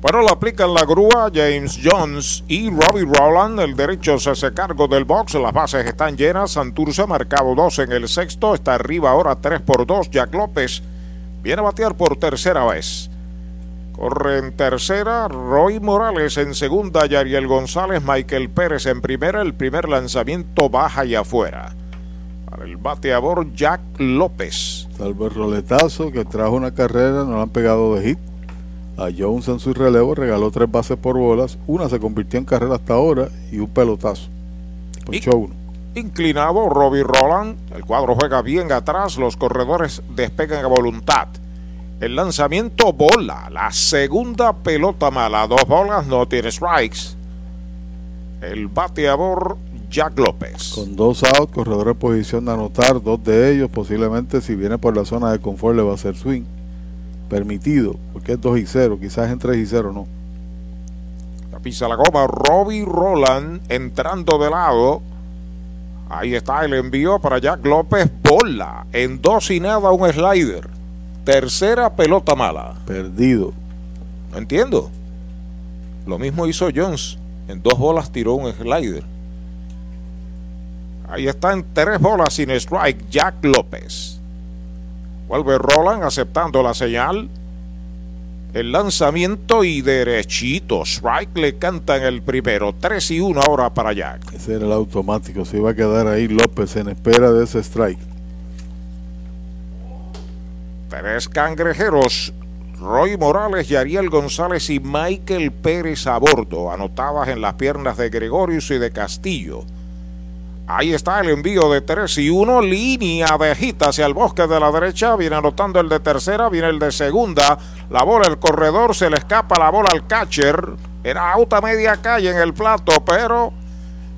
Bueno, lo aplican la grúa James Jones y Robbie Rowland. El derecho se hace cargo del box. Las bases están llenas. Santurce marcado 2 en el sexto. Está arriba ahora 3 por 2. Jack López viene a batear por tercera vez. Corre en tercera. Roy Morales en segunda. Yariel González. Michael Pérez en primera. El primer lanzamiento baja y afuera. Para el bateador Jack López. Salvo el roletazo que trajo una carrera. No lo han pegado de hit. A Jones en su relevo regaló tres bases por bolas, una se convirtió en carrera hasta ahora y un pelotazo. Ponchó uno. Inclinado, Robbie Roland. El cuadro juega bien atrás. Los corredores despegan a voluntad. El lanzamiento bola. La segunda pelota mala. Dos bolas, no tiene strikes. El bateador Jack López. Con dos outs, corredor en posición de anotar, dos de ellos posiblemente si viene por la zona de confort le va a hacer swing permitido, porque es 2 y 0, quizás en 3 y 0 no. La pisa la goma, Robbie Roland entrando de lado. Ahí está el envío para Jack López, bola, en dos y nada un slider. Tercera pelota mala. Perdido. No entiendo. Lo mismo hizo Jones. En dos bolas tiró un slider. Ahí está en tres bolas sin strike Jack López. Vuelve Roland aceptando la señal. El lanzamiento y derechito. Strike le canta en el primero. 3 y 1 ahora para Jack. Ese era el automático. Se iba a quedar ahí López en espera de ese strike. Tres cangrejeros. Roy Morales, Yariel González y Michael Pérez a bordo. Anotadas en las piernas de Gregorius y de Castillo. Ahí está el envío de 3 y 1, línea de hita hacia el bosque de la derecha, viene anotando el de tercera, viene el de segunda, la bola, el corredor, se le escapa la bola al catcher, era auta media calle en el plato, pero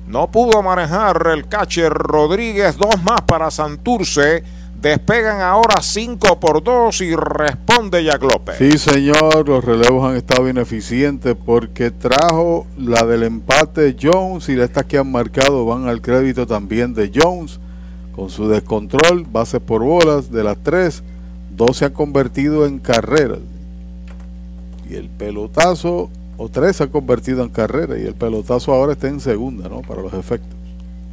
no pudo manejar el catcher Rodríguez, dos más para Santurce, despegan ahora 5 por 2 y responde Jack López. Sí, señor, los relevos han estado bien eficientes porque trajo la del empate Jones y estas que han marcado van al crédito también de Jones con su descontrol, bases por bolas de las tres, dos se han convertido en carreras y el pelotazo o tres se han convertido en carrera y el pelotazo ahora está en segunda, ¿no? Para los efectos.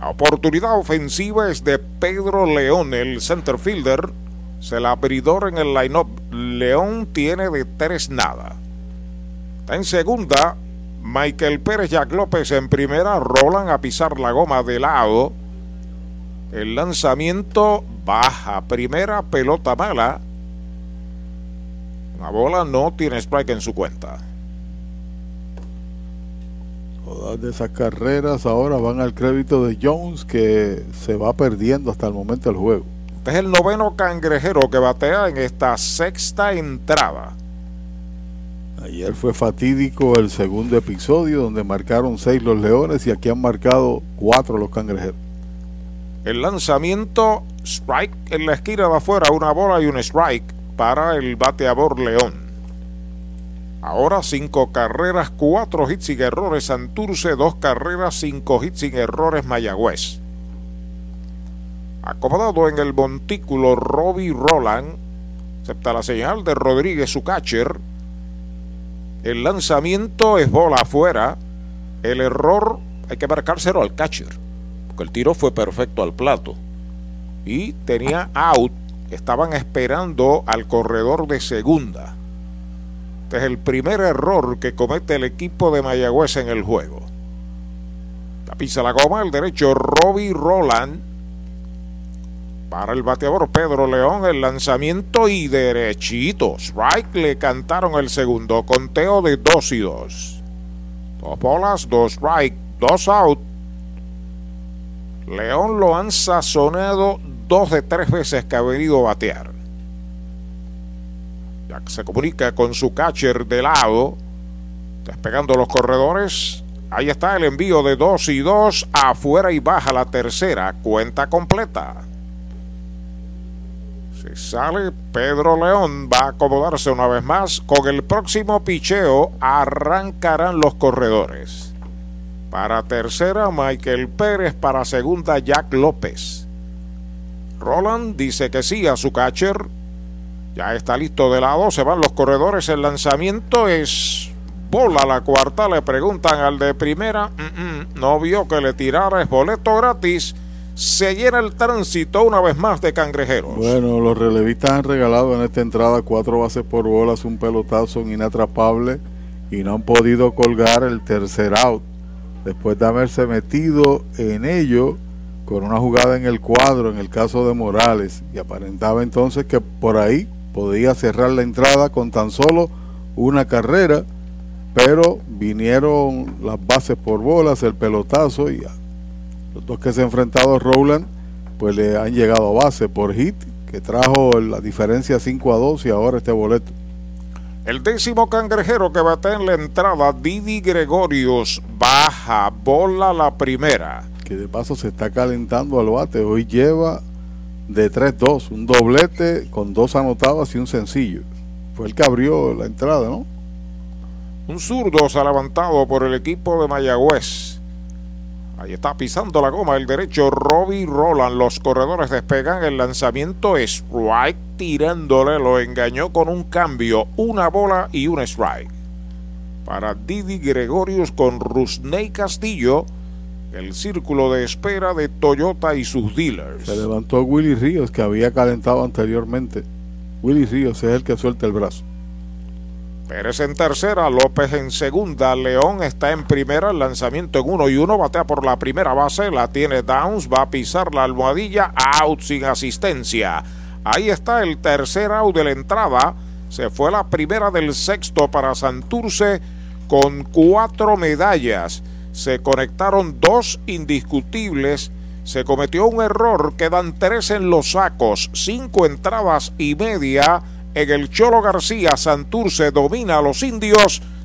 La oportunidad ofensiva es de Pedro León, el center fielder. Se la abridor en el line-up. León tiene de tres nada. Está en segunda. Michael Pérez Jack López en primera. Roland a pisar la goma de lado. El lanzamiento baja. Primera pelota mala. La bola no tiene strike en su cuenta. Todas de esas carreras ahora van al crédito de Jones que se va perdiendo hasta el momento del juego. Este es el noveno cangrejero que batea en esta sexta entrada. Ayer fue fatídico el segundo episodio donde marcaron seis los leones y aquí han marcado cuatro los cangrejeros. El lanzamiento strike en la esquina de afuera, una bola y un strike para el bateador León. Ahora cinco carreras, cuatro hits sin errores Santurce, dos carreras, cinco hits sin errores Mayagüez. Acomodado en el montículo Robbie Roland, acepta la señal de Rodríguez, su catcher. El lanzamiento es bola afuera. El error hay que marcárselo al catcher. Porque el tiro fue perfecto al plato. Y tenía out. Estaban esperando al corredor de segunda. Este es el primer error que comete el equipo de Mayagüez en el juego. Pisa la goma, el derecho Robbie Roland. Para el bateador Pedro León, el lanzamiento y derechito. Strike le cantaron el segundo. Conteo de 2 y 2. Dos bolas, dos strike, dos out. León lo han sazonado dos de tres veces que ha venido a batear. Que se comunica con su catcher de lado. Despegando los corredores. Ahí está el envío de 2 y 2. Afuera y baja la tercera. Cuenta completa. Se sale Pedro León. Va a acomodarse una vez más. Con el próximo picheo arrancarán los corredores. Para tercera, Michael Pérez. Para segunda, Jack López. Roland dice que sí a su catcher. Ya está listo de lado. Se van los corredores. El lanzamiento es bola la cuarta. Le preguntan al de primera. No vio que le tirara. Es boleto gratis. Se llena el tránsito una vez más de cangrejeros. Bueno, los relevistas han regalado en esta entrada cuatro bases por bolas, un pelotazo inatrapable y no han podido colgar el tercer out. Después de haberse metido en ello con una jugada en el cuadro en el caso de Morales y aparentaba entonces que por ahí podía cerrar la entrada con tan solo una carrera, pero vinieron las bases por bolas, el pelotazo y los dos que se han enfrentado Rowland pues le han llegado a base por hit que trajo la diferencia 5 a 2 y ahora este boleto. El décimo cangrejero que bate en la entrada, Didi Gregorius, baja, bola la primera. Que de paso se está calentando al bate. Hoy lleva de 3-2, un doblete con dos anotadas y un sencillo. Fue el que abrió la entrada, ¿no? Un zurdo levantado por el equipo de Mayagüez. Ahí está pisando la goma el derecho Robbie Roland. Los corredores despegan. El lanzamiento strike tirándole. Lo engañó con un cambio. Una bola y un strike. Para Didi Gregorius con Rusney Castillo. El círculo de espera de Toyota y sus dealers. Se levantó Willy Ríos que había calentado anteriormente. Willy Ríos es el que suelta el brazo. Pérez en tercera, López en segunda, León está en primera, el lanzamiento en uno y uno, batea por la primera base, la tiene Downs, va a pisar la almohadilla, out sin asistencia. Ahí está el tercer out de la entrada, se fue la primera del sexto para Santurce con cuatro medallas. Se conectaron dos indiscutibles, se cometió un error, quedan tres en los sacos, cinco entradas y media en el Cholo García, Santurce domina a los indios.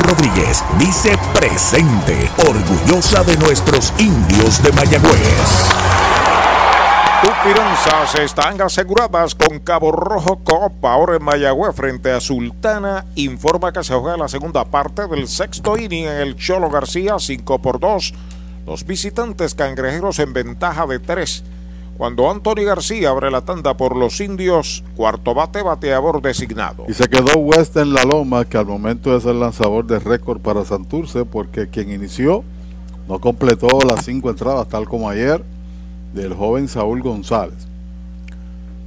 Rodríguez dice presente, orgullosa de nuestros indios de Mayagüez. Tus finanzas están aseguradas con Cabo Rojo Coop. Ahora en Mayagüez frente a Sultana. Informa que se juega la segunda parte del sexto inning en el Cholo García 5 por 2. Los visitantes cangrejeros en ventaja de 3. Cuando Anthony García abre la tanda por los indios, cuarto bate bateador designado. Y se quedó West en la loma, que al momento es el lanzador de récord para Santurce, porque quien inició no completó las cinco entradas, tal como ayer, del joven Saúl González.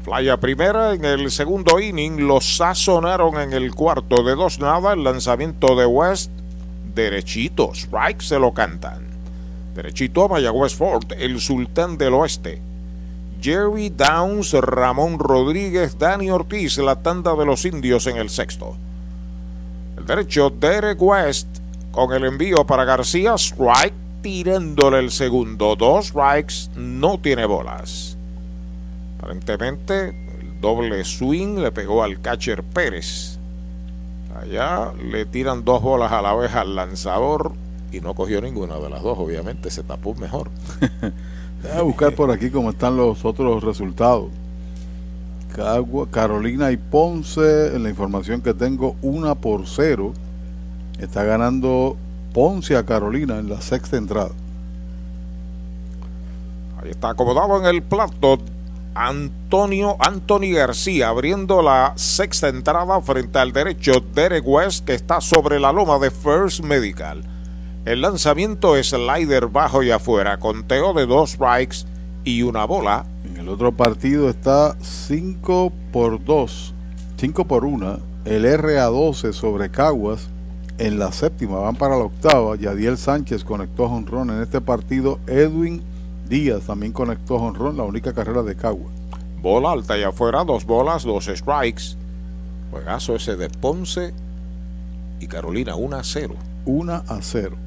Fly a primera en el segundo inning, los sazonaron en el cuarto de dos nada, el lanzamiento de West, derechito, strike se lo cantan. Derechito a Mayagüez Ford, el sultán del oeste. Jerry Downs, Ramón Rodríguez, Dani Ortiz, la tanda de los indios en el sexto. El derecho, Derek West, con el envío para García, strike, tirándole el segundo. Dos strikes, no tiene bolas. Aparentemente, el doble swing le pegó al catcher Pérez. Allá le tiran dos bolas a la vez al lanzador y no cogió ninguna de las dos, obviamente, se tapó mejor. [LAUGHS] Voy a buscar por aquí cómo están los otros resultados. Carolina y Ponce, en la información que tengo, una por cero. Está ganando Ponce a Carolina en la sexta entrada. Ahí está acomodado en el plato Antonio Anthony García abriendo la sexta entrada frente al derecho Derek West que está sobre la loma de First Medical. El lanzamiento es slider bajo y afuera, conteo de dos strikes y una bola. En el otro partido está 5 por 2, 5 por 1, el RA12 sobre Caguas. En la séptima van para la octava. Yadiel Sánchez conectó jonrón en este partido. Edwin Díaz también conectó jonrón, la única carrera de Caguas. Bola alta y afuera, dos bolas, dos strikes. Juegazo ese de Ponce y Carolina, 1 a 0. 1 a 0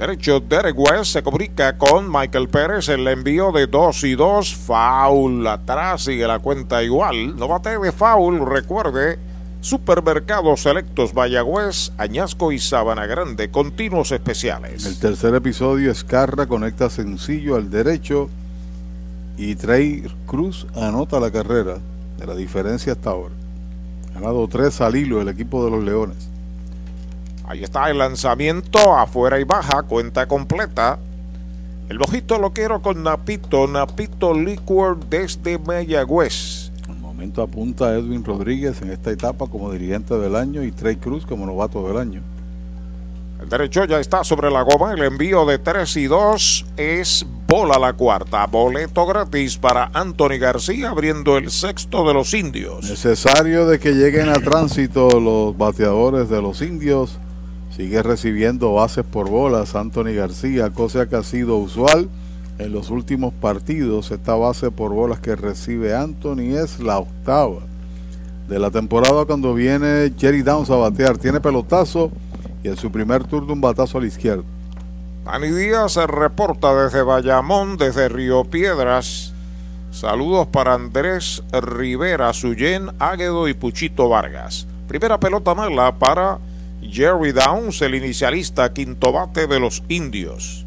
derecho Derek West se comunica con Michael Pérez. El envío de 2 y 2. Foul atrás. Sigue la cuenta igual. No bate de foul. Recuerde. Supermercados Selectos Vallagüez, Añasco y Sabana Grande. Continuos especiales. El tercer episodio. Escarra conecta sencillo al derecho. Y Trey Cruz anota la carrera. De la diferencia hasta ahora. Ganado 3 al hilo el equipo de los Leones. Ahí está el lanzamiento, afuera y baja, cuenta completa. El mojito lo quiero con Napito, Napito Liquor desde Mayagüez. Al momento apunta Edwin Rodríguez en esta etapa como dirigente del año y Trey Cruz como novato del año. El derecho ya está sobre la goma. El envío de 3 y 2 es bola la cuarta. Boleto gratis para Anthony García abriendo el sexto de los indios. Necesario de que lleguen a tránsito los bateadores de los indios Sigue recibiendo bases por bolas Anthony García, cosa que ha sido usual en los últimos partidos. Esta base por bolas que recibe Anthony es la octava de la temporada cuando viene Jerry Downs a batear. Tiene pelotazo y en su primer turno un batazo a la izquierda. Dani Díaz se reporta desde Bayamón, desde Río Piedras. Saludos para Andrés Rivera, Suyen, Águedo y Puchito Vargas. Primera pelota mala para Jerry Downs, el inicialista quinto bate de los indios.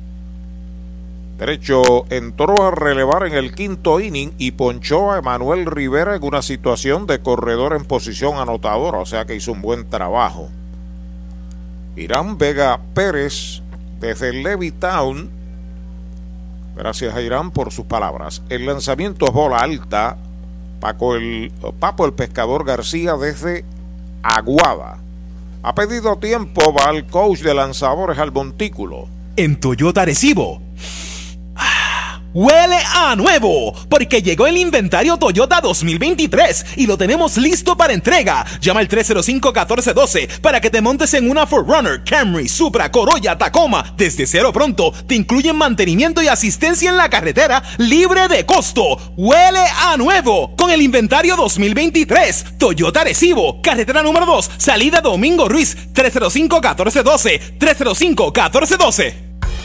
Derecho entró a relevar en el quinto inning y ponchó a Emanuel Rivera en una situación de corredor en posición anotadora, o sea que hizo un buen trabajo. Irán Vega Pérez desde Levittown. Gracias a Irán por sus palabras. El lanzamiento es bola alta. Paco el, Papo el Pescador García desde Aguada. Ha pedido tiempo, va al coach de lanzadores al montículo. En Toyota Recibo. Huele a nuevo, porque llegó el inventario Toyota 2023 y lo tenemos listo para entrega. Llama al 305-1412 para que te montes en una Forerunner, Camry, Supra, Corolla, Tacoma. Desde cero pronto te incluyen mantenimiento y asistencia en la carretera libre de costo. Huele a nuevo con el inventario 2023. Toyota Recibo, carretera número 2, salida Domingo Ruiz, 305-1412, 305-1412.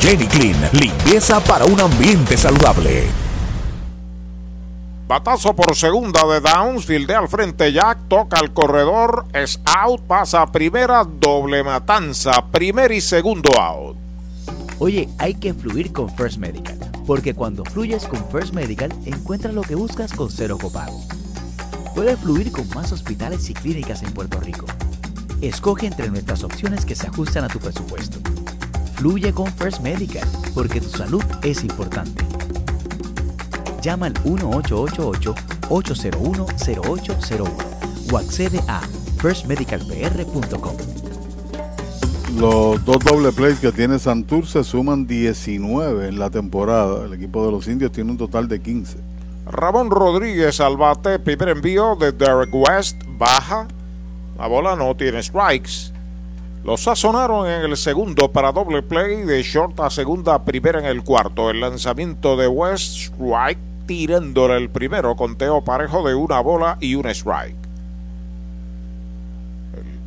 Jenny Clean, limpieza para un ambiente saludable. Batazo por segunda de Downs, de al frente Jack, toca al corredor, es out, pasa a primera, doble matanza, primer y segundo out. Oye, hay que fluir con First Medical, porque cuando fluyes con First Medical encuentras lo que buscas con cero copago. Puedes fluir con más hospitales y clínicas en Puerto Rico. Escoge entre nuestras opciones que se ajustan a tu presupuesto. Fluye con First Medical, porque tu salud es importante. Llama al 1888-801-0801 o accede a firstmedicalpr.com. Los dos doble plays que tiene Santurce suman 19 en la temporada. El equipo de los indios tiene un total de 15. Ramón Rodríguez al bate, primer envío de Derek West, baja. La bola no tiene strikes. Lo sazonaron en el segundo para doble play de short a segunda, primera en el cuarto. El lanzamiento de West Strike tirándole el primero, conteo parejo de una bola y un strike.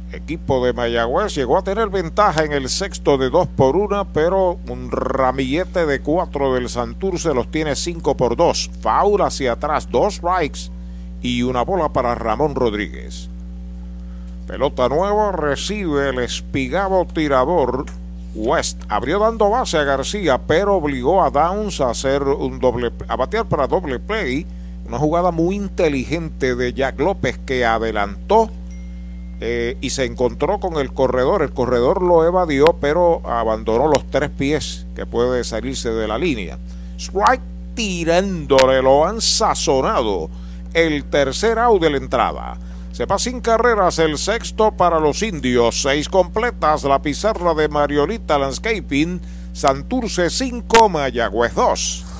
El equipo de Mayagüez llegó a tener ventaja en el sexto de dos por una, pero un ramillete de cuatro del Santurce los tiene cinco por dos. Faul hacia atrás, dos strikes y una bola para Ramón Rodríguez. Pelota nueva, recibe el espigado tirador. West abrió dando base a García, pero obligó a Downs a hacer un doble, a batear para doble play. Una jugada muy inteligente de Jack López que adelantó eh, y se encontró con el corredor. El corredor lo evadió, pero abandonó los tres pies que puede salirse de la línea. Strike tirándole, lo han sazonado. El tercer out de la entrada. Se va sin carreras el sexto para los indios. Seis completas la pizarra de Mariolita Landscaping. Santurce 5, Mayagüez 2.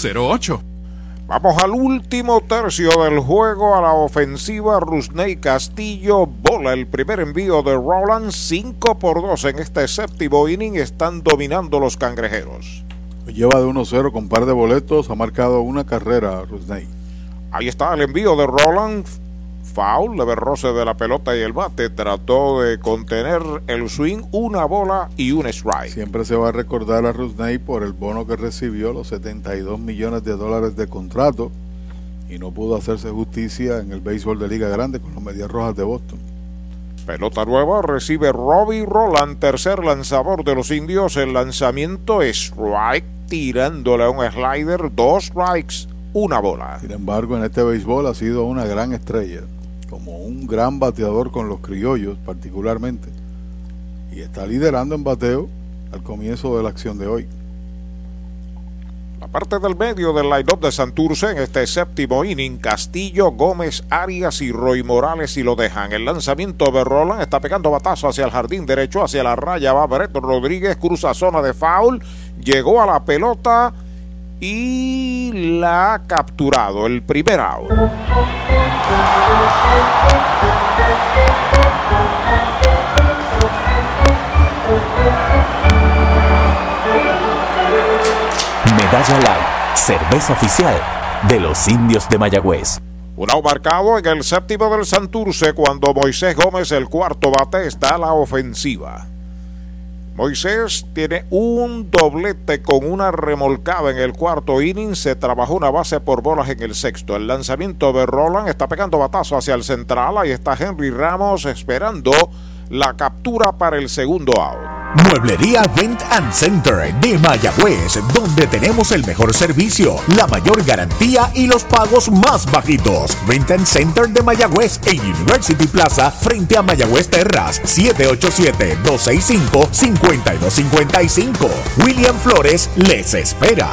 408 8808 Vamos al último tercio del juego a la ofensiva. Rusney Castillo bola el primer envío de Roland 5 por 2 en este séptimo inning. Están dominando los cangrejeros. Lleva de 1-0 con par de boletos. Ha marcado una carrera Rusney. Ahí está el envío de Roland foul, leve roce de la pelota y el bate, trató de contener el swing, una bola y un strike. Siempre se va a recordar a Rusney por el bono que recibió, los 72 millones de dólares de contrato, y no pudo hacerse justicia en el béisbol de Liga Grande con los Medias Rojas de Boston. Pelota nueva, recibe Robbie Roland, tercer lanzador de los indios, el lanzamiento strike, tirándole a un slider, dos strikes, una bola. Sin embargo, en este béisbol ha sido una gran estrella como un gran bateador con los criollos particularmente y está liderando en bateo al comienzo de la acción de hoy. La parte del medio del line-up de Santurce en este séptimo inning, Castillo, Gómez, Arias y Roy Morales y lo dejan. El lanzamiento de Roland está pegando batazo hacia el jardín derecho, hacia la raya va Breto Rodríguez, cruza zona de foul, llegó a la pelota y la ha capturado el primer out. Medalla Light, cerveza oficial de los indios de Mayagüez. Un out marcado en el séptimo del Santurce cuando Moisés Gómez, el cuarto bate, está a la ofensiva. Moisés tiene un doblete con una remolcada en el cuarto inning. Se trabajó una base por bolas en el sexto. El lanzamiento de Roland está pegando batazo hacia el central. Ahí está Henry Ramos esperando la captura para el segundo out. Mueblería Rent and Center de Mayagüez, donde tenemos el mejor servicio, la mayor garantía y los pagos más bajitos. Rent and Center de Mayagüez en University Plaza frente a Mayagüez Terras, 787-265-5255. William Flores les espera.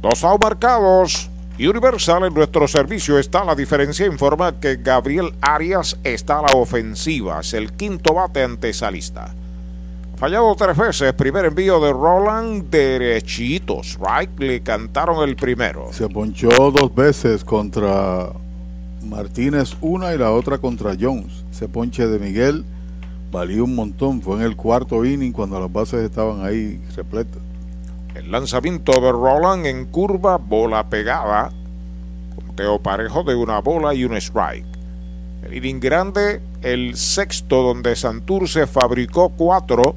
Dos out marcados. Universal en nuestro servicio está la diferencia. Informa que Gabriel Arias está a la ofensiva. Es el quinto bate ante esa lista. Fallado tres veces. Primer envío de Roland derechitos. Right. Le cantaron el primero. Se ponchó dos veces contra Martínez una y la otra contra Jones. Se ponche de Miguel valió un montón. Fue en el cuarto inning cuando las bases estaban ahí repletas. El lanzamiento de Roland en curva, bola pegada. Conteo parejo de una bola y un strike. El inning grande, el sexto donde Santurce fabricó cuatro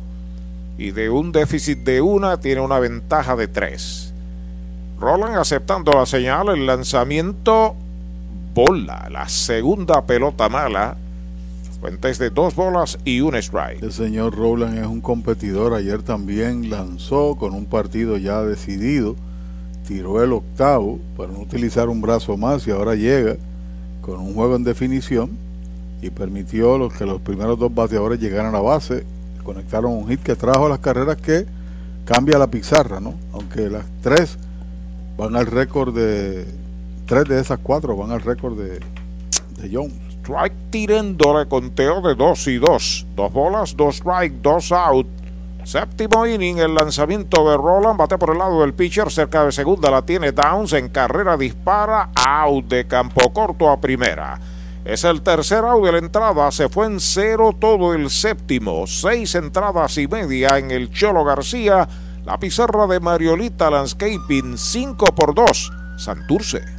y de un déficit de una tiene una ventaja de tres. Roland aceptando la señal, el lanzamiento, bola, la segunda pelota mala Fuentes de dos bolas y un strike. El señor Rowland es un competidor. Ayer también lanzó con un partido ya decidido. Tiró el octavo para no utilizar un brazo más y ahora llega con un juego en definición y permitió los que los primeros dos bateadores llegaran a base. Conectaron un hit que trajo las carreras que cambia la pizarra, ¿no? Aunque las tres van al récord de. Tres de esas cuatro van al récord de, de Jones strike tirándole conteo de 2 y 2. Dos bolas, dos strike, dos out. Séptimo inning, el lanzamiento de Roland, bate por el lado del pitcher, cerca de segunda la tiene Downs, en carrera dispara, out de campo corto a primera. Es el tercer out de la entrada, se fue en cero todo el séptimo, seis entradas y media en el Cholo García. La pizarra de Mariolita Landscaping 5x2, Santurce.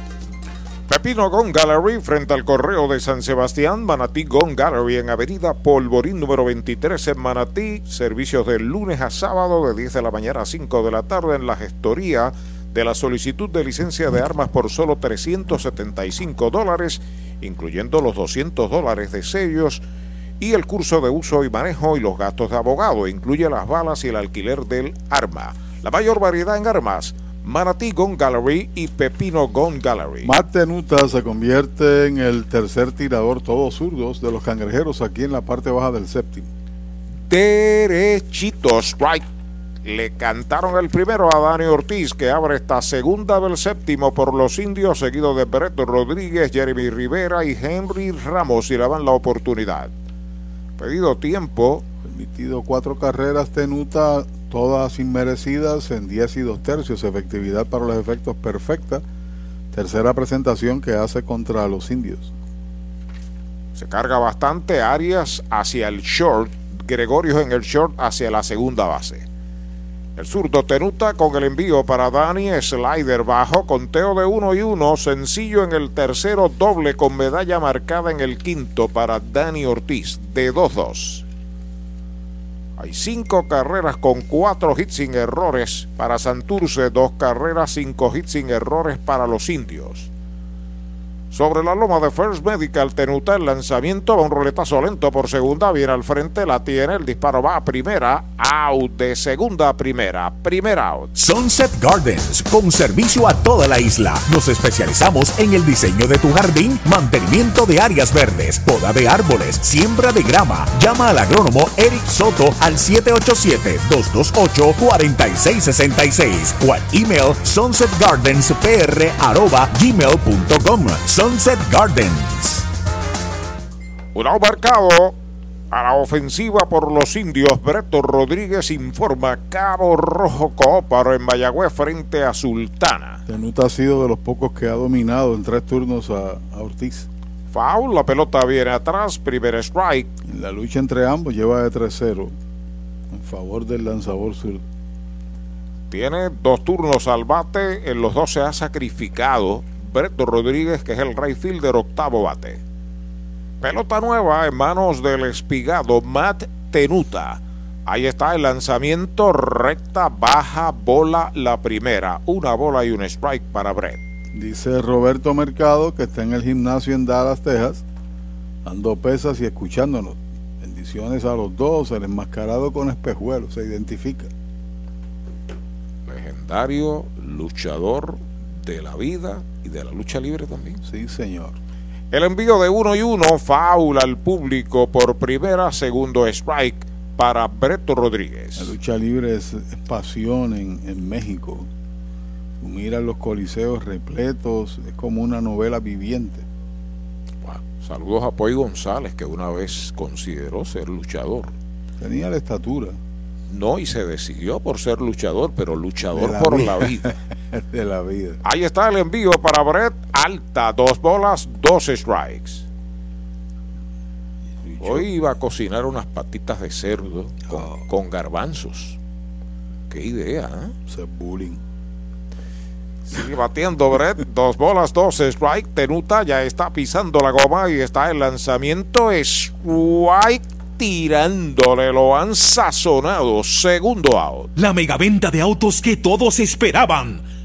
Pepino Gon Gallery frente al correo de San Sebastián, Manatí Gon Gallery en Avenida Polvorín número 23 en Manatí, servicios de lunes a sábado de 10 de la mañana a 5 de la tarde en la gestoría de la solicitud de licencia de armas por solo 375 dólares, incluyendo los 200 dólares de sellos y el curso de uso y manejo y los gastos de abogado, incluye las balas y el alquiler del arma. La mayor variedad en armas Manatí Gun Gallery y Pepino Gun Gallery. Matt Tenuta se convierte en el tercer tirador todos zurdos de los cangrejeros aquí en la parte baja del séptimo. Derechito strike. Le cantaron el primero a Dani Ortiz, que abre esta segunda del séptimo por los indios, seguido de Breto Rodríguez, Jeremy Rivera y Henry Ramos, y le dan la oportunidad. Pedido tiempo. Permitido cuatro carreras, Tenuta todas inmerecidas en 10 y 2 tercios, efectividad para los efectos perfecta. Tercera presentación que hace contra los indios. Se carga bastante Arias hacia el short, Gregorios en el short hacia la segunda base. El zurdo Tenuta con el envío para Dani, slider bajo, conteo de 1 y 1, sencillo en el tercero, doble con medalla marcada en el quinto para Dani Ortiz, de 2-2. Hay cinco carreras con cuatro hits sin errores para Santurce, dos carreras, cinco hits sin errores para los indios. Sobre la loma de First Medical, Tenuta, el lanzamiento va un roletazo lento por segunda, viene al frente, la tiene, el disparo va a primera, out de segunda a primera, primera out. Sunset Gardens, con servicio a toda la isla. Nos especializamos en el diseño de tu jardín, mantenimiento de áreas verdes, poda de árboles, siembra de grama. Llama al agrónomo Eric Soto al 787-228-4666 o al email sunsetgardenspr.gmail.com Sunset Gardens. Un out marcado a la ofensiva por los indios. Breto Rodríguez informa Cabo Rojo Cooparo en Mayagüez frente a Sultana. Tenuta ha sido de los pocos que ha dominado en tres turnos a, a Ortiz. Foul, la pelota viene atrás, primer strike. En la lucha entre ambos lleva de 3-0 en favor del lanzador sur. Tiene dos turnos al bate, en los dos se ha sacrificado Breto Rodríguez, que es el right fielder octavo bate. Pelota nueva en manos del espigado Matt Tenuta. Ahí está el lanzamiento recta, baja, bola, la primera. Una bola y un strike para Brett. Dice Roberto Mercado que está en el gimnasio en Dallas, Texas, dando pesas y escuchándonos. Bendiciones a los dos, el enmascarado con espejuelos, se identifica. Legendario luchador de la vida y de la lucha libre también. Sí, señor. El envío de uno y uno, faula al público por primera, segundo strike para Breto Rodríguez. La lucha libre es, es pasión en, en México. Tú miras los coliseos repletos, es como una novela viviente. Saludos a Poy González, que una vez consideró ser luchador. Tenía la estatura. No, y se decidió por ser luchador, pero luchador la por vida. la vida. [LAUGHS] de la vida. Ahí está el envío para Brett. Alta, dos bolas, dos strikes. Hoy iba a cocinar unas patitas de cerdo con, con garbanzos. Qué idea, ¿eh? Ese bullying. Sigue batiendo Brett. Dos bolas, dos strike. Tenuta ya está pisando la goma y está el lanzamiento. Strike tirándole. Lo han sazonado. Segundo out. La megaventa de autos que todos esperaban.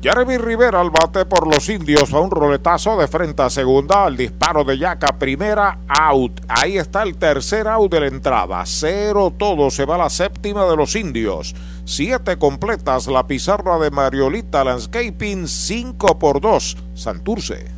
Jeremy Rivera al bate por los indios a un roletazo de frente a segunda al disparo de Yaca primera out. Ahí está el tercer out de la entrada. Cero todo se va la séptima de los indios. Siete completas la pizarra de Mariolita Landscaping 5 por 2. Santurce.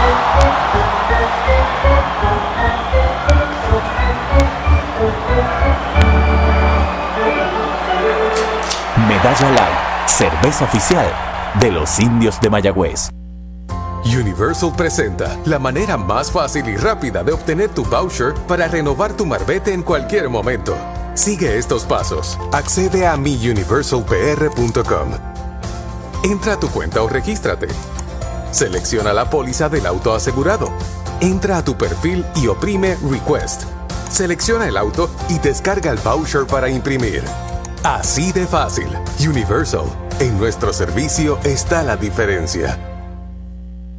Medalla Light, cerveza oficial de los indios de Mayagüez. Universal presenta la manera más fácil y rápida de obtener tu voucher para renovar tu marbete en cualquier momento. Sigue estos pasos. Accede a miuniversalpr.com. Entra a tu cuenta o regístrate. Selecciona la póliza del auto asegurado. Entra a tu perfil y oprime Request. Selecciona el auto y descarga el voucher para imprimir. Así de fácil. Universal. En nuestro servicio está la diferencia.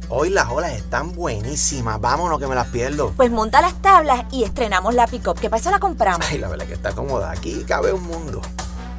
Hoy las olas están buenísimas. Vámonos que me las pierdo. Pues monta las tablas y estrenamos la pick-up. ¿Qué pasa? La compramos. Ay, la verdad que está cómoda. Aquí cabe un mundo.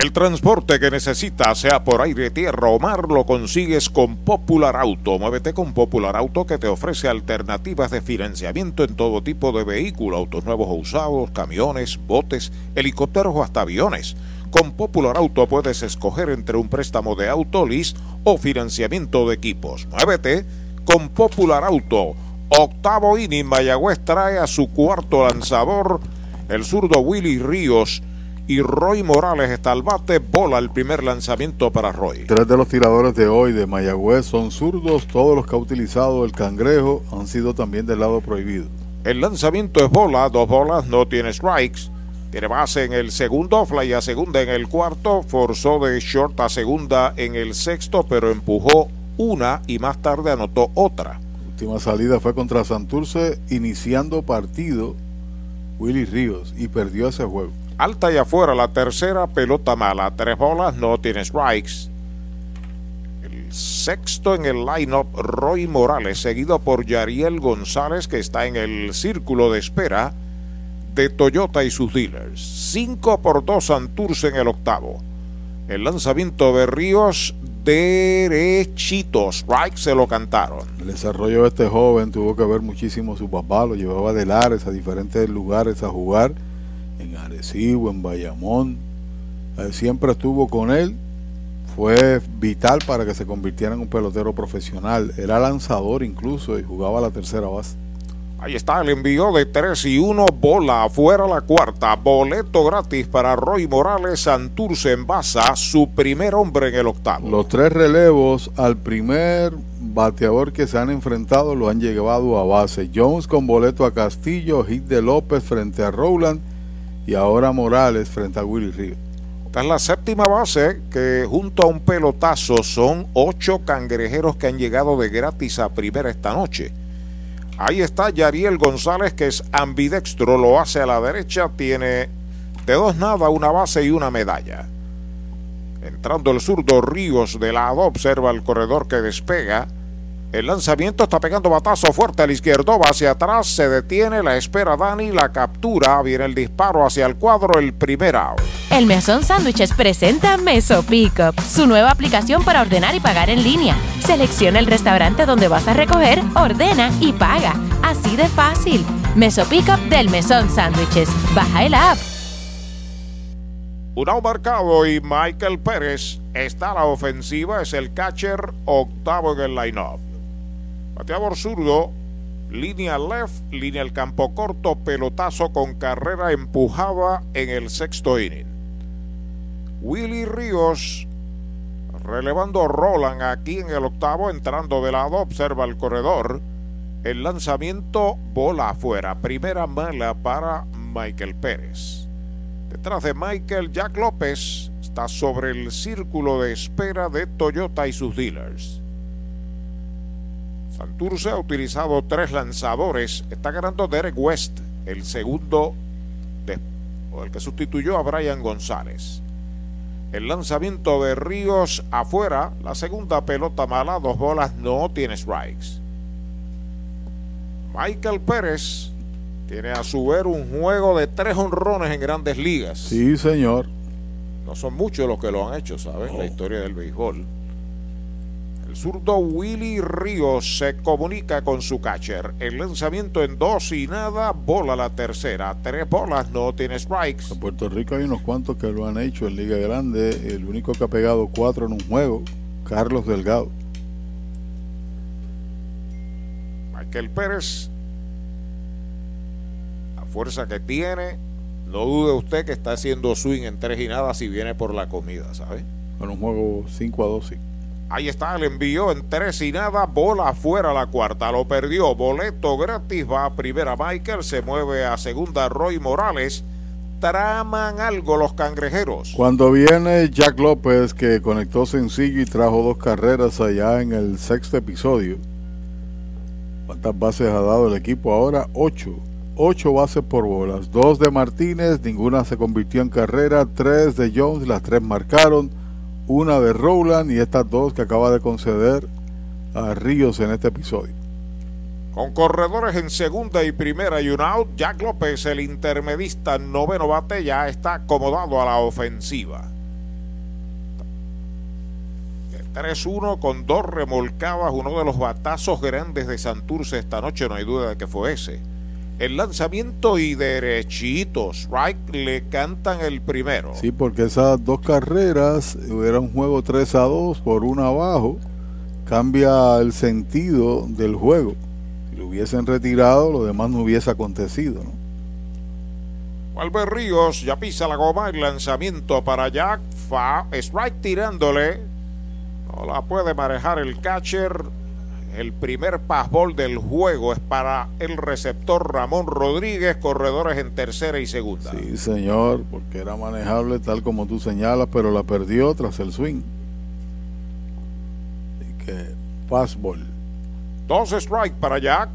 El transporte que necesitas, sea por aire, tierra o mar, lo consigues con Popular Auto. Muévete con Popular Auto que te ofrece alternativas de financiamiento en todo tipo de vehículos, autos nuevos o usados, camiones, botes, helicópteros o hasta aviones. Con Popular Auto puedes escoger entre un préstamo de auto, lease o financiamiento de equipos. Muévete con Popular Auto. Octavo inning, Mayagüez trae a su cuarto lanzador, el zurdo Willy Ríos y Roy Morales está al bate, bola el primer lanzamiento para Roy. Tres de los tiradores de hoy de Mayagüez son zurdos, todos los que ha utilizado el cangrejo han sido también del lado prohibido. El lanzamiento es bola, dos bolas, no tiene strikes. Tiene base en el segundo, fly a segunda en el cuarto, forzó de short a segunda en el sexto, pero empujó una y más tarde anotó otra. Última salida fue contra Santurce, iniciando partido Willy Ríos y perdió ese juego. Alta y afuera, la tercera pelota mala, tres bolas, no tiene strikes. El sexto en el lineup, Roy Morales, seguido por Yariel González, que está en el círculo de espera de Toyota y sus dealers. 5 por 2 Santurce en el octavo. El lanzamiento de Ríos derechitos. Strike se lo cantaron. El desarrollo de este joven tuvo que ver muchísimo su papá, lo llevaba de Lares a diferentes lugares a jugar, en Arecibo, en Bayamón. Eh, siempre estuvo con él, fue vital para que se convirtiera en un pelotero profesional. Era lanzador incluso y jugaba la tercera base. Ahí está el envío de 3 y 1, bola afuera la cuarta, boleto gratis para Roy Morales, Santurce en Baza, su primer hombre en el octavo. Los tres relevos al primer bateador que se han enfrentado lo han llevado a base. Jones con boleto a Castillo, hit de López frente a Rowland y ahora Morales frente a Willy Ríos. Esta es la séptima base que junto a un pelotazo son ocho cangrejeros que han llegado de gratis a primera esta noche. Ahí está Yariel González, que es ambidextro, lo hace a la derecha, tiene de dos nada una base y una medalla. Entrando el zurdo Ríos de lado, observa el corredor que despega. El lanzamiento está pegando batazo fuerte al izquierdo, va hacia atrás, se detiene, la espera Dani, la captura, viene el disparo hacia el cuadro, el primer out. El Mesón Sándwiches presenta Meso Pickup, su nueva aplicación para ordenar y pagar en línea. Selecciona el restaurante donde vas a recoger, ordena y paga. Así de fácil. Meso Pickup del Mesón Sándwiches. Baja el app. Un out marcado y Michael Pérez está a la ofensiva, es el catcher octavo en el line-up. Bateador zurdo, línea left, línea el campo corto, pelotazo con carrera empujada en el sexto inning. Willy Ríos relevando Roland aquí en el octavo, entrando de lado, observa el corredor. El lanzamiento bola afuera, primera mala para Michael Pérez. Detrás de Michael, Jack López está sobre el círculo de espera de Toyota y sus dealers. Santurce ha utilizado tres lanzadores. Está ganando Derek West, el segundo, de, o el que sustituyó a Brian González. El lanzamiento de Ríos afuera, la segunda pelota mala, dos bolas, no tiene strikes. Michael Pérez tiene a su ver un juego de tres honrones en grandes ligas. Sí, señor. No son muchos los que lo han hecho, ¿sabes? La historia del béisbol. El zurdo Willy Ríos se comunica con su catcher. El lanzamiento en dos y nada, bola la tercera. Tres bolas, no tiene strikes. En Puerto Rico hay unos cuantos que lo han hecho en Liga Grande. El único que ha pegado cuatro en un juego, Carlos Delgado. Michael Pérez, la fuerza que tiene, no dude usted que está haciendo swing en tres y nada si viene por la comida, ¿sabe? En un juego 5 a 2, sí. Ahí está el envío en tres y nada, bola afuera la cuarta, lo perdió, boleto gratis, va a primera Michael, se mueve a segunda Roy Morales, traman algo los cangrejeros. Cuando viene Jack López, que conectó sencillo y trajo dos carreras allá en el sexto episodio. ¿Cuántas bases ha dado el equipo ahora? Ocho. Ocho bases por bolas. Dos de Martínez, ninguna se convirtió en carrera. Tres de Jones, las tres marcaron. Una de Rowland y estas dos que acaba de conceder a Ríos en este episodio. Con corredores en segunda y primera y un out, Jack López, el intermedista noveno bate, ya está acomodado a la ofensiva. 3-1 con dos remolcadas, uno de los batazos grandes de Santurce esta noche, no hay duda de que fue ese. El lanzamiento y derechitos, strike, le cantan el primero. Sí, porque esas dos carreras, era un juego 3 a 2 por una abajo, cambia el sentido del juego. Si lo hubiesen retirado, lo demás no hubiese acontecido. ¿no? Albert Ríos ya pisa la goma, el lanzamiento para Jack, fa, strike tirándole, no la puede manejar el catcher. El primer pasbol del juego es para el receptor Ramón Rodríguez, corredores en tercera y segunda. Sí, señor, porque era manejable tal como tú señalas, pero la perdió tras el swing. Así que, fastball. Dos strike para Jack.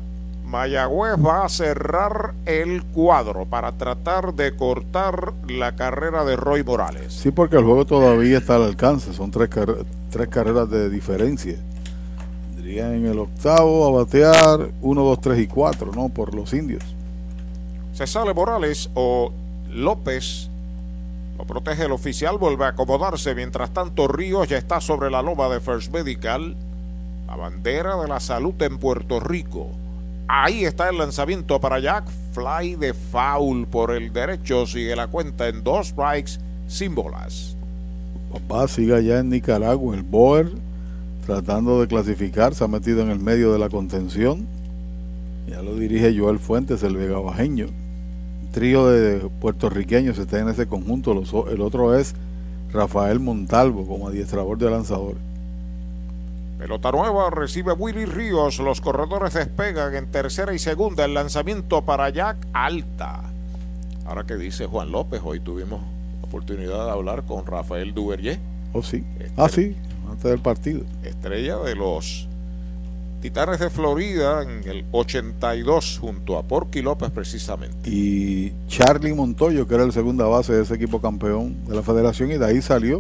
Mayagüez va a cerrar el cuadro para tratar de cortar la carrera de Roy Morales. Sí, porque el juego todavía está al alcance, son tres, car- tres carreras de diferencia. En el octavo a batear 1, 2, 3 y 4, ¿no? Por los indios. Se sale Morales o López. Lo protege el oficial, vuelve a acomodarse. Mientras tanto, Ríos ya está sobre la loma de First Medical. La bandera de la salud en Puerto Rico. Ahí está el lanzamiento para Jack. Fly de foul por el derecho. Sigue la cuenta en dos strikes sin bolas. Papá sigue allá en Nicaragua, el Boer, tratando de clasificar. Se ha metido en el medio de la contención. Ya lo dirige Joel Fuentes, el Vega Bajeño. Un trío de puertorriqueños está en ese conjunto. Los el otro es Rafael Montalvo como adiestrador de lanzadores. Pelota nueva recibe Willy Ríos. Los corredores despegan en tercera y segunda. El lanzamiento para Jack alta. Ahora que dice Juan López, hoy tuvimos la oportunidad de hablar con Rafael Duverger, Oh, sí. Ah, sí, antes del partido. estrella de los Titanes de Florida en el 82 junto a Porky López precisamente. Y Charlie Montoyo, que era el segunda base de ese equipo campeón de la federación, y de ahí salió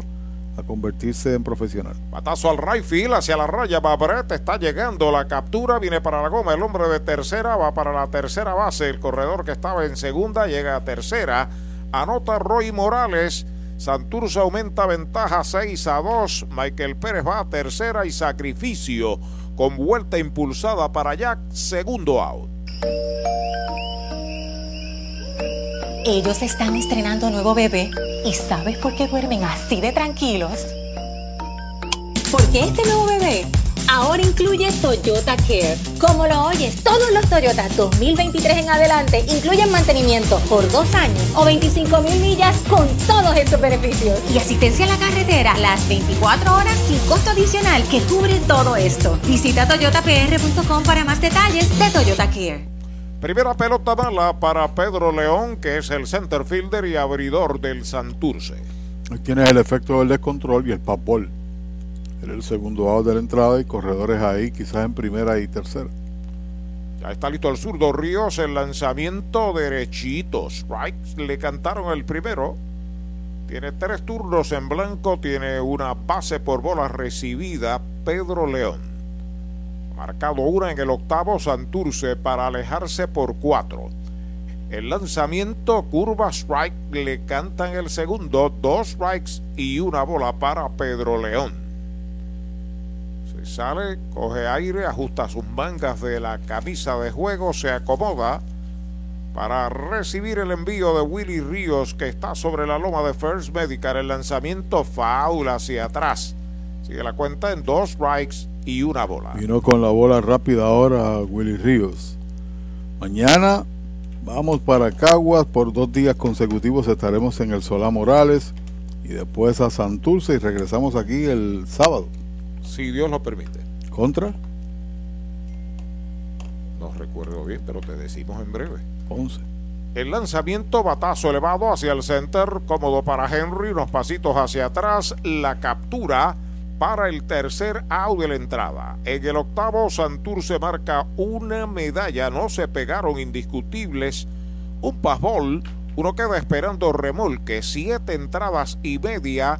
a convertirse en profesional. Patazo al right field hacia la raya. Babret está llegando. La captura viene para la goma. El hombre de tercera va para la tercera base. El corredor que estaba en segunda llega a tercera. Anota Roy Morales. Santurce aumenta ventaja 6 a 2. Michael Pérez va a tercera y sacrificio con vuelta impulsada para Jack. Segundo out. Ellos están estrenando nuevo bebé y ¿sabes por qué duermen así de tranquilos? Porque este nuevo bebé ahora incluye Toyota Care. Como lo oyes, todos los Toyota 2023 en adelante incluyen mantenimiento por dos años o 25 mil millas con todos estos beneficios. Y asistencia a la carretera las 24 horas sin costo adicional que cubre todo esto. Visita toyotapr.com para más detalles de Toyota Care. Primera pelota mala para Pedro León, que es el center fielder y abridor del Santurce. Ahí tienes el efecto del descontrol y el papol. Era el segundo out de la entrada y corredores ahí, quizás en primera y tercera. Ya está listo el zurdo Ríos, el lanzamiento derechito. Strikes le cantaron el primero. Tiene tres turnos en blanco, tiene una base por bola recibida. Pedro León. Marcado una en el octavo Santurce para alejarse por cuatro. El lanzamiento, curva strike, le cantan el segundo, dos strikes y una bola para Pedro León. Sale, coge aire, ajusta sus mangas de la camisa de juego, se acomoda para recibir el envío de Willy Ríos que está sobre la loma de First Medical. El lanzamiento foul hacia atrás. Sigue la cuenta en dos strikes y una bola. Vino con la bola rápida ahora Willy Ríos. Mañana vamos para Caguas. Por dos días consecutivos estaremos en el Solá Morales y después a Santurce y regresamos aquí el sábado. Si Dios lo permite. ¿Contra? No recuerdo bien, pero te decimos en breve. 11. El lanzamiento, batazo elevado hacia el center, cómodo para Henry, unos pasitos hacia atrás, la captura para el tercer out de la entrada. En el octavo, Santurce marca una medalla, no se pegaron indiscutibles. Un pasbol, uno queda esperando remolque, siete entradas y media.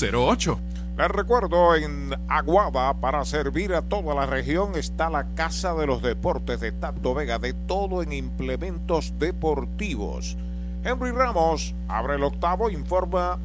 408-8808 Les recuerdo, en Aguada, para servir a toda la región, está la Casa de los Deportes de Tato Vega, de todo en implementos deportivos. Henry Ramos abre el octavo, informa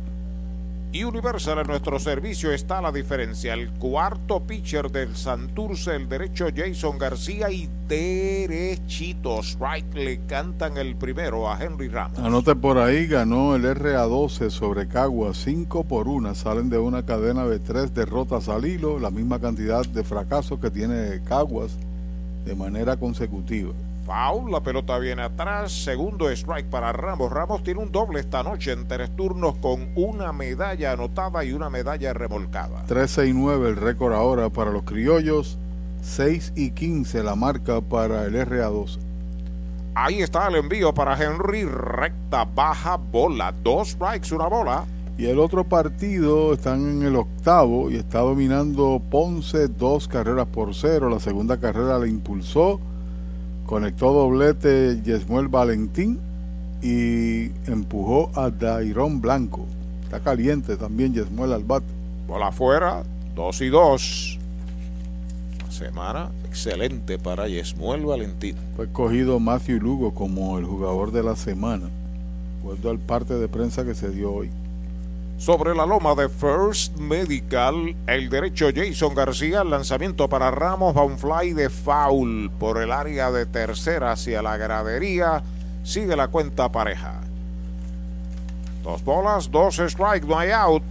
y Universal en nuestro servicio está la diferencia. El cuarto pitcher del Santurce, el derecho Jason García y derechito strike le cantan el primero a Henry Ramos. Anote por ahí, ganó el RA12 sobre Cagua 5 por 1. Salen de una cadena de tres derrotas al hilo, la misma cantidad de fracasos que tiene Caguas de manera consecutiva. Foul, la pelota viene atrás, segundo strike para Ramos. Ramos tiene un doble esta noche en tres turnos con una medalla anotada y una medalla remolcada. 13 y 9 el récord ahora para los criollos, 6 y 15 la marca para el RA12. Ahí está el envío para Henry, recta, baja, bola, dos strikes, una bola. Y el otro partido están en el octavo y está dominando Ponce dos carreras por cero. La segunda carrera la impulsó conectó doblete Yesmuel Valentín y empujó a Dairón Blanco. Está caliente también Yesmuel al bate. Bola afuera, 2 y 2. Semana excelente para Yesmuel Valentín. Fue escogido Matthew Lugo como el jugador de la semana. Vuelvo al parte de prensa que se dio hoy. Sobre la loma de First Medical, el derecho Jason García, lanzamiento para Ramos, va un fly de foul por el área de tercera hacia la gradería. Sigue la cuenta pareja. Dos bolas, dos strikes, no hay out.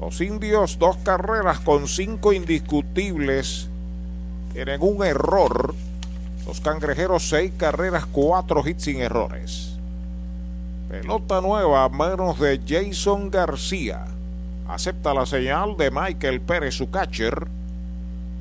Los indios, dos carreras con cinco indiscutibles. Tienen un error. Los cangrejeros, seis carreras, cuatro hits sin errores. Pelota nueva a manos de Jason García. Acepta la señal de Michael Pérez, su catcher.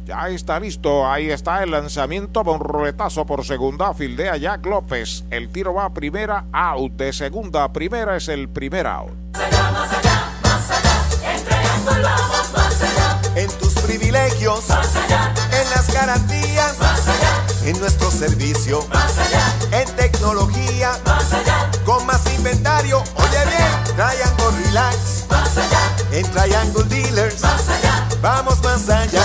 Ya está listo, ahí está el lanzamiento, un roletazo por segunda, fildea Jack López. El tiro va a primera, out. De segunda a primera es el primer out. Más allá, más allá, más allá, en Triángulo vamos más allá. En tus privilegios, Más allá, en las garantías, más allá, en nuestro servicio, más allá, en tecnología, más allá, con más inventario. Oye bien, Triangle Relax, más allá, en Triangle Dealers, más allá, vamos más allá.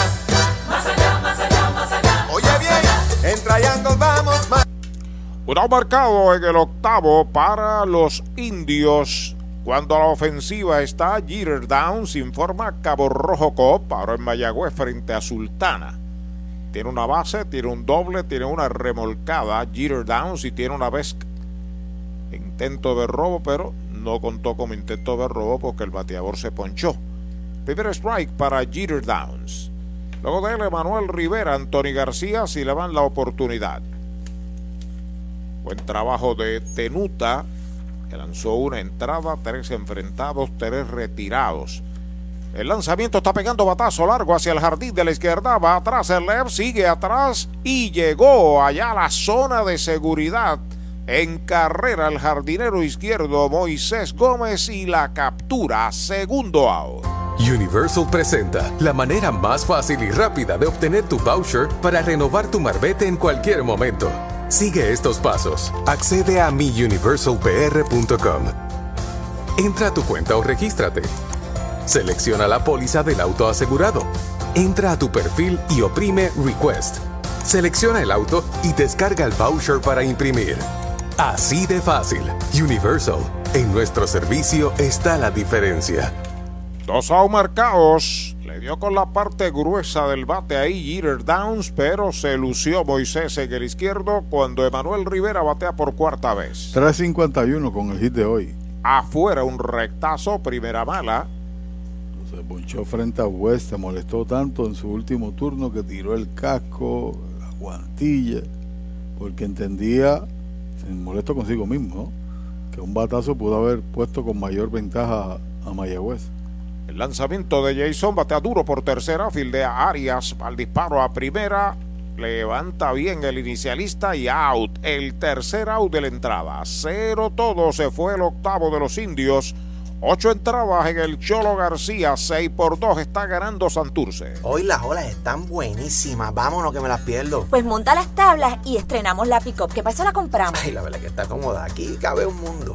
más allá, más allá, más allá. Oye bien, en Triangle vamos más Un marcado en el octavo para los indios. Cuando a la ofensiva está Jeter Downs, informa Cabo Rojo Coop, ahora en Mayagüez frente a Sultana. Tiene una base, tiene un doble, tiene una remolcada, Jeter Downs y tiene una vez intento de robo, pero no contó como intento de robo porque el bateador se ponchó. Primer strike para Jeter Downs. Luego de él, Emanuel Rivera, Anthony García, si le van la oportunidad. Buen trabajo de Tenuta, que lanzó una entrada, tres enfrentados, tres retirados. El lanzamiento está pegando batazo largo hacia el jardín de la izquierda. Va atrás el left, sigue atrás y llegó allá a la zona de seguridad. En carrera el jardinero izquierdo Moisés Gómez y la captura, segundo out. Universal presenta la manera más fácil y rápida de obtener tu voucher para renovar tu marbete en cualquier momento. Sigue estos pasos. Accede a miuniversalpr.com. Entra a tu cuenta o regístrate. Selecciona la póliza del auto asegurado. Entra a tu perfil y oprime Request. Selecciona el auto y descarga el voucher para imprimir. Así de fácil. Universal. En nuestro servicio está la diferencia. Dos marcados. Le dio con la parte gruesa del bate ahí Jeter Downs, pero se lució Moisés en el izquierdo cuando Emanuel Rivera batea por cuarta vez. 3.51 con el hit de hoy. Afuera un rectazo, primera mala. Se frente a West, se molestó tanto en su último turno que tiró el casco, la guantilla, porque entendía, se molestó consigo mismo, que un batazo pudo haber puesto con mayor ventaja a Mayagüez. El lanzamiento de Jason batea duro por tercera, fildea Arias al disparo a primera, levanta bien el inicialista y out. El tercer out de la entrada. Cero todo, se fue el octavo de los indios. Ocho entradas en el Cholo García, 6 por 2 está ganando Santurce. Hoy las olas están buenísimas, vámonos que me las pierdo. Pues monta las tablas y estrenamos la pick-up. ¿Qué pasa? La compramos. Ay, la verdad que está cómoda, aquí cabe un mundo.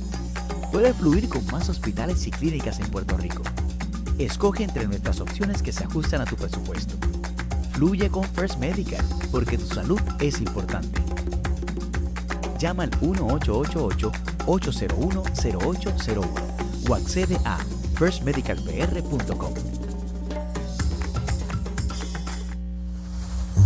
Puedes fluir con más hospitales y clínicas en Puerto Rico. Escoge entre nuestras opciones que se ajustan a tu presupuesto. Fluye con First Medical, porque tu salud es importante. Llama al 1888-801-0801 o accede a firstmedicalpr.com.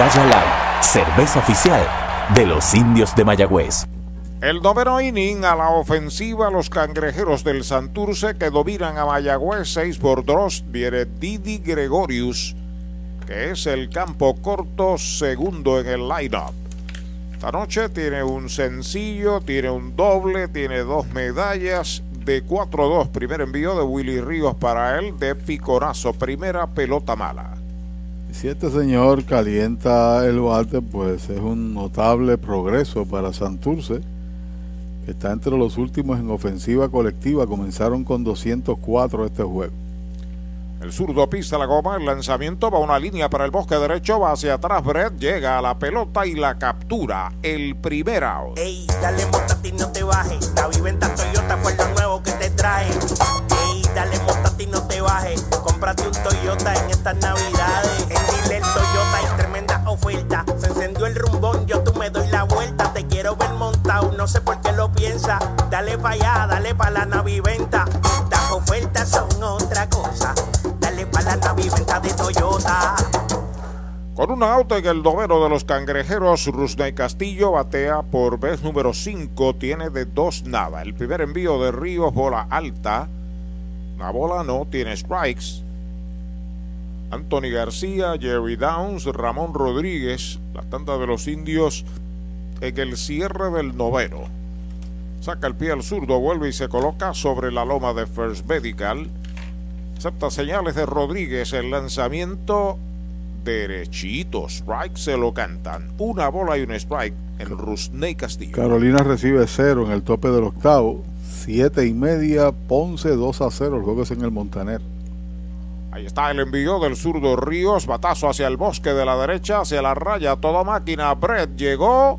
Medalla Light, cerveza oficial de los indios de Mayagüez. El noveno inning a la ofensiva, los cangrejeros del Santurce que dominan a Mayagüez 6 por 2. Viene Didi Gregorius, que es el campo corto segundo en el lineup. Esta noche tiene un sencillo, tiene un doble, tiene dos medallas de 4-2. Primer envío de Willy Ríos para él de picorazo. Primera pelota mala. Si este señor calienta el bate, pues es un notable progreso para Santurce, que está entre los últimos en ofensiva colectiva. Comenzaron con 204 este juego. El zurdo pisa la goma, el lanzamiento va a una línea para el bosque derecho, va hacia atrás, Brett llega a la pelota y la captura. El primer out. Ey, dale y no te bajes. La viventa Toyota fue lo nuevo que te trae. Ey, dale y no te bajes. Cómprate un Toyota en estas navidades. En Dile Toyota hay tremenda oferta. Se encendió el rumbón, yo tú me doy la vuelta. Te quiero ver montado, no sé por qué lo piensa. Dale pa' allá, dale pa' la naviventa. Estas ofertas son otra cosa. Con una auto en el noveno de los cangrejeros, Rusney Castillo batea por vez número 5, tiene de dos nada. El primer envío de Ríos, bola alta. La bola no tiene strikes. Anthony García, Jerry Downs, Ramón Rodríguez, la tanda de los indios en el cierre del noveno. Saca el pie al zurdo, vuelve y se coloca sobre la loma de First Medical. Acepta señales de Rodríguez, el lanzamiento derechito. Strike se lo cantan. Una bola y un strike en Rusney Castillo. Carolina recibe cero en el tope del octavo. Siete y media, Ponce 2 a 0. El juego es en el Montaner. Ahí está el envío del zurdo Ríos, batazo hacia el bosque de la derecha, hacia la raya, toda máquina. Brett llegó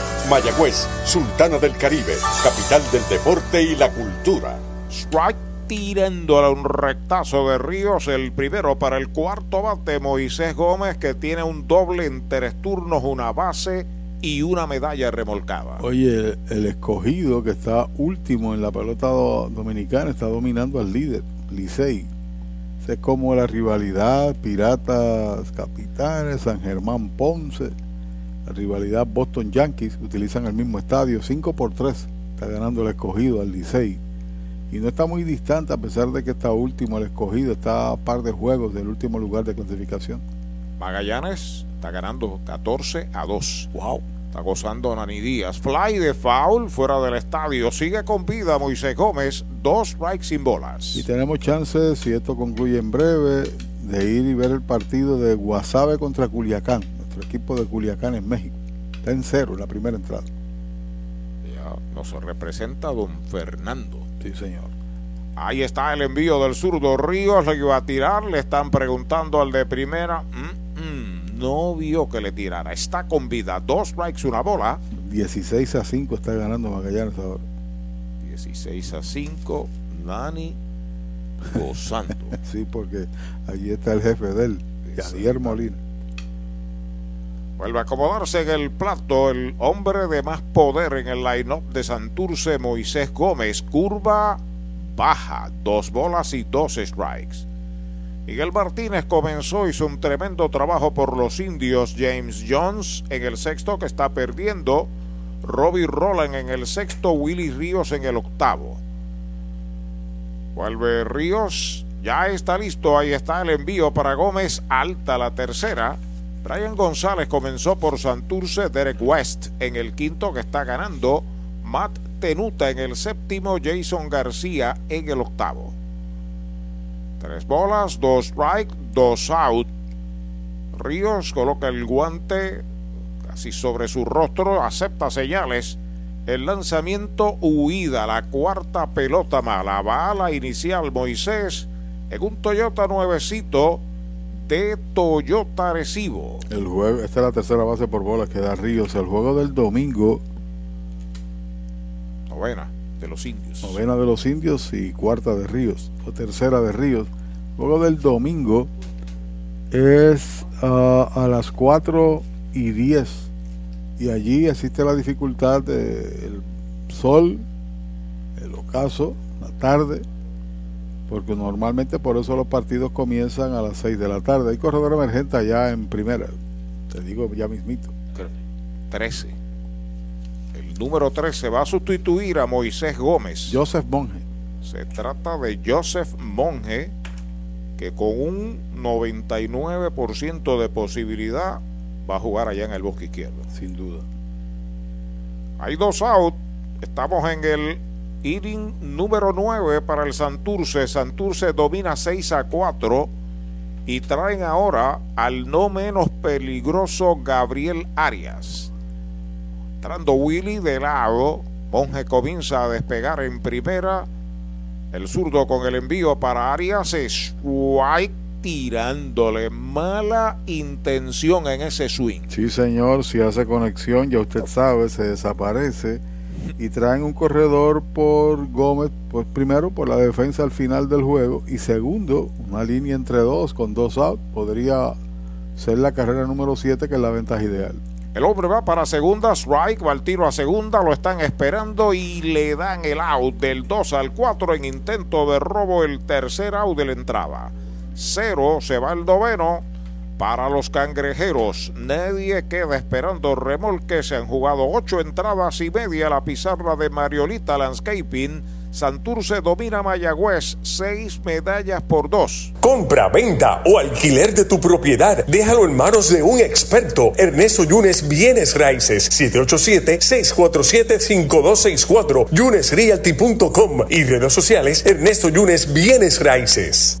Mayagüez, Sultana del Caribe, capital del deporte y la cultura. Strike tirándole un rectazo de Ríos, el primero para el cuarto bate Moisés Gómez que tiene un doble en tres turnos, una base y una medalla remolcada. Oye, el escogido que está último en la pelota do- dominicana está dominando al líder, Licey. Es como la rivalidad Piratas Capitanes, San Germán Ponce, rivalidad Boston Yankees, utilizan el mismo estadio, 5 por 3 está ganando el escogido al Licey. Y no está muy distante a pesar de que está último el escogido, está a par de juegos del último lugar de clasificación. Magallanes está ganando 14 a 2. Wow. Está gozando Nani Díaz. Fly de foul fuera del estadio. Sigue con vida Moisés Gómez. Dos strikes sin bolas. Y tenemos chances, si esto concluye en breve, de ir y ver el partido de Guasave contra Culiacán. Nuestro equipo de Culiacán en México. Está en cero en la primera entrada. Ya nos representa don Fernando. Sí, señor. Ahí está el envío del zurdo Ríos. Le iba a tirar. Le están preguntando al de primera. Mm, mm, no vio que le tirara. Está con vida. Dos strikes, una bola. 16 a 5 está ganando Magallanes ahora. 16 a 5. Nani gozando. [LAUGHS] sí, porque allí está el jefe de él, Javier Molina. Vuelve a acomodarse en el plato el hombre de más poder en el line-up de Santurce, Moisés Gómez. Curva baja, dos bolas y dos strikes. Miguel Martínez comenzó, hizo un tremendo trabajo por los indios. James Jones en el sexto que está perdiendo. Robbie Roland en el sexto. Willy Ríos en el octavo. Vuelve Ríos. Ya está listo. Ahí está el envío para Gómez. Alta la tercera. Brian González comenzó por Santurce. Derek West en el quinto que está ganando. Matt Tenuta en el séptimo. Jason García en el octavo. Tres bolas, dos strike, dos out. Ríos coloca el guante casi sobre su rostro, acepta señales. El lanzamiento huida, la cuarta pelota mala. Bala inicial Moisés en un Toyota nuevecito de Toyota Recibo. El juego, esta es la tercera base por bola que da Ríos. El juego del domingo, Novena de los indios. novena de los indios y cuarta de Ríos, o tercera de Ríos. El juego del domingo es ah, a las 4 y 10. Y allí existe la dificultad del sol, el ocaso, la tarde, porque normalmente por eso los partidos comienzan a las 6 de la tarde. Hay corredor emergente allá en primera, te digo ya mismito. 13. El número 13 va a sustituir a Moisés Gómez. Joseph Monge. Se trata de Joseph Monge, que con un 99% de posibilidad va a jugar allá en el bosque izquierdo. Sin duda. Hay dos out. Estamos en el inning número 9 para el Santurce. Santurce domina 6 a 4 y traen ahora al no menos peligroso Gabriel Arias. Entrando Willy de lado, Monge comienza a despegar en primera. El zurdo con el envío para Arias es strike tirándole mala intención en ese swing. Sí, señor, si hace conexión, ya usted sabe, se desaparece y traen un corredor por Gómez, pues primero por la defensa al final del juego y segundo, una línea entre dos con dos outs, podría ser la carrera número 7 que es la ventaja ideal. El hombre va para segunda, strike, va el tiro a segunda, lo están esperando y le dan el out del 2 al 4 en intento de robo, el tercer out de la entrada. Cero, se va el noveno para los cangrejeros. Nadie queda esperando remolque. Se han jugado ocho entradas y media la pizarra de Mariolita Landscaping. Santurce domina Mayagüez, seis medallas por dos. Compra, venta o alquiler de tu propiedad. Déjalo en manos de un experto. Ernesto Yunes Bienes Raíces. 787-647-5264. YunesRealty.com y redes sociales Ernesto Yunes Bienes Raíces.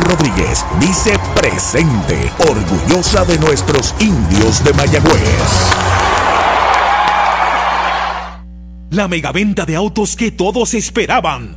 Rodríguez dice presente, orgullosa de nuestros indios de Mayagüez. La megaventa de autos que todos esperaban.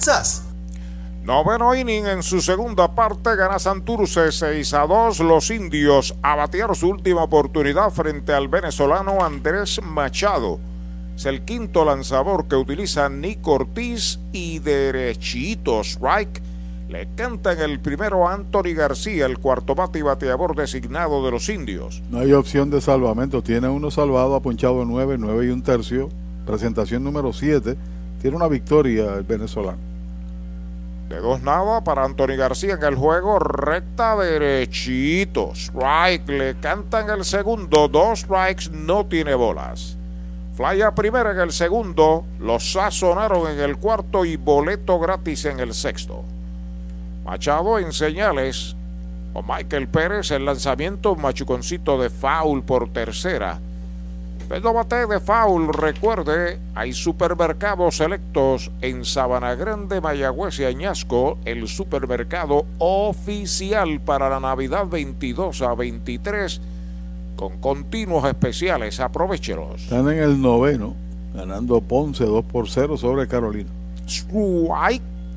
Noveno inning en su segunda parte gana Santurce 6 a 2. Los indios a batear su última oportunidad frente al venezolano Andrés Machado. Es el quinto lanzador que utiliza Nick Ortiz y derechito strike. Le cantan el primero a Anthony García, el cuarto bate y bateador designado de los indios. No hay opción de salvamento. Tiene uno salvado, ha ponchado 9, 9 y un tercio. Presentación número 7. Tiene una victoria el venezolano. De dos nada para Anthony García en el juego, recta derechito. Strike, le cantan el segundo, dos strikes, no tiene bolas. Fly a primera en el segundo, los sazonaron en el cuarto y boleto gratis en el sexto. Machado en señales, o Michael Pérez el lanzamiento, machuconcito de foul por tercera. Pero bate de foul, recuerde, hay supermercados selectos en Sabana Grande, Mayagüez y Añasco, el supermercado oficial para la Navidad 22 a 23, con continuos especiales. Aprovechelos. Están en el noveno, ganando Ponce 2 por 0 sobre Carolina. Strike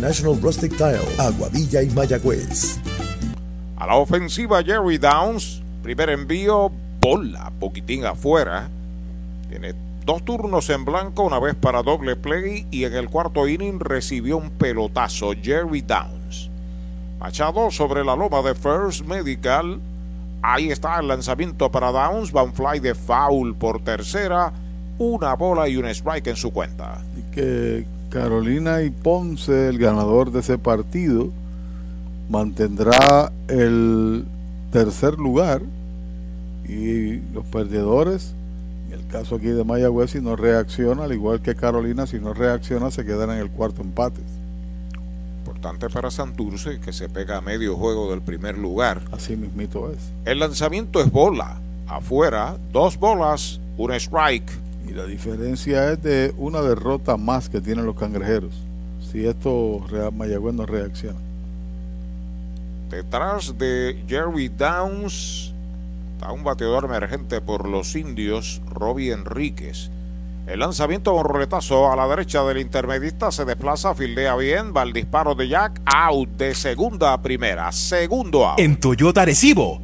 International Rustic Tile, Aguadilla y Mayagüez. A la ofensiva Jerry Downs, primer envío, bola, poquitín afuera. Tiene dos turnos en blanco, una vez para doble play y en el cuarto inning recibió un pelotazo Jerry Downs. Machado sobre la loma de First Medical. Ahí está el lanzamiento para Downs. Van fly de foul por tercera. Una bola y un strike en su cuenta. Y que Carolina y Ponce, el ganador de ese partido, mantendrá el tercer lugar y los perdedores, en el caso aquí de Mayagüez, si no reacciona, al igual que Carolina, si no reacciona, se quedan en el cuarto empate. Importante para Santurce que se pega a medio juego del primer lugar. Así mismito es. El lanzamiento es bola. Afuera, dos bolas, un strike. Y la diferencia es de una derrota más que tienen los cangrejeros. Si esto Mayagüez no reacciona. Detrás de Jerry Downs está un bateador emergente por los indios, Robbie Enríquez. El lanzamiento con roletazo a la derecha del intermedista se desplaza, fildea bien, va el disparo de Jack, out de segunda a primera, segundo out. En Toyota Recibo.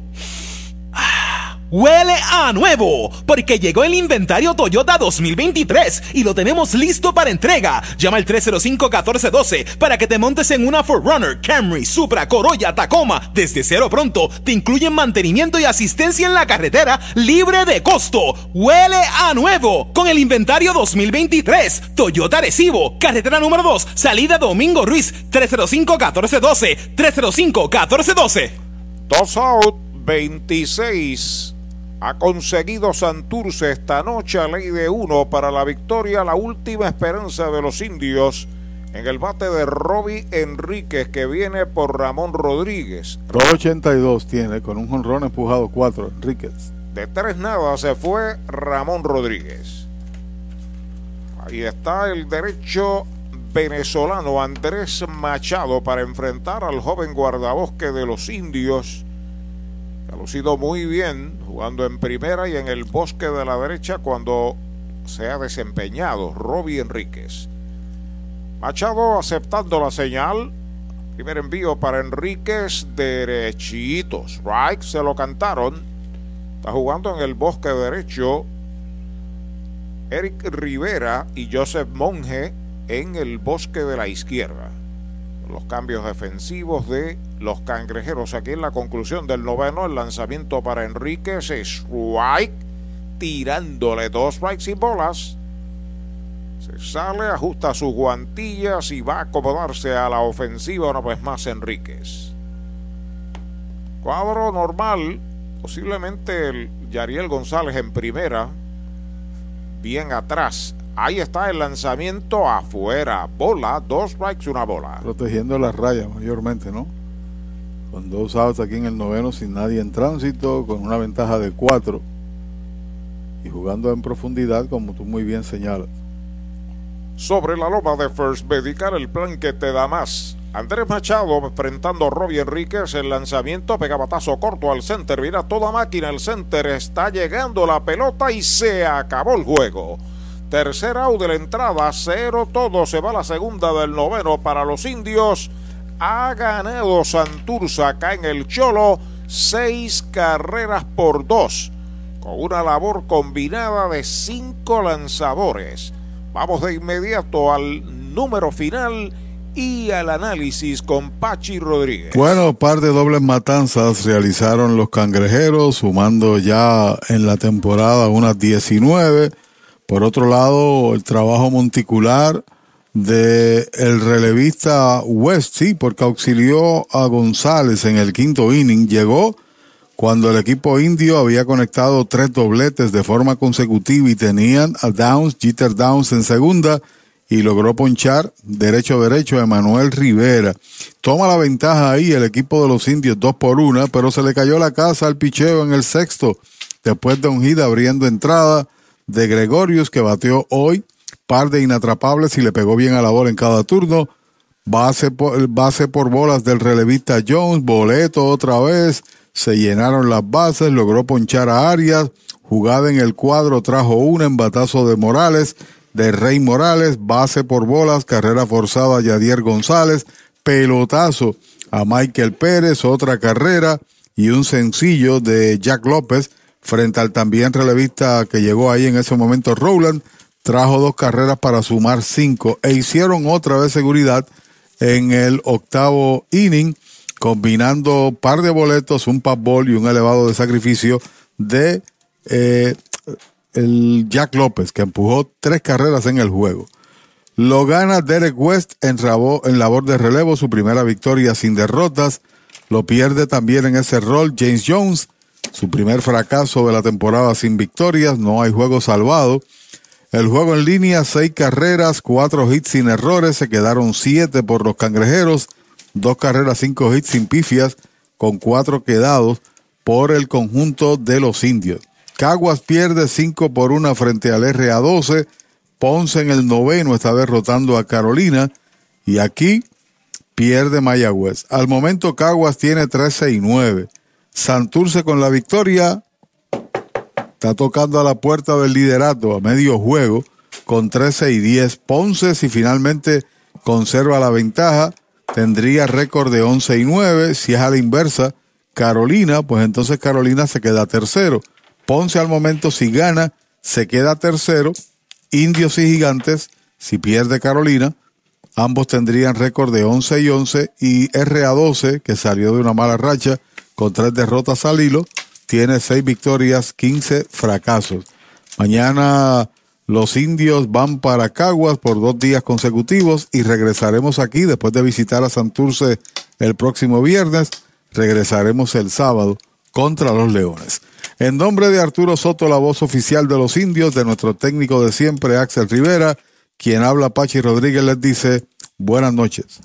Huele a nuevo, porque llegó el inventario Toyota 2023 y lo tenemos listo para entrega. Llama al 305-1412 para que te montes en una Forerunner, Camry, Supra, Corolla, Tacoma. Desde cero pronto te incluyen mantenimiento y asistencia en la carretera libre de costo. Huele a nuevo con el inventario 2023. Toyota Recibo, carretera número 2, salida Domingo Ruiz, 305-1412, 305-1412. Dos out, 26. Ha conseguido Santurce esta noche a ley de uno para la victoria, la última esperanza de los indios en el bate de Robbie Enríquez que viene por Ramón Rodríguez. 282 tiene con un jonrón empujado 4 Enríquez. De tres nada se fue Ramón Rodríguez. Ahí está el derecho venezolano Andrés Machado para enfrentar al joven guardabosque de los indios. Ha lucido muy bien jugando en primera y en el bosque de la derecha cuando se ha desempeñado Robbie Enríquez. Machado aceptando la señal. Primer envío para Enríquez derechitos. Right, se lo cantaron. Está jugando en el bosque derecho. Eric Rivera y Joseph Monge en el bosque de la izquierda. Los cambios defensivos de los cangrejeros. Aquí en la conclusión del noveno, el lanzamiento para Enríquez es strike, tirándole dos strikes y bolas. Se sale, ajusta sus guantillas y va a acomodarse a la ofensiva una vez más Enríquez. Cuadro normal, posiblemente el Yariel González en primera, bien atrás. Ahí está el lanzamiento afuera. Bola, dos strikes, una bola. Protegiendo las rayas mayormente, ¿no? Con dos outs aquí en el noveno sin nadie en tránsito, con una ventaja de cuatro. Y jugando en profundidad, como tú muy bien señalas. Sobre la loma de First Medical, el plan que te da más. Andrés Machado enfrentando a Robbie Enríquez. El lanzamiento pega batazo corto al center. Mira toda máquina. El center está llegando la pelota y se acabó el juego. Tercer out de la entrada, cero todo. Se va la segunda del noveno para los indios. Ha ganado Santurce acá en el Cholo. Seis carreras por dos. Con una labor combinada de cinco lanzadores. Vamos de inmediato al número final y al análisis con Pachi Rodríguez. Bueno, par de dobles matanzas realizaron los cangrejeros, sumando ya en la temporada unas 19. Por otro lado, el trabajo monticular de el relevista West, sí, porque auxilió a González en el quinto inning, llegó cuando el equipo indio había conectado tres dobletes de forma consecutiva y tenían a Downs, Jeter Downs en segunda y logró ponchar derecho a derecho a Emanuel Rivera. Toma la ventaja ahí el equipo de los indios, dos por una, pero se le cayó la casa al picheo en el sexto, después de un hit abriendo entrada de Gregorius que bateó hoy, par de inatrapables y le pegó bien a la bola en cada turno. Base por, base por bolas del relevista Jones, boleto otra vez, se llenaron las bases, logró ponchar a Arias, jugada en el cuadro, trajo una en batazo de Morales, de Rey Morales, base por bolas, carrera forzada a Yadier González, pelotazo a Michael Pérez, otra carrera y un sencillo de Jack López frente al también relevista que llegó ahí en ese momento, Rowland, trajo dos carreras para sumar cinco e hicieron otra vez seguridad en el octavo inning, combinando par de boletos, un ball y un elevado de sacrificio de eh, Jack López, que empujó tres carreras en el juego. Lo gana Derek West en, en labor de relevo, su primera victoria sin derrotas. Lo pierde también en ese rol James Jones, su primer fracaso de la temporada sin victorias, no hay juego salvado. El juego en línea, seis carreras, cuatro hits sin errores, se quedaron siete por los cangrejeros, dos carreras, cinco hits sin pifias, con cuatro quedados por el conjunto de los indios. Caguas pierde 5 por 1 frente al RA12. Ponce en el noveno está derrotando a Carolina. Y aquí pierde Mayagüez. Al momento Caguas tiene 13 y 9. Santurce con la victoria está tocando a la puerta del liderato a medio juego con 13 y 10. Ponce si finalmente conserva la ventaja tendría récord de 11 y 9. Si es a la inversa Carolina, pues entonces Carolina se queda tercero. Ponce al momento si gana se queda tercero. Indios y Gigantes, si pierde Carolina, ambos tendrían récord de 11 y 11 y RA12, que salió de una mala racha con tres derrotas al hilo, tiene seis victorias, 15 fracasos. Mañana los indios van para Caguas por dos días consecutivos y regresaremos aquí después de visitar a Santurce el próximo viernes. Regresaremos el sábado contra los Leones. En nombre de Arturo Soto, la voz oficial de los indios, de nuestro técnico de siempre, Axel Rivera, quien habla Pachi Rodríguez, les dice buenas noches.